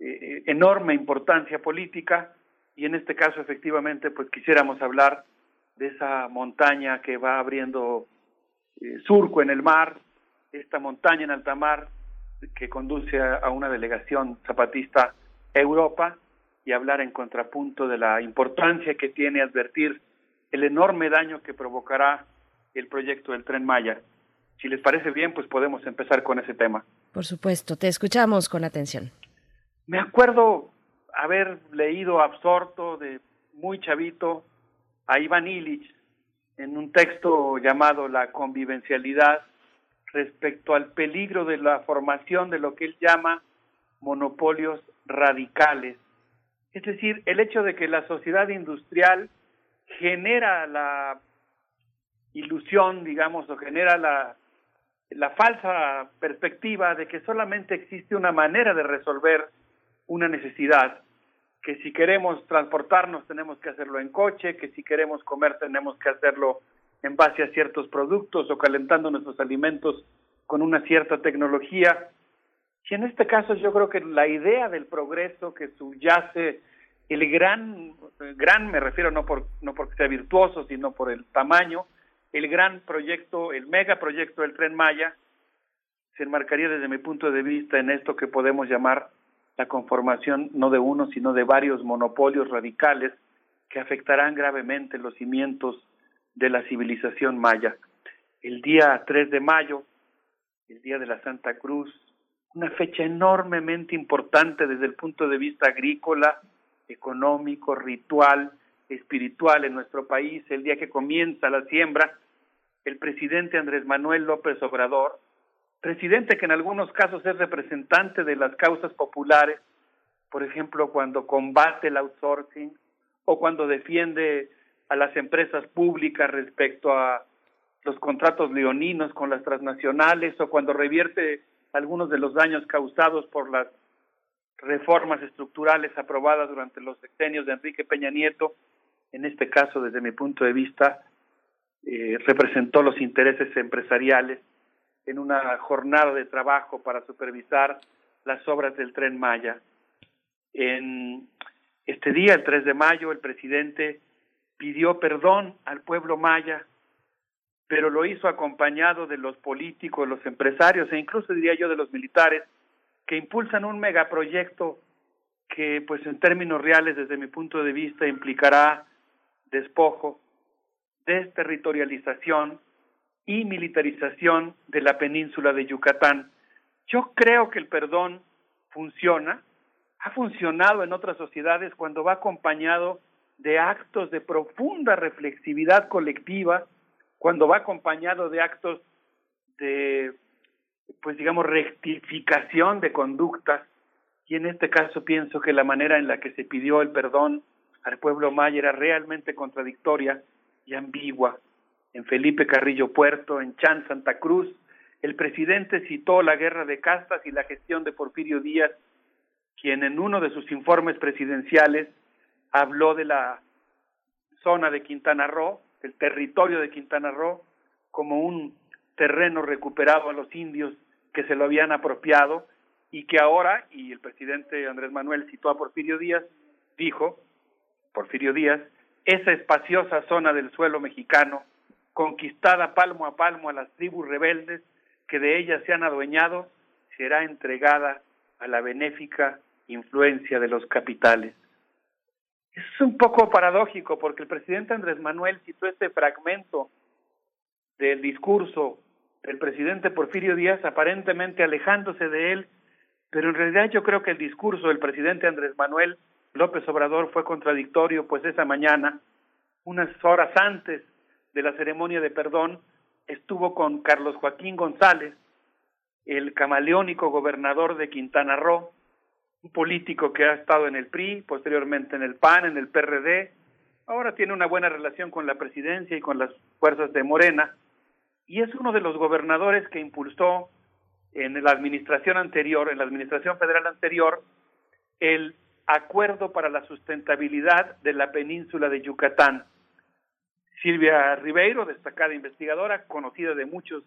eh, enorme importancia política y en este caso efectivamente pues quisiéramos hablar de esa montaña que va abriendo eh, surco en el mar, esta montaña en alta mar que conduce a, a una delegación zapatista a Europa y hablar en contrapunto de la importancia que tiene advertir el enorme daño que provocará el proyecto del tren Maya. Si les parece bien, pues podemos empezar con ese tema. por supuesto te escuchamos con atención Me acuerdo haber leído absorto de muy chavito a Iván Illich en un texto llamado La convivencialidad respecto al peligro de la formación de lo que él llama monopolios radicales. Es decir, el hecho de que la sociedad industrial genera la ilusión, digamos, o genera la, la falsa perspectiva de que solamente existe una manera de resolver una necesidad, que si queremos transportarnos tenemos que hacerlo en coche, que si queremos comer tenemos que hacerlo en base a ciertos productos o calentando nuestros alimentos con una cierta tecnología. Y en este caso yo creo que la idea del progreso que subyace el gran, gran me refiero no por no porque sea virtuoso, sino por el tamaño, el gran proyecto, el megaproyecto del Tren Maya, se enmarcaría desde mi punto de vista en esto que podemos llamar la conformación no de uno, sino de varios monopolios radicales que afectarán gravemente los cimientos de la civilización maya. El día 3 de mayo, el día de la Santa Cruz, una fecha enormemente importante desde el punto de vista agrícola, económico, ritual, espiritual en nuestro país, el día que comienza la siembra, el presidente Andrés Manuel López Obrador, presidente que en algunos casos es representante de las causas populares, por ejemplo, cuando combate el outsourcing o cuando defiende a las empresas públicas respecto a los contratos leoninos con las transnacionales o cuando revierte algunos de los daños causados por las reformas estructurales aprobadas durante los sexenios de Enrique Peña Nieto, en este caso, desde mi punto de vista, eh, representó los intereses empresariales en una jornada de trabajo para supervisar las obras del tren Maya. En este día, el 3 de mayo, el presidente pidió perdón al pueblo maya, pero lo hizo acompañado de los políticos, los empresarios e incluso diría yo de los militares que impulsan un megaproyecto que pues en términos reales desde mi punto de vista implicará despojo, desterritorialización y militarización de la península de Yucatán. Yo creo que el perdón funciona, ha funcionado en otras sociedades cuando va acompañado de actos de profunda reflexividad colectiva, cuando va acompañado de actos de, pues digamos, rectificación de conductas. Y en este caso pienso que la manera en la que se pidió el perdón al pueblo maya era realmente contradictoria y ambigua. En Felipe Carrillo Puerto, en Chan Santa Cruz, el presidente citó la guerra de castas y la gestión de Porfirio Díaz, quien en uno de sus informes presidenciales habló de la zona de Quintana Roo, el territorio de Quintana Roo, como un terreno recuperado a los indios que se lo habían apropiado y que ahora, y el presidente Andrés Manuel citó a Porfirio Díaz, dijo, Porfirio Díaz, esa espaciosa zona del suelo mexicano, conquistada palmo a palmo a las tribus rebeldes que de ella se han adueñado, será entregada a la benéfica influencia de los capitales. Es un poco paradójico porque el presidente Andrés Manuel citó este fragmento del discurso del presidente Porfirio Díaz aparentemente alejándose de él, pero en realidad yo creo que el discurso del presidente Andrés Manuel López Obrador fue contradictorio, pues esa mañana, unas horas antes de la ceremonia de perdón, estuvo con Carlos Joaquín González, el camaleónico gobernador de Quintana Roo, un político que ha estado en el PRI, posteriormente en el PAN, en el PRD, ahora tiene una buena relación con la presidencia y con las fuerzas de Morena, y es uno de los gobernadores que impulsó en la administración anterior, en la administración federal anterior, el acuerdo para la sustentabilidad de la península de Yucatán. Silvia Ribeiro, destacada investigadora, conocida de muchos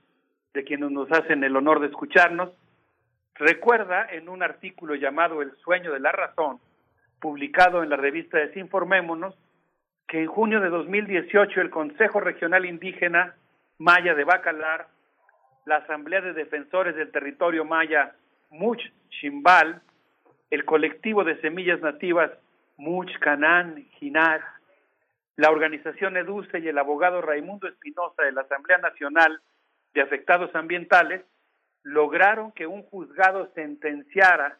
de quienes nos hacen el honor de escucharnos, recuerda en un artículo llamado El sueño de la razón, publicado en la revista Desinformémonos, que en junio de 2018 el Consejo Regional Indígena Maya de Bacalar, la Asamblea de Defensores del Territorio Maya Much Chimbal, el colectivo de semillas nativas Much Canán Jinaj, la organización EDUCE y el abogado Raimundo Espinosa de la Asamblea Nacional de Afectados Ambientales lograron que un juzgado sentenciara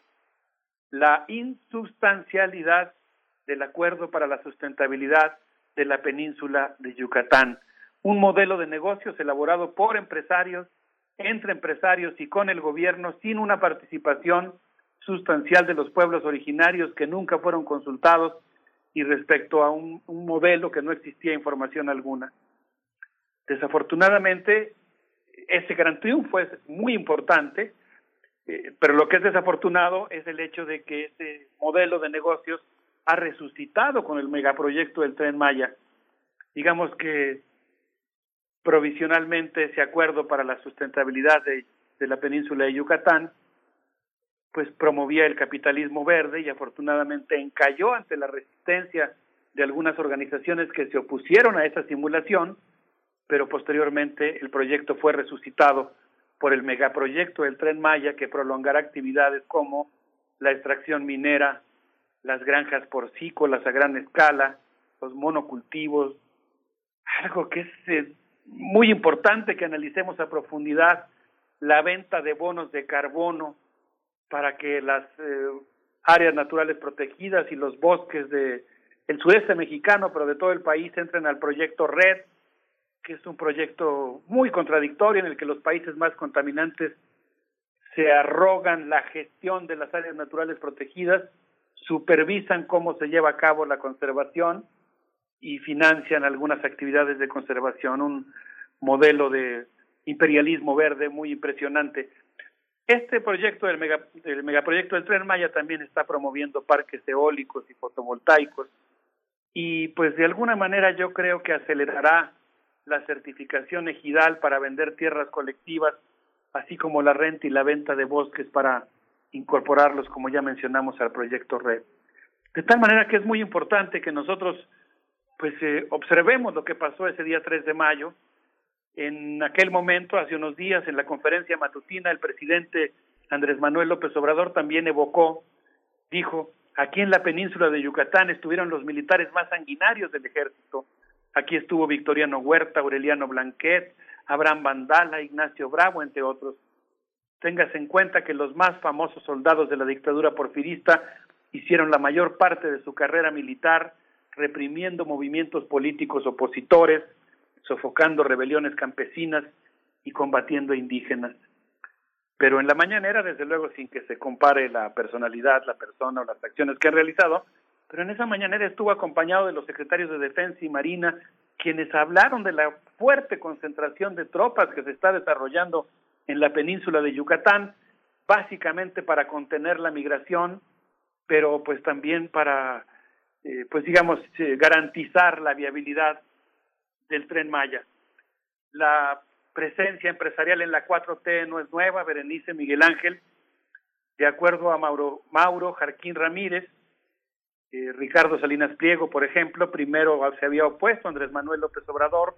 la insubstancialidad del acuerdo para la sustentabilidad de la península de Yucatán, un modelo de negocios elaborado por empresarios, entre empresarios y con el gobierno sin una participación sustancial de los pueblos originarios que nunca fueron consultados y respecto a un, modelo que no existía información alguna. Desafortunadamente, ese gran triunfo es muy importante, eh, pero lo que es desafortunado es el hecho de que ese modelo de negocios ha resucitado con el megaproyecto del tren Maya. Digamos que provisionalmente ese acuerdo para la sustentabilidad de la península de Yucatán, pues promovía el capitalismo verde y afortunadamente encalló ante la resistencia de algunas organizaciones que se opusieron a esa simulación, pero posteriormente el proyecto fue resucitado por el megaproyecto del tren Maya que prolongará actividades como la extracción minera, las granjas porcícolas a gran escala, los monocultivos, algo que es muy importante que analicemos a profundidad, la venta de bonos de carbono para que las eh, áreas naturales protegidas y los bosques de el sudeste mexicano, pero de todo el país entren al proyecto RED, que es un proyecto muy contradictorio en el que los países más contaminantes se arrogan la gestión de las áreas naturales protegidas, supervisan cómo se lleva a cabo la conservación y financian algunas actividades de conservación, un modelo de imperialismo verde muy impresionante. Este proyecto del, mega, del megaproyecto del Tren Maya también está promoviendo parques eólicos y fotovoltaicos y pues de alguna manera yo creo que acelerará la certificación ejidal para vender tierras colectivas, así como la renta y la venta de bosques para incorporarlos, como ya mencionamos, al proyecto RED. De tal manera que es muy importante que nosotros pues eh, observemos lo que pasó ese día 3 de mayo. En aquel momento, hace unos días, en la conferencia matutina, el presidente Andrés Manuel López Obrador también evocó, dijo, aquí en la península de Yucatán estuvieron los militares más sanguinarios del ejército, Aquí estuvo Victoriano Huerta, Aureliano Blanquet, Abraham Bandala, Ignacio Bravo, entre otros. Téngase en cuenta que los más famosos soldados de la dictadura porfirista hicieron la mayor parte de su carrera militar reprimiendo movimientos políticos opositores, sofocando rebeliones campesinas y combatiendo indígenas. Pero en la mañanera, desde luego, sin que se compare la personalidad, la persona o las acciones que han realizado, pero en esa mañanera estuvo acompañado de los secretarios de Defensa y Marina, quienes hablaron de la fuerte concentración de tropas que se está desarrollando en la península de Yucatán, básicamente para contener la migración, pero pues también para, eh, pues digamos, eh, garantizar la viabilidad del tren Maya. La presencia empresarial en la 4T no es nueva, Berenice Miguel Ángel, de acuerdo a Mauro, Mauro Jarquín Ramírez, Eh, Ricardo Salinas Pliego, por ejemplo, primero se había opuesto Andrés Manuel López Obrador,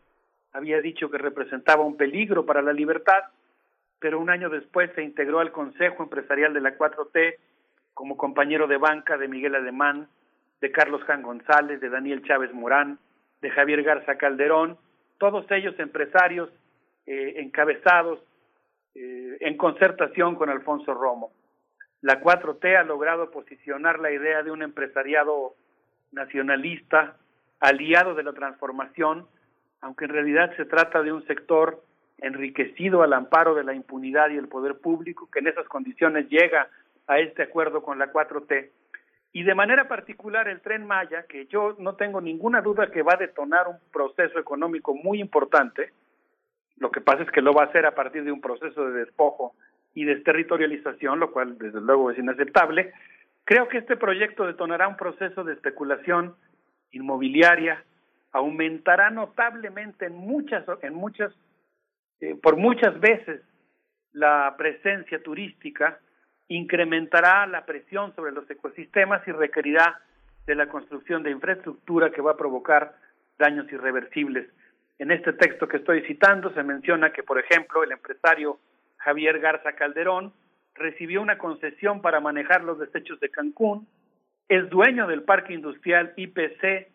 había dicho que representaba un peligro para la libertad, pero un año después se integró al Consejo Empresarial de la 4T como compañero de banca de Miguel Alemán, de Carlos Jan González, de Daniel Chávez Morán, de Javier Garza Calderón, todos ellos empresarios eh, encabezados eh, en concertación con Alfonso Romo. La 4T ha logrado posicionar la idea de un empresariado nacionalista, aliado de la transformación, aunque en realidad se trata de un sector enriquecido al amparo de la impunidad y el poder público, que en esas condiciones llega a este acuerdo con la 4T. Y de manera particular el tren Maya, que yo no tengo ninguna duda que va a detonar un proceso económico muy importante, lo que pasa es que lo va a hacer a partir de un proceso de despojo y desterritorialización, lo cual desde luego es inaceptable. Creo que este proyecto detonará un proceso de especulación inmobiliaria, aumentará notablemente en muchas, en muchas, eh, por muchas veces la presencia turística, incrementará la presión sobre los ecosistemas y requerirá de la construcción de infraestructura que va a provocar daños irreversibles. En este texto que estoy citando se menciona que, por ejemplo, el empresario Javier Garza Calderón recibió una concesión para manejar los desechos de Cancún, es dueño del parque industrial IPC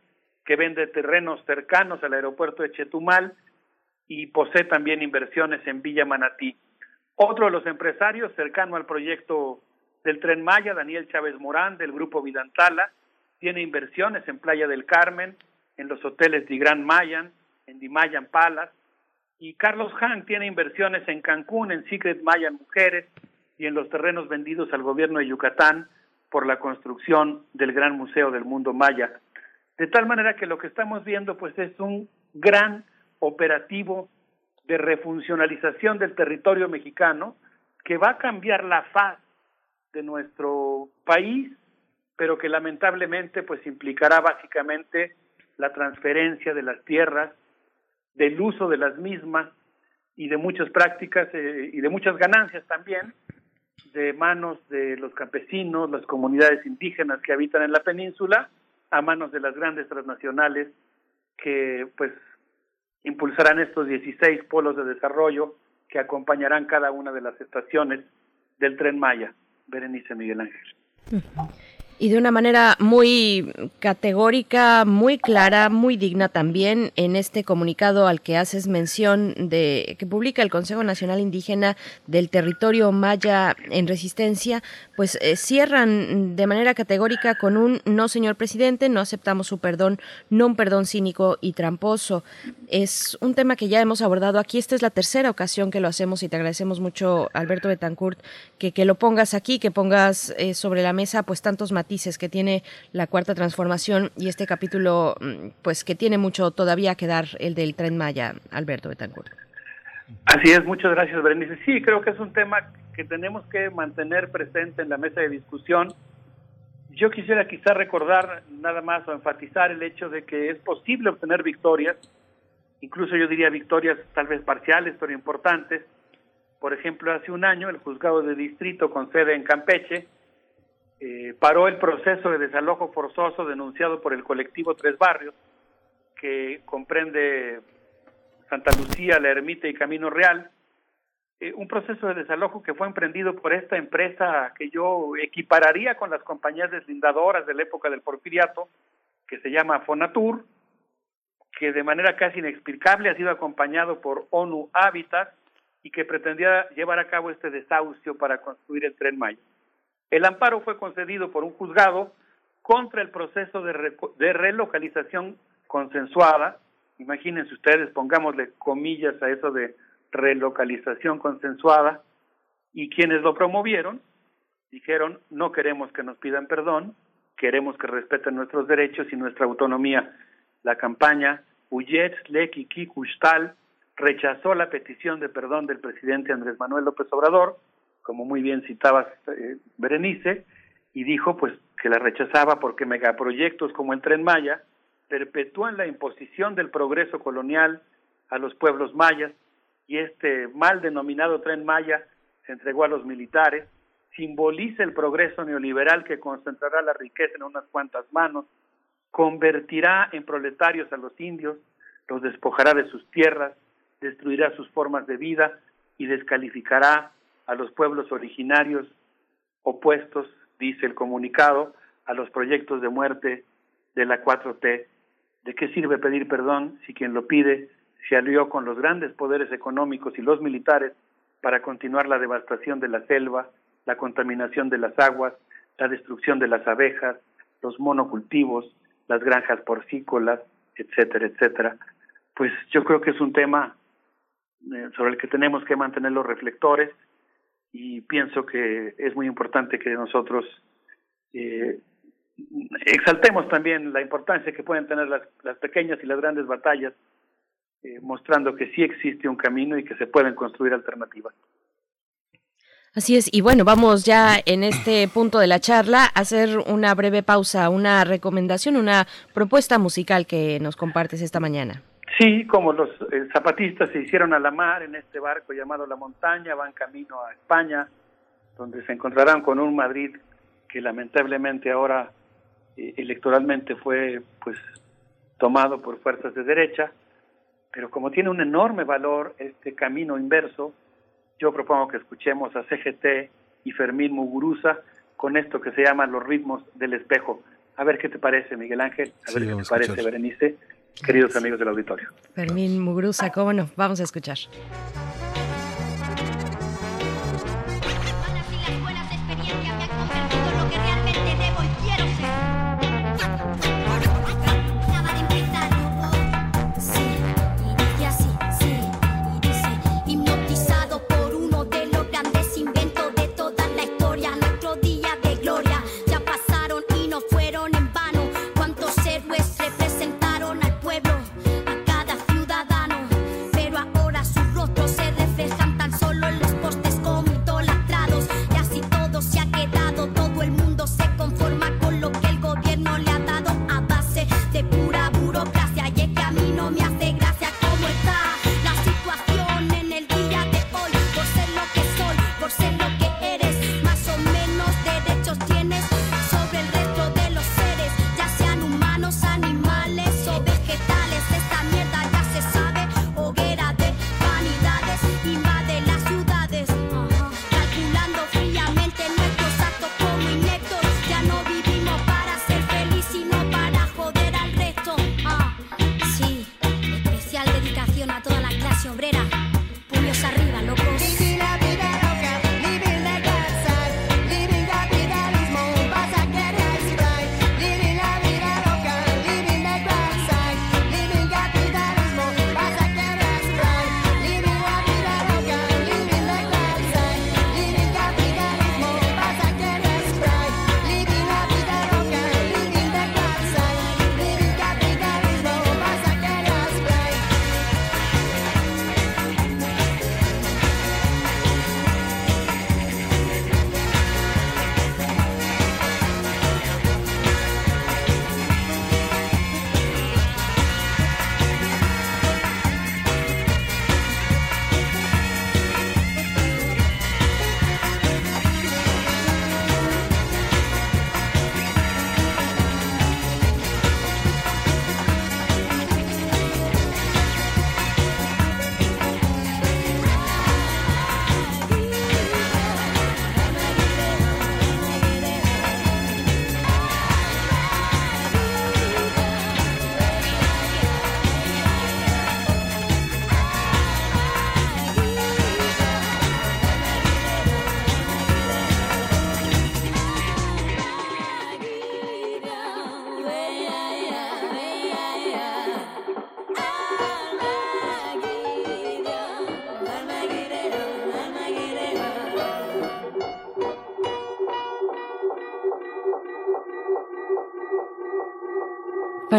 que vende terrenos cercanos al aeropuerto de Chetumal y posee también inversiones en Villa Manatí. Otro de los empresarios cercano al proyecto del Tren Maya, Daniel Chávez Morán, del Grupo Vidantala, tiene inversiones en Playa del Carmen, en los hoteles de Gran Mayan, en Di Mayan Palace, y Carlos Han tiene inversiones en Cancún, en Secret Mayan Mujeres y en los terrenos vendidos al gobierno de Yucatán por la construcción del Gran Museo del Mundo Maya. De tal manera que lo que estamos viendo pues es un gran operativo de refuncionalización del territorio mexicano que va a cambiar la faz de nuestro país, pero que lamentablemente pues implicará básicamente la transferencia de las tierras, del uso de las mismas y de muchas prácticas eh, y de muchas ganancias también de manos de los campesinos, las comunidades indígenas que habitan en la península, a manos de las grandes transnacionales que pues impulsarán estos 16 polos de desarrollo que acompañarán cada una de las estaciones del tren Maya. Berenice Miguel Ángel. Y de una manera muy categórica, muy clara, muy digna también en este comunicado al que haces mención de que publica el Consejo Nacional Indígena del Territorio Maya en Resistencia, pues eh, cierran de manera categórica con un no, señor presidente, no aceptamos su perdón, no un perdón cínico y tramposo. Es un tema que ya hemos abordado aquí. Esta es la tercera ocasión que lo hacemos y te agradecemos mucho, Alberto Betancourt, que, que lo pongas aquí, que pongas eh, sobre la mesa pues tantos matices que tiene la cuarta transformación y este capítulo, mm, pues que tiene mucho todavía que dar, el del tren Maya, Alberto Betancourt. Así es, muchas gracias, Berenice. Sí, creo que es un tema que tenemos que mantener presente en la mesa de discusión. Yo quisiera quizá recordar nada más o enfatizar el hecho de que es posible obtener victorias, incluso yo diría victorias tal vez parciales, pero importantes. Por ejemplo, hace un año el juzgado de distrito con sede en Campeche eh, paró el proceso de desalojo forzoso denunciado por el colectivo Tres Barrios, que comprende Santa Lucía, La Ermita y Camino Real, eh, un proceso de desalojo que fue emprendido por esta empresa que yo equipararía con las compañías deslindadoras de la época del porfiriato, que se llama Fonatur, que de manera casi inexplicable ha sido acompañado por ONU Habitat y que pretendía llevar a cabo este desahucio para construir el tren Maya. El amparo fue concedido por un juzgado contra el proceso de, de relocalización consensuada. Imagínense ustedes, pongámosle comillas a eso de relocalización consensuada, y quienes lo promovieron dijeron, no queremos que nos pidan perdón, queremos que respeten nuestros derechos y nuestra autonomía. La campaña Uyet Leki Kustal rechazó la petición de perdón del presidente Andrés Manuel López Obrador, como muy bien citabas, eh, Berenice, y dijo pues que la rechazaba porque megaproyectos como el Tren Maya perpetúan la imposición del progreso colonial a los pueblos mayas y este mal denominado Tren Maya se entregó a los militares, simboliza el progreso neoliberal que concentrará la riqueza en unas cuantas manos, convertirá en proletarios a los indios, los despojará de sus tierras, destruirá sus formas de vida y descalificará a los pueblos originarios opuestos, dice el comunicado, a los proyectos de muerte de la 4T. ¿De qué sirve pedir perdón si quien lo pide se alió con los grandes poderes económicos y los militares para continuar la devastación de la selva, la contaminación de las aguas, la destrucción de las abejas, los monocultivos, las granjas porcícolas, etcétera, etcétera? Pues yo creo que es un tema eh, sobre el que tenemos que mantener los reflectores y pienso que es muy importante que nosotros eh, exaltemos también la importancia que pueden tener las, las pequeñas y las grandes batallas, eh, mostrando que sí existe un camino y que se pueden construir alternativas. Así es, y bueno, vamos ya en este punto de la charla a hacer una breve pausa, una recomendación, una propuesta musical que nos compartes esta mañana. Sí, como los eh, zapatistas se hicieron a la mar en este barco llamado La Montaña, van camino a España, donde se encontrarán con un Madrid que lamentablemente ahora eh, electoralmente fue pues tomado por fuerzas de derecha, pero como tiene un enorme valor este camino inverso, yo propongo que escuchemos a CGT y Fermín Muguruza con esto que se llama Los ritmos del espejo. A ver qué te parece, Miguel Ángel, a ver qué te parece, Berenice, queridos amigos del auditorio. Fermín Muguruza, cómo no, vamos a escuchar.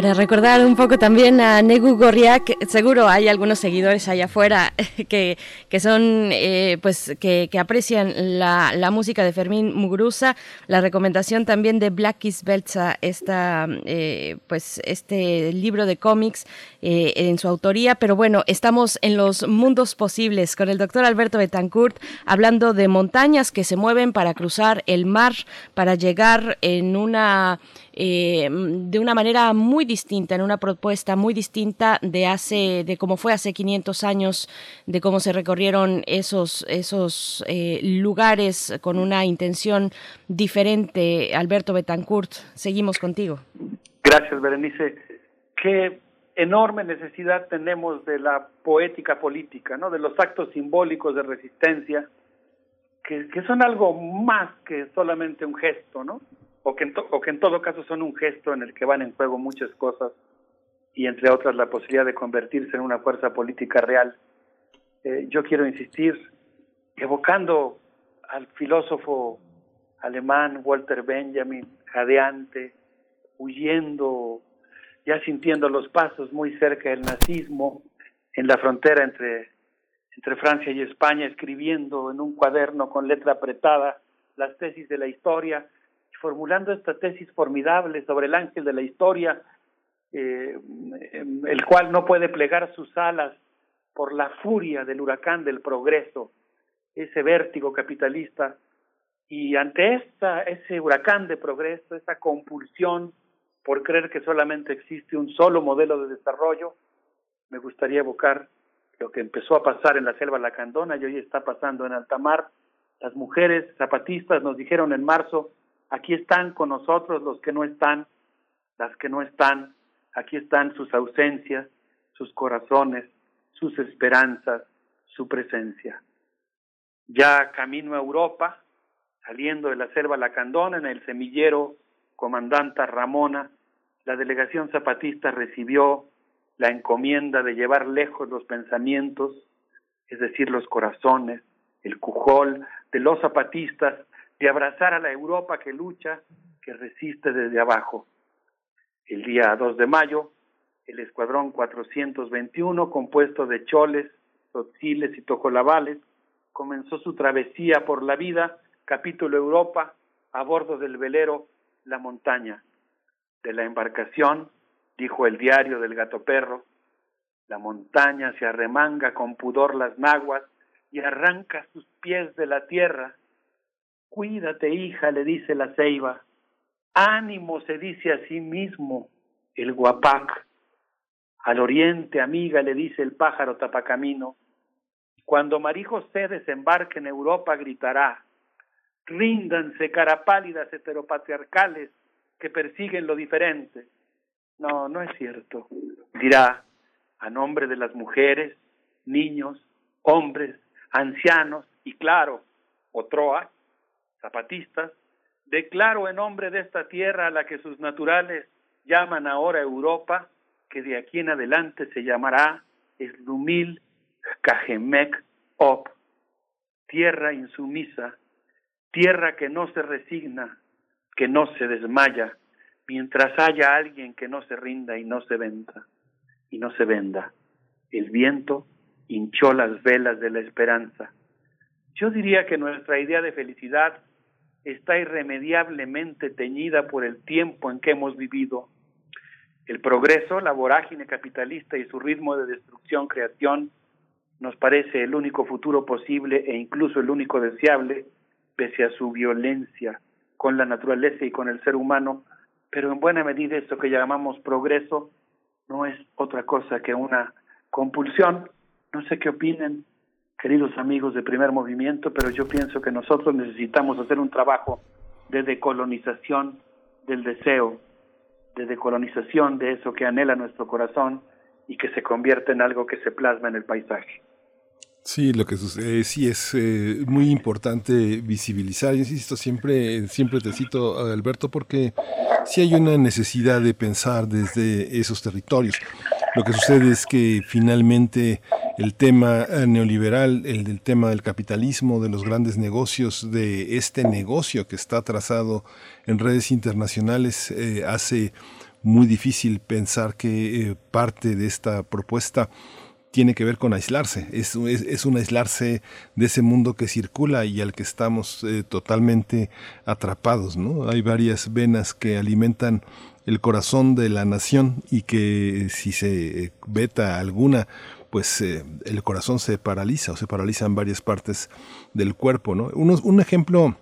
Para recordar un poco también a Negu Gorriak, seguro hay algunos seguidores allá afuera que, que son, eh, pues, que, aprecian la, música de Fermín Muguruza, la recomendación también de Blackis Belza, esta, eh, pues, este libro de cómics eh, en su autoría, pero bueno, estamos en los mundos posibles con el doctor Alberto Betancourt hablando de montañas que se mueven para cruzar el mar, para llegar en una eh, de una manera muy distinta, en una propuesta muy distinta de hace, de cómo fue hace 500 años, de cómo se recorrieron esos, esos eh, lugares con una intención diferente. Alberto Betancourt, seguimos contigo. Gracias, Berenice. Qué enorme necesidad tenemos de la poética política, ¿no? De los actos simbólicos de resistencia, que, que son algo más que solamente un gesto, ¿no? O que, en o que en todo caso son un gesto en el que van en juego muchas cosas y entre otras la posibilidad de convertirse en una fuerza política real. Eh, yo quiero insistir, evocando al filósofo alemán Walter Benjamin, jadeante, huyendo, ya sintiendo los pasos muy cerca del nazismo, en la frontera entre, entre Francia y España, escribiendo en un cuaderno con letra apretada las tesis de la historia, formulando esta tesis formidable sobre el ángel de la historia, eh, el cual no puede plegar sus alas por la furia del huracán del progreso, ese vértigo capitalista. Y ante esta, ese huracán de progreso, esa compulsión por creer que solamente existe un solo modelo de desarrollo, me gustaría evocar lo que empezó a pasar en la selva lacandona y hoy está pasando en alta mar. Las mujeres zapatistas nos dijeron en marzo, Aquí están con nosotros los que no están, las que no están, aquí están sus ausencias, sus corazones, sus esperanzas, su presencia. Ya camino a Europa, saliendo de la selva Lacandona, en el semillero comandanta Ramona, la delegación zapatista recibió la encomienda de llevar lejos los pensamientos, es decir, los corazones, el cujol de los zapatistas abrazar a la Europa que lucha, que resiste desde abajo. El día 2 de mayo, el Escuadrón 421, compuesto de choles, tzotziles y tojolabales, comenzó su travesía por la vida, capítulo Europa, a bordo del velero La Montaña. De la embarcación, dijo el diario del gato perro, la montaña se arremanga con pudor las naguas y arranca sus pies de la tierra Cuídate, hija, le dice la ceiba. Ánimo, se dice a sí mismo el guapac. Al oriente, amiga, le dice el pájaro tapacamino. Cuando María José desembarque en Europa, gritará: Ríndanse, carapálidas heteropatriarcales que persiguen lo diferente. No, no es cierto. Dirá, a nombre de las mujeres, niños, hombres, ancianos y, claro, otroa, zapatistas, declaro en nombre de esta tierra a la que sus naturales llaman ahora Europa, que de aquí en adelante se llamará Eslumil Cajemek Op, tierra insumisa, tierra que no se resigna, que no se desmaya, mientras haya alguien que no se rinda y no se venda, y no se venda. El viento hinchó las velas de la esperanza. Yo diría que nuestra idea de felicidad está irremediablemente teñida por el tiempo en que hemos vivido. El progreso, la vorágine capitalista y su ritmo de destrucción-creación nos parece el único futuro posible e incluso el único deseable, pese a su violencia con la naturaleza y con el ser humano, pero en buena medida esto que llamamos progreso no es otra cosa que una compulsión. No sé qué opinen, queridos amigos de primer movimiento, pero yo pienso que nosotros necesitamos hacer un trabajo de decolonización del deseo, de decolonización de eso que anhela nuestro corazón y que se convierte en algo que se plasma en el paisaje. Sí, lo que sucede, sí es eh, muy importante visibilizar. Insisto, siempre, siempre te cito, Alberto, porque sí hay una necesidad de pensar desde esos territorios. Lo que sucede es que finalmente el tema eh, neoliberal, el del tema del capitalismo, de los grandes negocios, de este negocio que está trazado en redes internacionales, eh, hace muy difícil pensar que eh, parte de esta propuesta tiene que ver con aislarse, es, es, es, un aislarse de ese mundo que circula y al que estamos totalmente atrapados, ¿no? Hay varias venas que alimentan el corazón de la nación y que si se veta alguna, pues eh, el corazón se paraliza o se paraliza en varias partes del cuerpo, ¿no? Uno, un ejemplo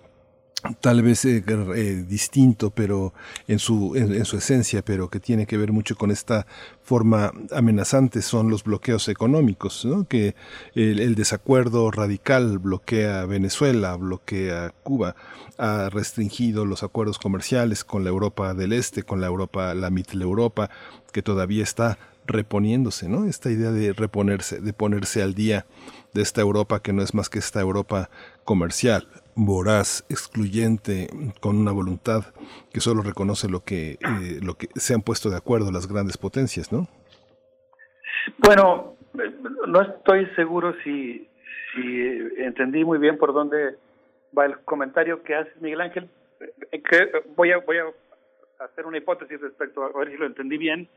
tal vez eh, eh, distinto, pero en su, en, su esencia, pero que tiene que ver mucho con esta forma amenazante son los bloqueos económicos, ¿no? que el, el, desacuerdo radical bloquea Venezuela, bloquea Cuba, ha restringido los acuerdos comerciales con la Europa del Este, con la Europa, la Mitteleuropa, que todavía está reponiéndose, ¿no? Esta idea de reponerse, de ponerse al día de esta Europa que no es más que esta Europa comercial, voraz, excluyente, con una voluntad que solo reconoce lo que, eh, lo que se han puesto de acuerdo las grandes potencias, ¿no? Bueno, no estoy seguro si, si entendí muy bien por dónde va el comentario que hace Miguel Ángel. Que voy, a, voy a hacer una hipótesis respecto a ver si lo entendí bien.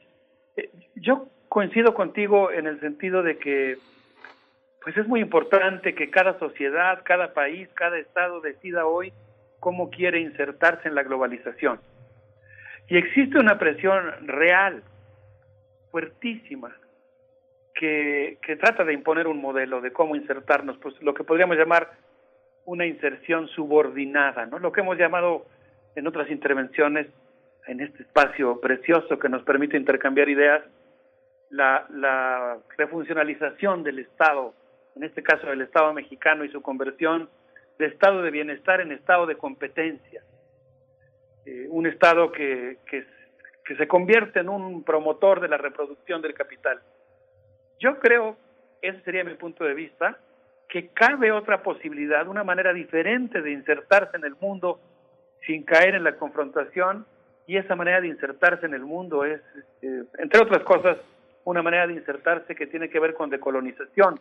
Yo coincido contigo en el sentido de que pues es muy importante que cada sociedad, cada país, cada estado decida hoy cómo quiere insertarse en la globalización. Y existe una presión real, fuertísima, que, que trata de imponer un modelo de cómo insertarnos, pues lo que podríamos llamar una inserción subordinada, ¿no? Lo que hemos llamado en otras intervenciones, en este espacio precioso que nos permite intercambiar ideas, la, la refuncionalización del Estado en este caso del Estado mexicano y su conversión de estado de bienestar en estado de competencia. Eh, un estado que, que, se convierte en un promotor de la reproducción del capital. Yo creo, ese sería mi punto de vista, que cabe otra posibilidad, una manera diferente de insertarse en el mundo sin caer en la confrontación y esa manera de insertarse en el mundo es, eh, entre otras cosas, una manera de insertarse que tiene que ver con decolonización.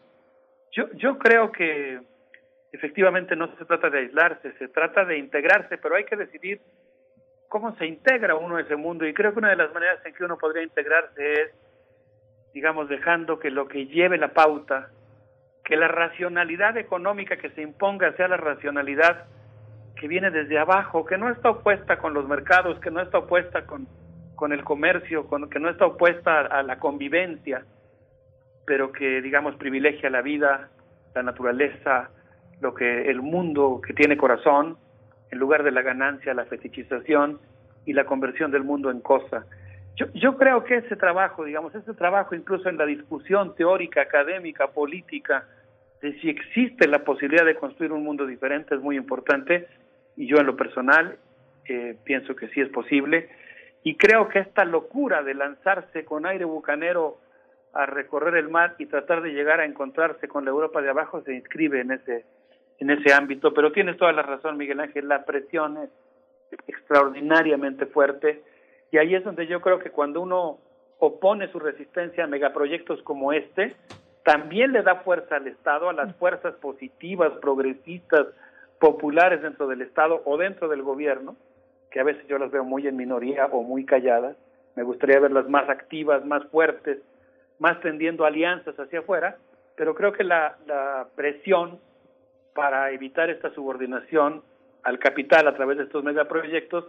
Yo, yo creo que efectivamente no se trata de aislarse, se trata de integrarse, pero hay que decidir cómo se integra uno a ese mundo. Y creo que una de las maneras en que uno podría integrarse es, digamos, dejando que lo que lleve la pauta, que la racionalidad económica que se imponga sea la racionalidad que viene desde abajo, que no está opuesta con los mercados, que no está opuesta con, con el comercio, con, que no está opuesta a, a la convivencia, pero que, digamos, privilegia la vida, la naturaleza, lo que el mundo que tiene corazón, en lugar de la ganancia, la fetichización y la conversión del mundo en cosa. Yo, yo creo que ese trabajo, digamos, ese trabajo incluso en la discusión teórica, académica, política, de si existe la posibilidad de construir un mundo diferente es muy importante y yo en lo personal eh, pienso que sí es posible y creo que esta locura de lanzarse con aire bucanero a recorrer el mar y tratar de llegar a encontrarse con la Europa de abajo se inscribe en ese en ese ámbito, pero tienes toda la razón, Miguel Ángel, la presión es extraordinariamente fuerte. Y ahí es donde yo creo que cuando uno opone su resistencia a megaproyectos como este, también le da fuerza al Estado, a las fuerzas positivas, progresistas, populares dentro del Estado o dentro del gobierno, que a veces yo las veo muy en minoría o muy calladas, me gustaría verlas más activas, más fuertes, más tendiendo alianzas hacia afuera, pero creo que la, la presión para evitar esta subordinación al capital a través de estos megaproyectos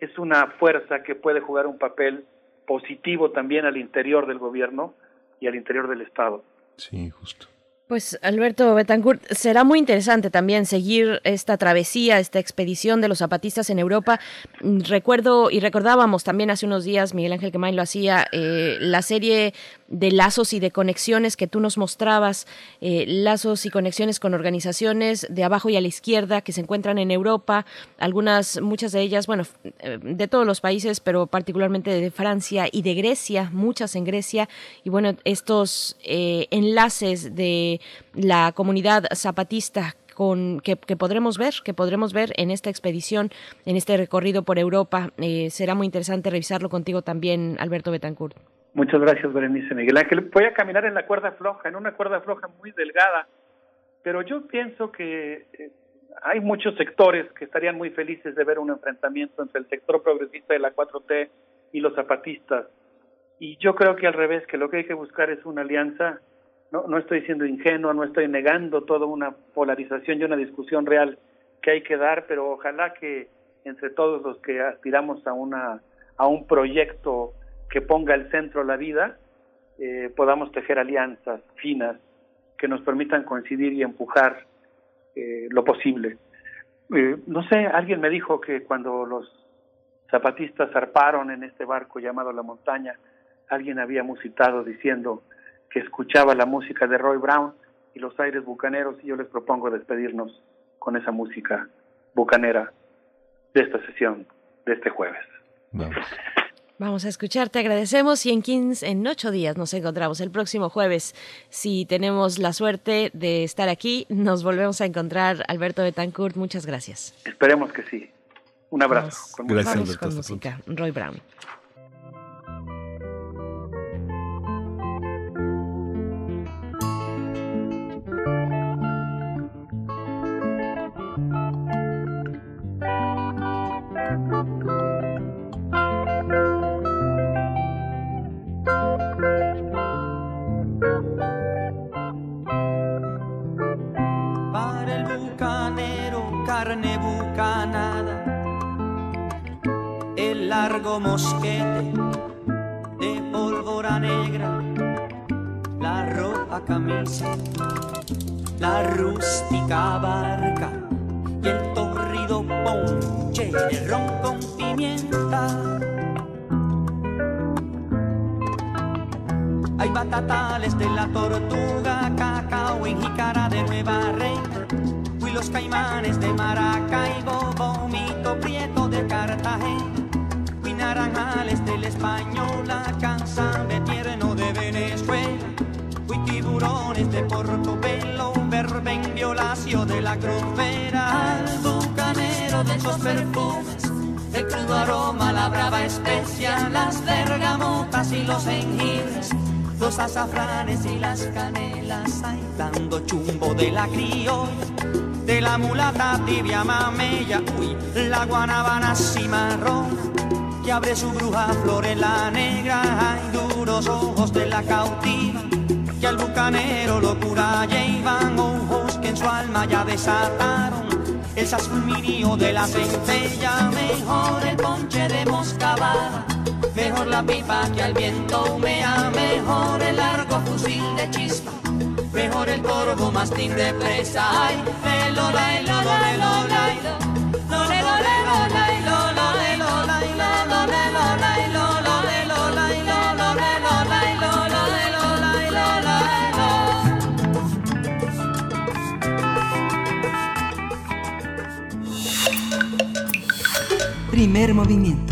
es una fuerza que puede jugar un papel positivo también al interior del gobierno y al interior del Estado. Sí, justo. Pues Alberto Betancourt, será muy interesante también seguir esta travesía, esta expedición de los zapatistas en Europa. Recuerdo y recordábamos también hace unos días, Miguel Ángel Quemain lo hacía, eh, la serie de lazos y de conexiones que tú nos mostrabas, eh, lazos y conexiones con organizaciones de abajo y a la izquierda que se encuentran en Europa, algunas, muchas de ellas, bueno, eh, de todos los países, pero particularmente de Francia y de Grecia, muchas en Grecia, y bueno, estos enlaces de la comunidad zapatista con, que, podremos ver, que podremos ver en esta expedición, en este recorrido por Europa. Eh, será muy interesante revisarlo contigo también, Alberto Betancourt. Muchas gracias, Berenice Miguel Ángel. Voy a caminar en la cuerda floja, en una cuerda floja muy delgada, pero yo pienso que eh, hay muchos sectores que estarían muy felices de ver un enfrentamiento entre el sector progresista de la 4T y los zapatistas. Y yo creo que al revés, que lo que hay que buscar es una alianza. No, no estoy siendo ingenuo, no estoy negando toda una polarización y una discusión real que hay que dar, pero ojalá que entre todos los que aspiramos a una a un proyecto que ponga al centro la vida, eh, podamos tejer alianzas finas que nos permitan coincidir y empujar eh, lo posible. Eh, no sé, alguien me dijo que cuando los zapatistas zarparon en este barco llamado La Montaña, alguien había musitado diciendo que escuchaba la música de Roy Brown y los aires bucaneros y yo les propongo despedirnos con esa música bucanera de esta sesión de este jueves. Vamos a escuchar, te agradecemos y en 15, en ocho días nos encontramos el próximo jueves. Si tenemos la suerte de estar aquí, nos volvemos a encontrar. Alberto Betancourt, muchas gracias. Esperemos que sí. Un abrazo. Con Gracias, Vamos con música. Roy Brown. Las bergamotas y los jengibres los azafranes y las canelas, ay, dando chumbo de la criolla, de la mulata tibia mamella, uy, la guanabana cimarrona, que abre su bruja flor en la negra, ay, duros ojos de la cautiva, que al bucanero locura llevan, ojos que en su alma ya desataron, el fulminio de la centella, mejor el ponche de moscabada Mejor la pipa que al viento humea, mejor el largo fusil de chispa, mejor el corvo mastín de presa. Ay, le lo la y lo lo le lo la y lo, lo le lo le lo la y lo lo le lo la y lo lo le lo la y lo lo le lo la y lo lo le lo la y lo lo le lo la y lo lo le lo. Primer movimiento.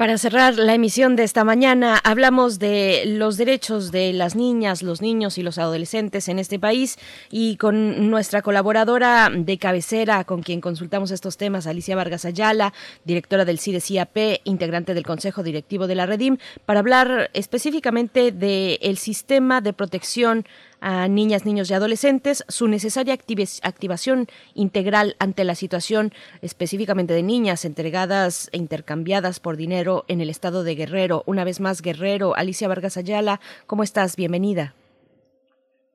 Para cerrar la emisión de esta mañana, hablamos de los derechos de las niñas, los niños y los adolescentes en este país y con nuestra colaboradora de cabecera, con quien consultamos estos temas, Alicia Vargas Ayala, directora del CIDE-CIAP, integrante del Consejo Directivo de la Redim, para hablar específicamente del sistema de protección a niñas, niños y adolescentes, su necesaria activación integral ante la situación específicamente de niñas entregadas e intercambiadas por dinero en el estado de Guerrero. Una vez más, Guerrero, Alicia Vargas Ayala, ¿cómo estás? Bienvenida.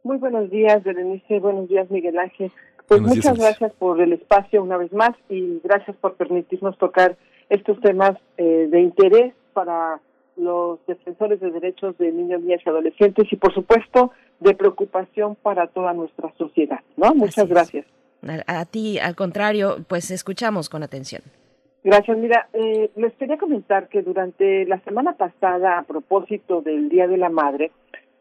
Muy buenos días, Berenice. Buenos días, Miguel Ángel. Pues Buenos muchas gracias por el espacio una vez más y gracias por permitirnos tocar estos temas eh, de interés para los defensores de derechos de niños, niñas y adolescentes y, por supuesto, de preocupación para toda nuestra sociedad. ¿no? Muchas gracias. A, a ti, al contrario, pues escuchamos con atención. Gracias. Mira, eh, les quería comentar que durante la semana pasada, a propósito del Día de la Madre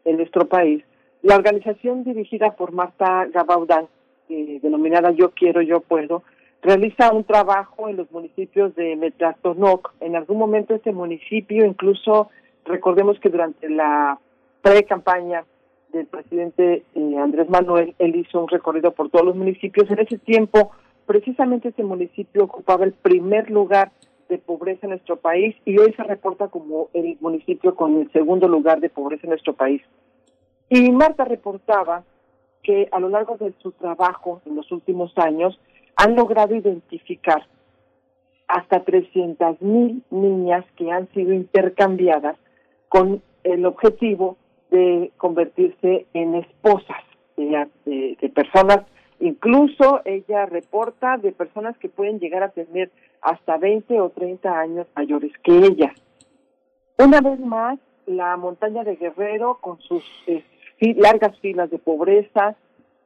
en nuestro país, la organización dirigida por Marta Gabaudán, eh, denominada Yo Quiero, Yo Puedo, realiza un trabajo en los municipios de Metlatonoc. En algún momento este municipio, incluso recordemos que durante la pre-campaña del presidente eh, Andrés Manuel, él hizo un recorrido por todos los municipios. En ese tiempo, precisamente este municipio ocupaba el primer lugar de pobreza en nuestro país y hoy se reporta como el municipio con el segundo lugar de pobreza en nuestro país. Y Marta reportaba que a lo largo de su trabajo en los últimos años han logrado identificar hasta 300 mil niñas que han sido intercambiadas con el objetivo de convertirse en esposas de, de- personas, incluso ella reporta de personas que pueden llegar a tener hasta 20 o 30 años mayores que ella. Una vez más, la montaña de Guerrero, con sus eh, largas filas de pobreza,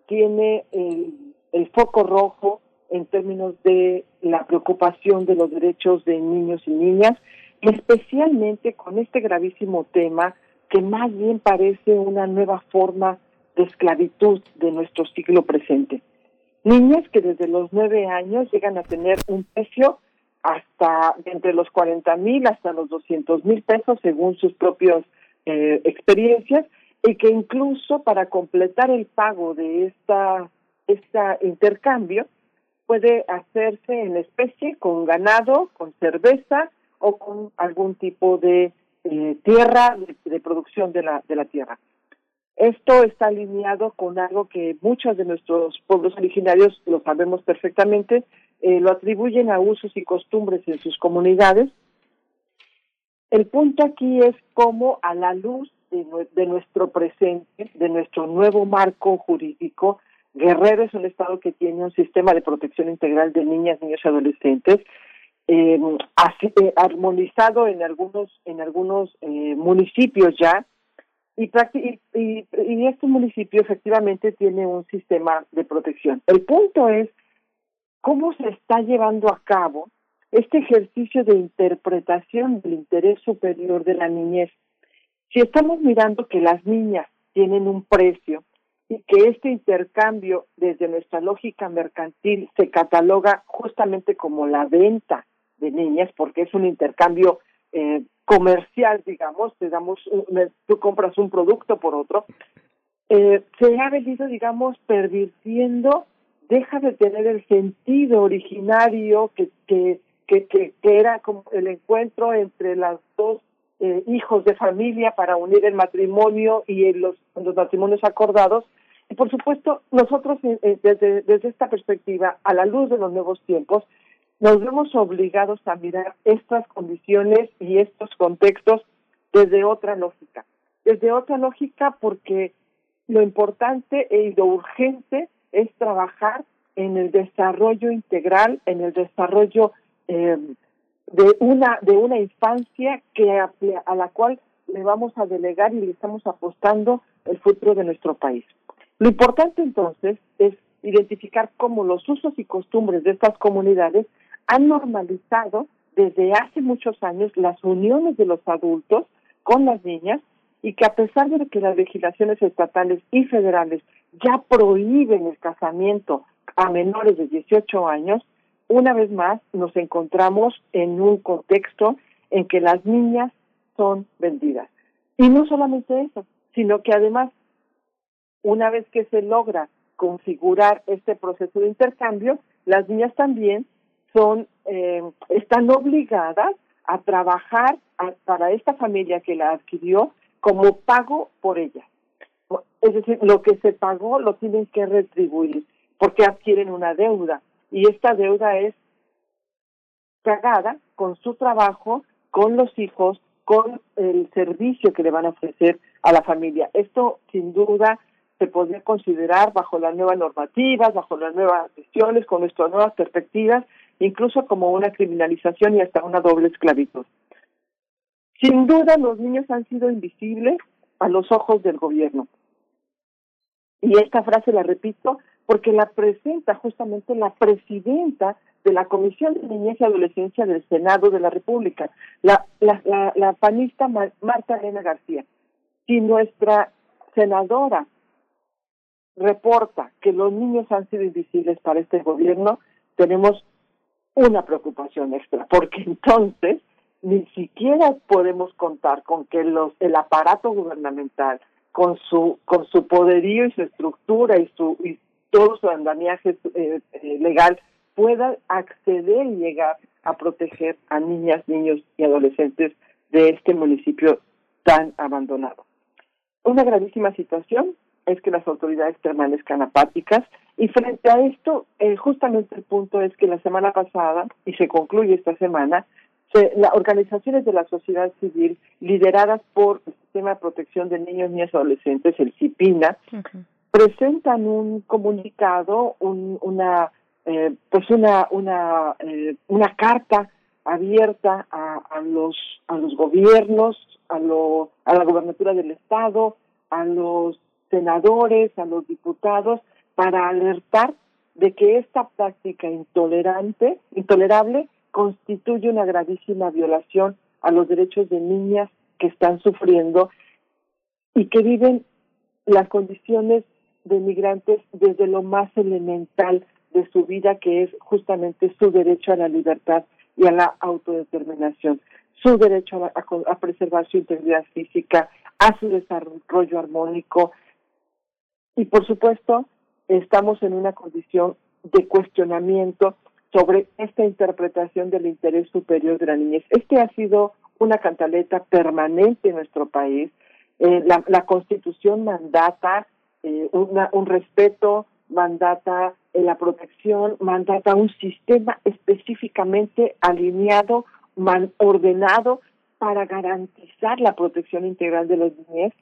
tiene el, el foco rojo en términos de la preocupación de los derechos de niños y niñas, especialmente con este gravísimo tema que más bien parece una nueva forma de esclavitud de nuestro siglo presente. Niñas que desde los nueve años llegan a tener un precio hasta entre los 40 mil hasta los 200 mil pesos según sus propias eh, experiencias y que incluso para completar el pago de esta este intercambio puede hacerse en especie con ganado, con cerveza o con algún tipo de eh, tierra de, producción de la de la tierra. Esto está alineado con algo que muchos de nuestros pueblos originarios lo sabemos perfectamente, eh, lo atribuyen a usos y costumbres en sus comunidades. El punto aquí es cómo a la luz de, de nuestro presente, de nuestro nuevo marco jurídico, Guerrero es un estado que tiene un sistema de protección integral de niñas, niños y adolescentes, así- eh, armonizado en algunos en algunos eh, municipios ya y, y, y este municipio efectivamente tiene un sistema de protección. El punto es cómo se está llevando a cabo este ejercicio de interpretación del interés superior de la niñez. Si estamos mirando que las niñas tienen un precio y que este intercambio desde nuestra lógica mercantil se cataloga justamente como la venta de niñas, porque es un intercambio eh, comercial, digamos, te damos, tú compras un producto por otro, eh, se ha venido, digamos, pervirtiendo, deja de tener el sentido originario que, que, que, que, era como el encuentro entre las dos eh, hijos de familia para unir el matrimonio y los, los matrimonios acordados. Y por supuesto, nosotros eh, eh, desde, desde esta perspectiva, a la luz de los nuevos tiempos, nos vemos obligados a mirar estas condiciones y estos contextos desde otra lógica. Desde otra lógica porque lo importante y lo urgente es trabajar en el desarrollo integral, en el desarrollo eh, de una de una infancia que a, a la cual le vamos a delegar y le estamos apostando el futuro de nuestro país. Lo importante entonces es identificar cómo los usos y costumbres de estas comunidades han normalizado desde hace muchos años las uniones de los adultos con las niñas y que a pesar de que las legislaciones estatales y federales ya prohíben el casamiento a menores de 18 años, una vez más nos encontramos en un contexto en que las niñas son vendidas. Y no solamente eso, sino que además, una vez que se logra configurar este proceso de intercambio, las niñas también son eh, están obligadas a trabajar para esta familia que la adquirió como pago por ella. Es decir, lo que se pagó lo tienen que retribuir porque adquieren una deuda y esta deuda es pagada con su trabajo, con los hijos, con el servicio que le van a ofrecer a la familia. Esto sin duda se podría considerar bajo las nuevas normativas, bajo las nuevas decisiones, con nuestras nuevas perspectivas, incluso como una criminalización y hasta una doble esclavitud. Sin duda los niños han sido invisibles a los ojos del gobierno. Y esta frase la repito porque la presenta justamente la presidenta de la Comisión de Niñez y Adolescencia del Senado de la República, la, panista Ma- Marta Elena García. Si nuestra senadora reporta que los niños han sido invisibles para este gobierno, tenemos una preocupación extra, porque entonces ni siquiera podemos contar con que los el aparato gubernamental con su con su poderío y su estructura y su y todo su andamiaje eh, eh, legal pueda acceder y llegar a proteger a niñas, niños y adolescentes de este municipio tan abandonado. Una gravísima situación es que las autoridades permanezcan apáticas. Y frente a esto, eh, justamente el punto es que la semana pasada, y se concluye esta semana, se, las organizaciones de la sociedad civil lideradas por el Sistema de Protección de Niños, Niñas y Adolescentes, el CIPINA, presentan un comunicado, un, una eh, pues una una eh, una carta abierta a, a los a los gobiernos, a lo a la gobernatura del estado, a los senadores, a los diputados para alertar de que esta práctica intolerante, intolerable constituye una gravísima violación a los derechos de niñas que están sufriendo y que viven las condiciones de migrantes desde lo más elemental de su vida, que es justamente su derecho a la libertad y a la autodeterminación, su derecho a, a, preservar su integridad física, a su desarrollo armónico. Y por supuesto, estamos en una condición de cuestionamiento sobre esta interpretación del interés superior de la niñez. Este ha sido una cantaleta permanente en nuestro país. Eh, la, Constitución mandata eh, un respeto, mandata eh, la protección, mandata un sistema específicamente alineado, ordenado para garantizar la protección integral de los niñez.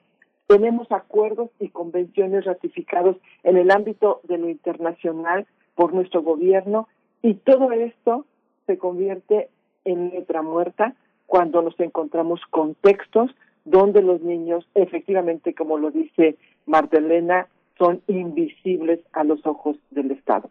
Tenemos acuerdos y convenciones ratificados en el ámbito de lo internacional por nuestro gobierno y todo esto se convierte en letra muerta cuando nos encontramos con textos donde los niños, efectivamente, como lo dice Martelena, son invisibles a los ojos del Estado.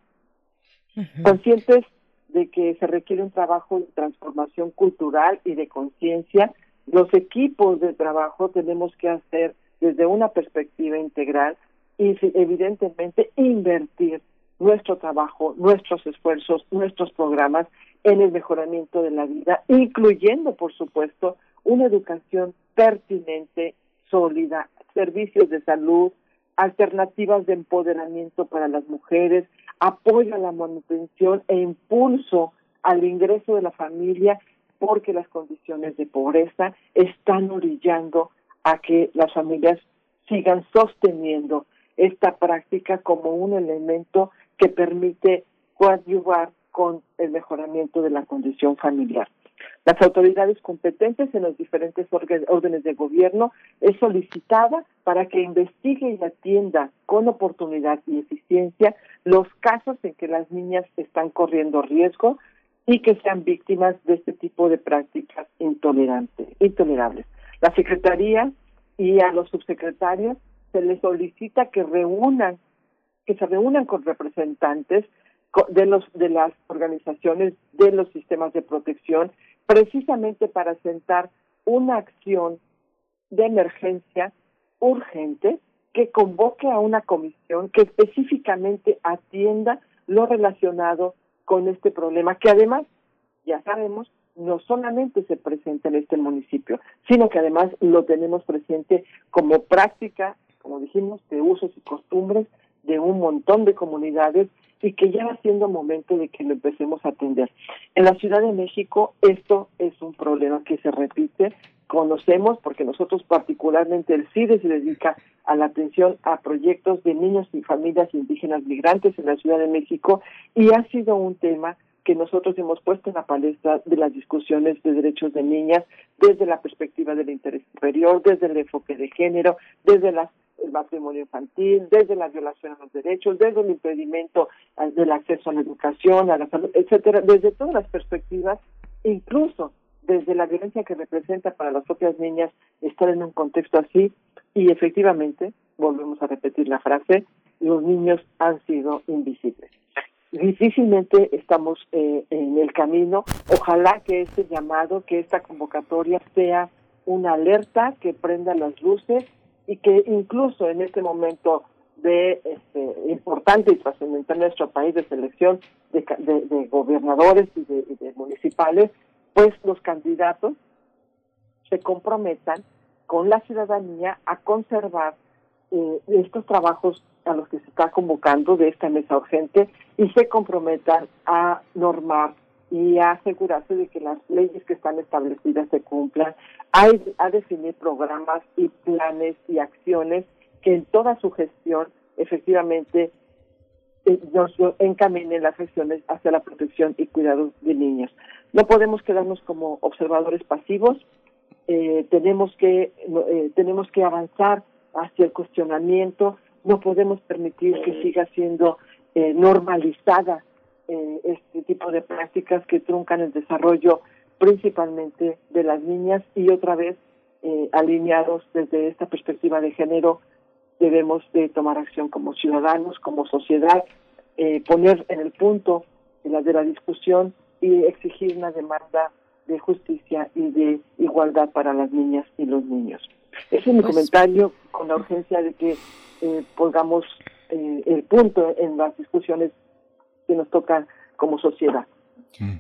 Uh -huh. Conscientes de que se requiere un trabajo de transformación cultural y de conciencia, los equipos de trabajo tenemos que hacer desde una perspectiva integral y evidentemente invertir nuestro trabajo, nuestros esfuerzos, nuestros programas en el mejoramiento de la vida, incluyendo, por supuesto, una educación pertinente, sólida, servicios de salud, alternativas de empoderamiento para las mujeres, apoyo a la manutención e impulso al ingreso de la familia, porque las condiciones de pobreza están orillando a que las familias sigan sosteniendo esta práctica como un elemento que permite coadyuvar con el mejoramiento de la condición familiar. Las autoridades competentes en los diferentes órdenes de gobierno es solicitada para que investigue y atienda con oportunidad y eficiencia los casos en que las niñas están corriendo riesgo y que sean víctimas de este tipo de prácticas intolerantes, intolerables. La Secretaría y a los subsecretarios se les solicita que reúnan, que se reúnan con representantes de los de las organizaciones de los sistemas de protección precisamente para sentar una acción de emergencia urgente que convoque a una comisión que específicamente atienda lo relacionado con este problema, que además, ya sabemos, no solamente se presenta en este municipio, sino que además lo tenemos presente como práctica, como dijimos, de usos y costumbres de un montón de comunidades y que ya va siendo momento de que lo empecemos a atender. En la Ciudad de México esto es un problema que se repite, conocemos porque nosotros particularmente el CIDE se dedica a la atención a proyectos de niños y familias indígenas migrantes en la Ciudad de México y ha sido un tema que nosotros hemos puesto en la palestra de las discusiones de derechos de niñas desde la perspectiva del interés superior, desde el enfoque de género, desde las el matrimonio infantil, desde la violación a los derechos, desde el impedimento del acceso a la educación, a la salud, etcétera, desde todas las perspectivas, incluso desde la violencia que representa para las propias niñas estar en un contexto así, y efectivamente, volvemos a repetir la frase, los niños han sido invisibles. Difícilmente estamos eh, en el camino. Ojalá que este llamado, que esta convocatoria sea una alerta que prenda las luces y que incluso en este momento de este, importante y trascendental en nuestro país de selección de, de, de gobernadores y de, de, municipales, pues los candidatos se comprometan con la ciudadanía a conservar eh, estos trabajos a los que se está convocando de esta mesa urgente y se comprometan a normar y a asegurarse de que las leyes que están establecidas se cumplan, a, a definir programas y planes y acciones que en toda su gestión efectivamente eh, nos encaminen las gestiones hacia la protección y cuidado de niños. No podemos quedarnos como observadores pasivos, eh, tenemos que eh, tenemos que avanzar hacia el cuestionamiento, no podemos permitir que siga siendo eh, normalizada eh, este tipo de prácticas que truncan el desarrollo principalmente de las niñas y otra vez eh, alineados desde esta perspectiva de género debemos de tomar acción como ciudadanos, como sociedad, eh, poner en el punto de la, de la discusión y exigir una demanda de justicia y de igualdad para las niñas y los niños. Ese es mi Pues- comentario con la urgencia de que eh, pongamos eh, el punto en las discusiones que nos tocan como sociedad.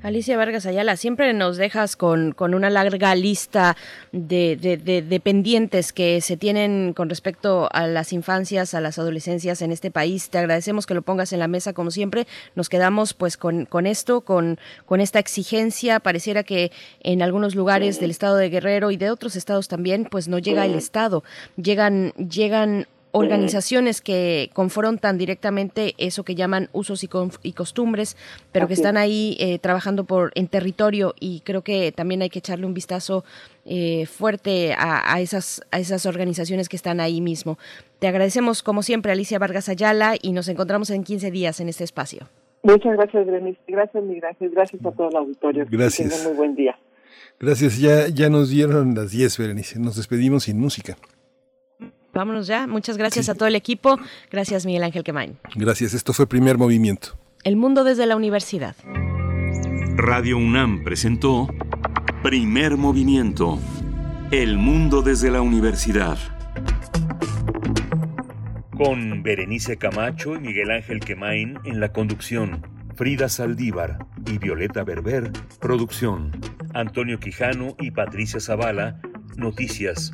Alicia Vargas Ayala, siempre nos dejas con, con una larga lista de, de- de- pendientes que se tienen con respecto a las infancias, a las adolescencias en este país. Te agradecemos que lo pongas en la mesa como siempre. Nos quedamos pues con, con esto, con, con esta exigencia. Pareciera que en algunos lugares del estado de Guerrero y de otros estados también pues no llega el Estado. Llegan, llegan organizaciones que confrontan directamente eso que llaman usos y, conf- y costumbres, pero que Así están ahí eh, trabajando por en territorio y creo que también hay que echarle un vistazo eh, fuerte a, a esas a esas organizaciones que están ahí mismo. Te agradecemos como siempre Alicia Vargas Ayala y nos encontramos en 15 días en este espacio. Muchas gracias, Berenice. Gracias, Miguel Ángel. Gracias a todo el auditorio. Que Gracias. tengan muy buen día. Gracias, ya, ya nos dieron las 10, Berenice. Nos despedimos sin música. Vámonos ya. Muchas gracias a todo el equipo. Gracias Miguel Ángel Quemain. Gracias, esto fue Primer Movimiento. El mundo desde la universidad. Radio UNAM presentó Primer Movimiento. El mundo desde la universidad. Con Berenice Camacho y Miguel Ángel Quemain en la conducción. Frida Saldívar y Violeta Berber, producción. Antonio Quijano y Patricia Zavala, noticias.